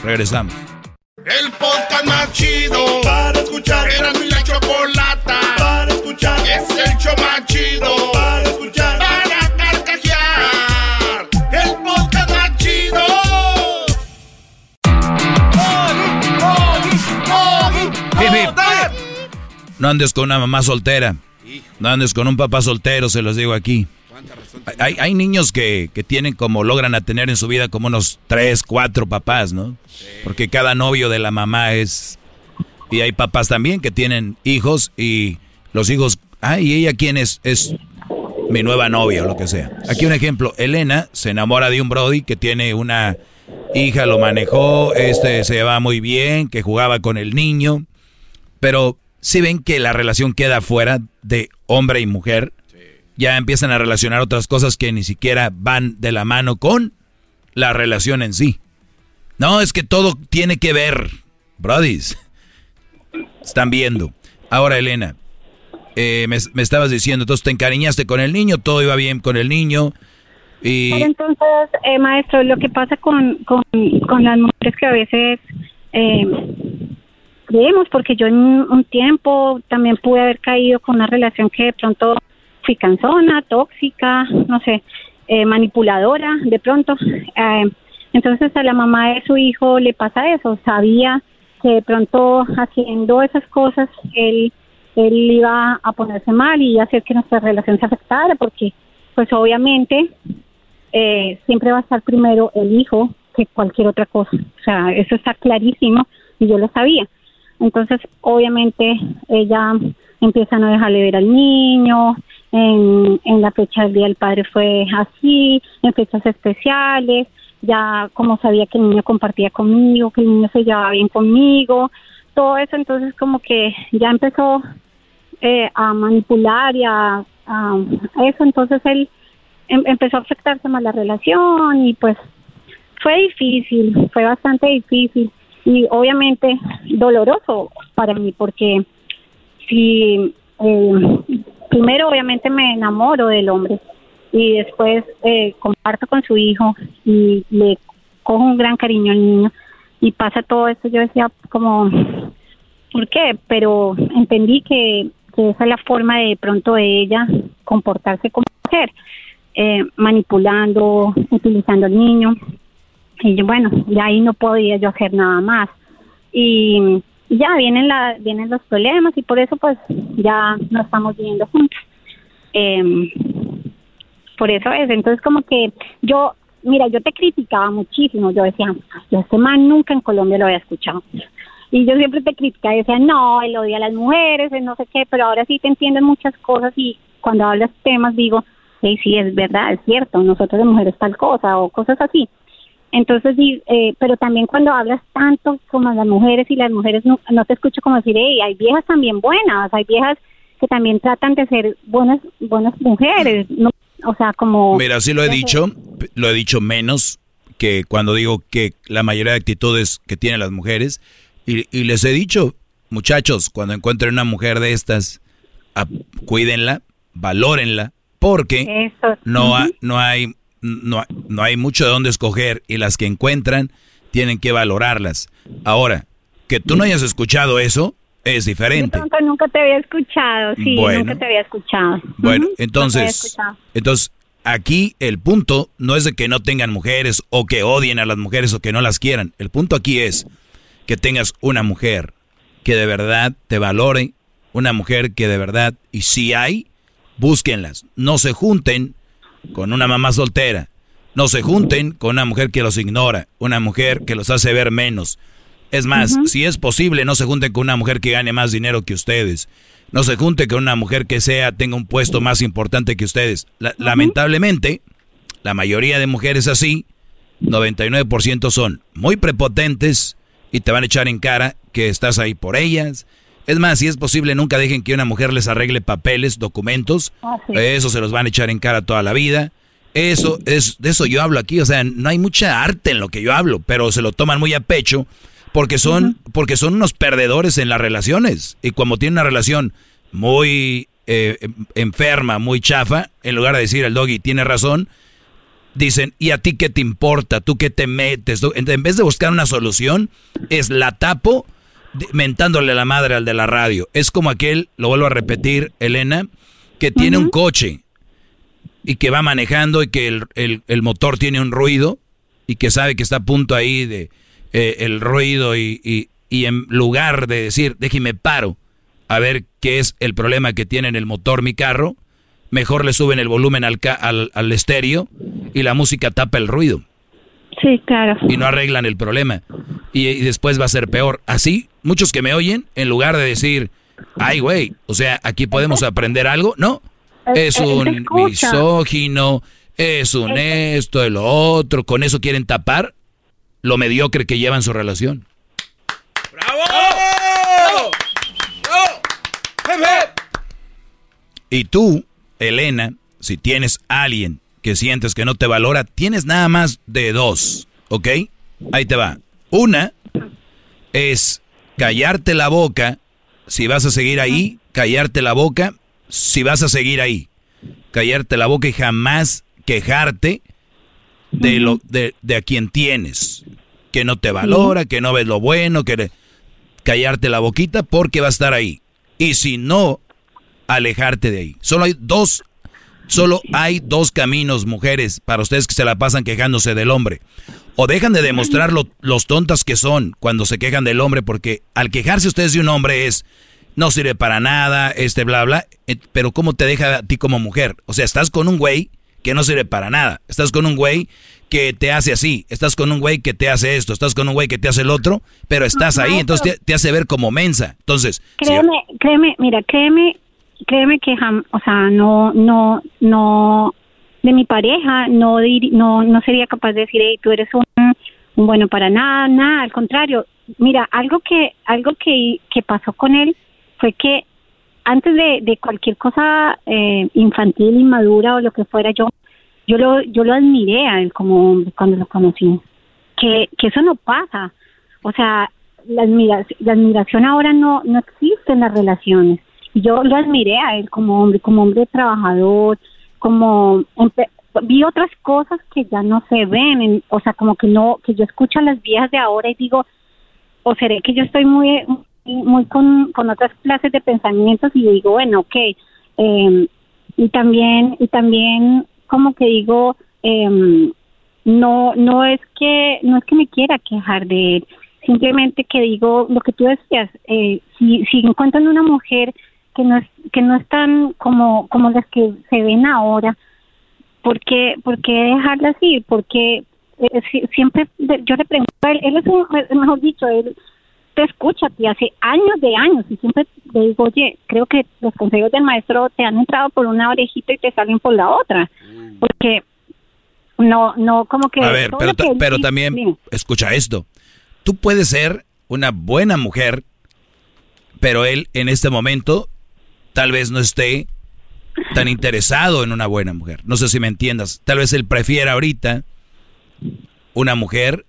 Speaker 7: Regresamos.
Speaker 1: El podcast más chido para escuchar. Era mi la chocolata para escuchar. Es el show más chido para escuchar. Para carcajear. El podcast más chido.
Speaker 7: Hip, hip. No andes con una mamá soltera. No andes con un papá soltero, se los digo aquí. Hay, hay niños que, que tienen como, logran tener en su vida como unos tres, cuatro papás, ¿no? Porque cada novio de la mamá es... Y hay papás también que tienen hijos y los hijos... Ay, ¿y ella quién es? Es mi nueva novia o lo que sea. Aquí un ejemplo. Elena se enamora de un Brody que tiene una hija, lo manejó, este se llevaba muy bien, que jugaba con el niño. Pero si ven que la relación queda fuera de hombre y mujer, ya empiezan a relacionar otras cosas que ni siquiera van de la mano con la relación en sí. No, es que todo tiene que ver, brodis. Están viendo. Ahora, Elena, eh, me, me estabas diciendo, entonces te encariñaste con el niño, todo iba bien con el niño. Y
Speaker 29: Pero entonces, eh, maestro, lo que pasa con, con, con las mujeres que a veces eh, creemos, porque yo en un tiempo también pude haber caído con una relación que de pronto fui cansona, tóxica, no sé, eh, manipuladora, de pronto. Eh, entonces a la mamá de su hijo le pasa eso, sabía que de pronto haciendo esas cosas él él iba a ponerse mal y hacer que nuestra relación se afectara porque pues obviamente eh, siempre va a estar primero el hijo que cualquier otra cosa. O sea, eso está clarísimo y yo lo sabía. Entonces, obviamente, ella empieza a no dejarle ver al niño, en, en la fecha del Día del Padre fue así, en fechas especiales, ya como sabía que el niño compartía conmigo, que el niño se llevaba bien conmigo, todo eso, entonces como que ya empezó eh, a manipular y a, eso, entonces él em- empezó a afectarse más la relación y pues fue difícil, fue bastante difícil y obviamente doloroso para mí porque si eh, primero obviamente me enamoro del hombre y después eh, comparto con su hijo y le cojo un gran cariño al niño y pasa todo esto yo decía como ¿por qué? pero entendí que, esa es la forma de pronto de ella comportarse como mujer eh, manipulando, utilizando al niño. Y bueno, ya ahí no podía yo hacer nada más. Y ya vienen, la, vienen los problemas y por eso pues ya no estamos viviendo juntos. Em, por eso es, entonces como que yo, mira, yo te criticaba muchísimo, yo decía, yo este man nunca en Colombia lo había escuchado. Y yo siempre te criticaba y decía, no, él odia a las mujeres, él no sé qué, pero ahora sí te entienden muchas cosas y cuando hablas temas digo, sí, sí, es verdad, es cierto, nosotros de mujeres tal cosa o cosas así. Entonces, eh, pero también cuando hablas tanto como las mujeres y las mujeres no, no te escucho como decir, hey, hay viejas también buenas, hay viejas que también tratan de ser buenas buenas mujeres, no, o sea, como...
Speaker 7: Mira, sí lo he dicho, lo he dicho menos que cuando digo que la mayoría de actitudes que tienen las mujeres, y, les he dicho, muchachos, cuando encuentren una mujer de estas, cuídenla, valórenla, porque no, no hay no, no hay mucho de dónde escoger y las que encuentran tienen que valorarlas. Ahora, que tú no hayas escuchado eso es diferente.
Speaker 29: nunca, nunca te había escuchado, sí, nunca te había escuchado.
Speaker 7: Bueno, entonces, entonces aquí el punto no es de que no tengan mujeres o que odien a las mujeres o que no las quieran. El punto aquí es que tengas una mujer que de verdad te valore, una mujer que de verdad, y si hay, búsquenlas. No se junten con una mamá soltera. No se junten con una mujer que los ignora, una mujer que los hace ver menos. Es más, si es posible, no se junten con una mujer que gane más dinero que ustedes. No se junten con una mujer que sea tenga un puesto más importante que ustedes. Lamentablemente, la mayoría de mujeres así, 99% son muy prepotentes y te van a echar en cara que estás ahí por ellas. Es más, si es posible, nunca dejen que una mujer les arregle papeles, documentos. Ah, eso se los van a echar en cara toda la vida. Eso es de eso yo hablo aquí, o sea, no hay mucha arte en lo que yo hablo, pero se lo toman muy a pecho porque son porque son unos perdedores en las relaciones y como tienen una relación muy eh, enferma, muy chafa, en lugar de decir el doggy tiene razón, dicen, ¿y a ti qué te importa? ¿Tú qué te metes? En vez de buscar una solución, es la tapo mentándole la madre al de la radio. Es como aquel, lo vuelvo a repetir, Elena, que tiene un coche y que va manejando y que el, motor tiene un ruido y que sabe que está a punto ahí de eh, el ruido y, en lugar de decir, déjeme paro a ver qué es el problema que tiene en el motor mi carro, mejor le suben el volumen al, al, al estéreo y la música tapa el ruido.
Speaker 29: Sí, claro.
Speaker 7: Y no arreglan el problema. Y, y, después va a ser peor. Así, muchos que me oyen, en lugar de decir, ay, güey, o sea, aquí podemos aprender algo, no es un misógino, es un esto, el otro. Con eso quieren tapar lo mediocre que llevan su relación. ¡Bravo! Y tú, Elena, si tienes alguien que sientes que no te valora, tienes nada más de dos, ¿ok? Ahí te va. Una es callarte la boca, si vas a seguir ahí, callarte la boca si vas a seguir ahí. Callarte la boca y jamás quejarte de, lo, de, a quien tienes. Que no te valora, que no ves lo bueno, que callarte la boquita porque va a estar ahí. Y si no, alejarte de ahí. Solo hay dos, solo hay dos caminos, mujeres, para ustedes que se la pasan quejándose del hombre. O dejan de demostrar lo, los tontas que son cuando se quejan del hombre, porque al quejarse ustedes de un hombre es, no sirve para nada, este bla bla, eh, pero ¿cómo te deja a ti como mujer? O sea, estás con un güey que no sirve para nada, estás con un güey que te hace así, estás con un güey que te hace esto, estás con un güey que te hace el otro, pero estás ahí, entonces te, hace ver como mensa. Entonces,
Speaker 29: créeme, créeme, mira, créeme, créeme que o sea, no no no de mi pareja no no no sería capaz de decir, hey, tú eres un, un bueno para nada, nada, al contrario. Mira, algo que algo que que pasó con él fue que antes de, cualquier cosa eh, infantil, inmadura o lo que fuera, yo yo lo yo lo admiré a él como cuando lo conocí. Que, que eso no pasa. O sea, la admiración, la admiración ahora no, no existe en las relaciones. Yo lo admiré a él como hombre, como hombre trabajador, como vi otras cosas que ya no se ven, o sea, como que no, que yo escucho a las viejas de ahora y digo, o seré que yo estoy muy muy con, con otras clases de pensamientos y digo, bueno, ok, eh, y también, y también como que digo, em, no, no es que, no es que me quiera quejar de él, simplemente que digo lo que tú decías, eh, si, si encuentran una mujer que no es, que no es tan como, como las que se ven ahora, ¿por qué, por qué dejarla así? Porque eh, si- siempre de- yo le pregunto a él, él es un, eh, mejor dicho, él te escucha ti hace años de años y siempre le digo, oye, creo que los consejos del maestro te han entrado por una orejita y te salen por la otra, porque no, no, como que...
Speaker 7: A ver, pero,
Speaker 29: él
Speaker 7: también, escucha esto. Tú puedes ser una buena mujer, pero él en este momento tal vez no esté tan interesado en una buena mujer. No sé si me entiendas. Tal vez él prefiera ahorita una mujer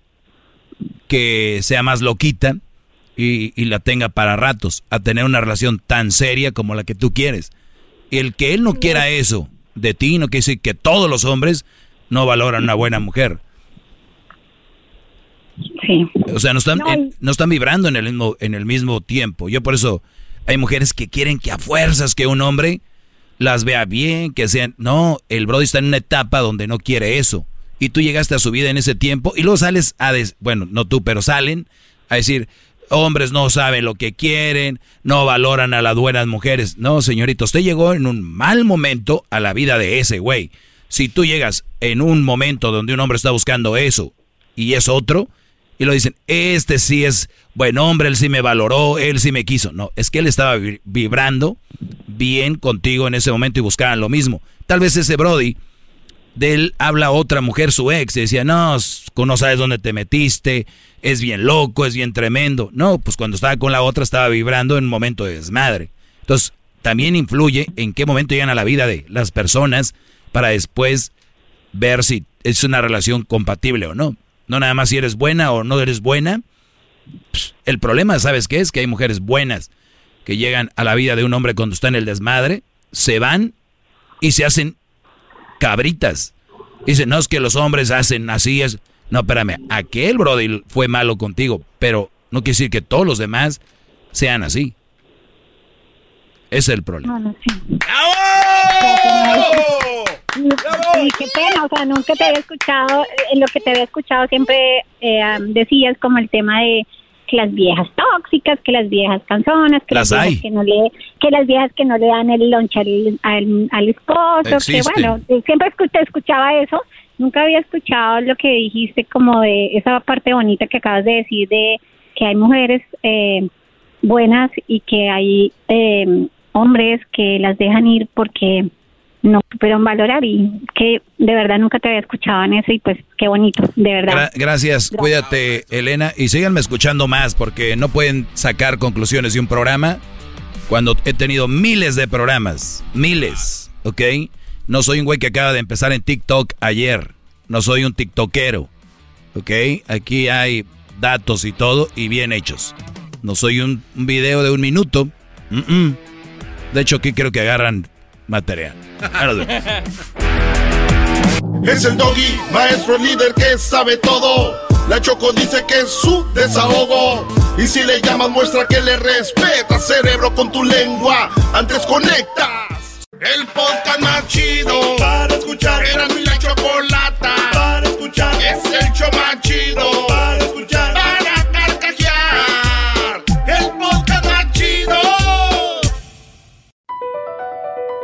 Speaker 7: que sea más loquita y, y la tenga para ratos, a tener una relación tan seria como la que tú quieres. Y el que él no quiera eso de ti no quiere decir que todos los hombres no valoran una buena mujer.
Speaker 29: Sí.
Speaker 7: O sea, no están, no están vibrando en el mismo, en el mismo tiempo. Yo por eso hay mujeres que quieren que a fuerzas que un hombre las vea bien, que sean. No, el Brody está en una etapa donde no quiere eso. Y tú llegaste a su vida en ese tiempo y luego sales a des- bueno, no tú, pero salen a decir, hombres no saben lo que quieren, no valoran a las buenas mujeres. No, señorito, usted llegó en un mal momento a la vida de ese güey. Si tú llegas en un momento donde un hombre está buscando eso y es otro, y lo dicen, este sí es buen hombre, él sí me valoró, él sí me quiso. No, es que él estaba vi- vibrando bien contigo en ese momento y buscaban lo mismo. Tal vez ese Brody, de él habla otra mujer, su ex, y decía, no, no sabes dónde te metiste, es bien loco, es bien tremendo. No, pues cuando estaba con la otra estaba vibrando en un momento de desmadre. Entonces, también influye en qué momento llegan a la vida de las personas para después ver si es una relación compatible o no. No nada más si eres buena o no eres buena. El problema, ¿sabes qué es? Que hay mujeres buenas que llegan a la vida de un hombre cuando está en el desmadre, se van y se hacen cabritas. Dicen, no es que los hombres hacen así, es... No, espérame, aquel Brody fue malo contigo, pero no quiere decir que todos los demás sean así. Ese es el problema.
Speaker 29: Y qué pena, o sea, nunca te había escuchado, en lo que te había escuchado siempre eh, decías como el tema de que las viejas tóxicas, que las viejas canzonas, que
Speaker 7: Las
Speaker 29: las viejas que no le, que las viejas que no le dan el lunch al, al, al esposo, que
Speaker 7: Existen.
Speaker 29: bueno, eh, siempre te escuchaba eso, nunca había escuchado lo que dijiste como de esa parte bonita que acabas de decir de que hay mujeres eh, buenas y que hay eh, hombres que las dejan ir porque no supieron valorar y que de verdad nunca te había escuchado en eso y pues qué bonito, de verdad.
Speaker 7: Gra- gracias, cuídate Elena y síganme escuchando más porque no pueden sacar conclusiones de un programa cuando he tenido miles de programas, miles, ¿ok? No soy un güey que acaba de empezar en TikTok ayer, no soy un tiktokero, ¿ok? Aquí hay datos y todo y bien hechos. No soy un, un video de un minuto. De hecho, aquí creo que agarran material.
Speaker 1: Es el doggy, maestro líder que sabe todo. La Choco dice que es su desahogo. Y si le llamas, muestra que le respeta, cerebro, con tu lengua. Antes conectas. El podcast más chido para escuchar. Era mi la chocolata para escuchar. Es el show más chido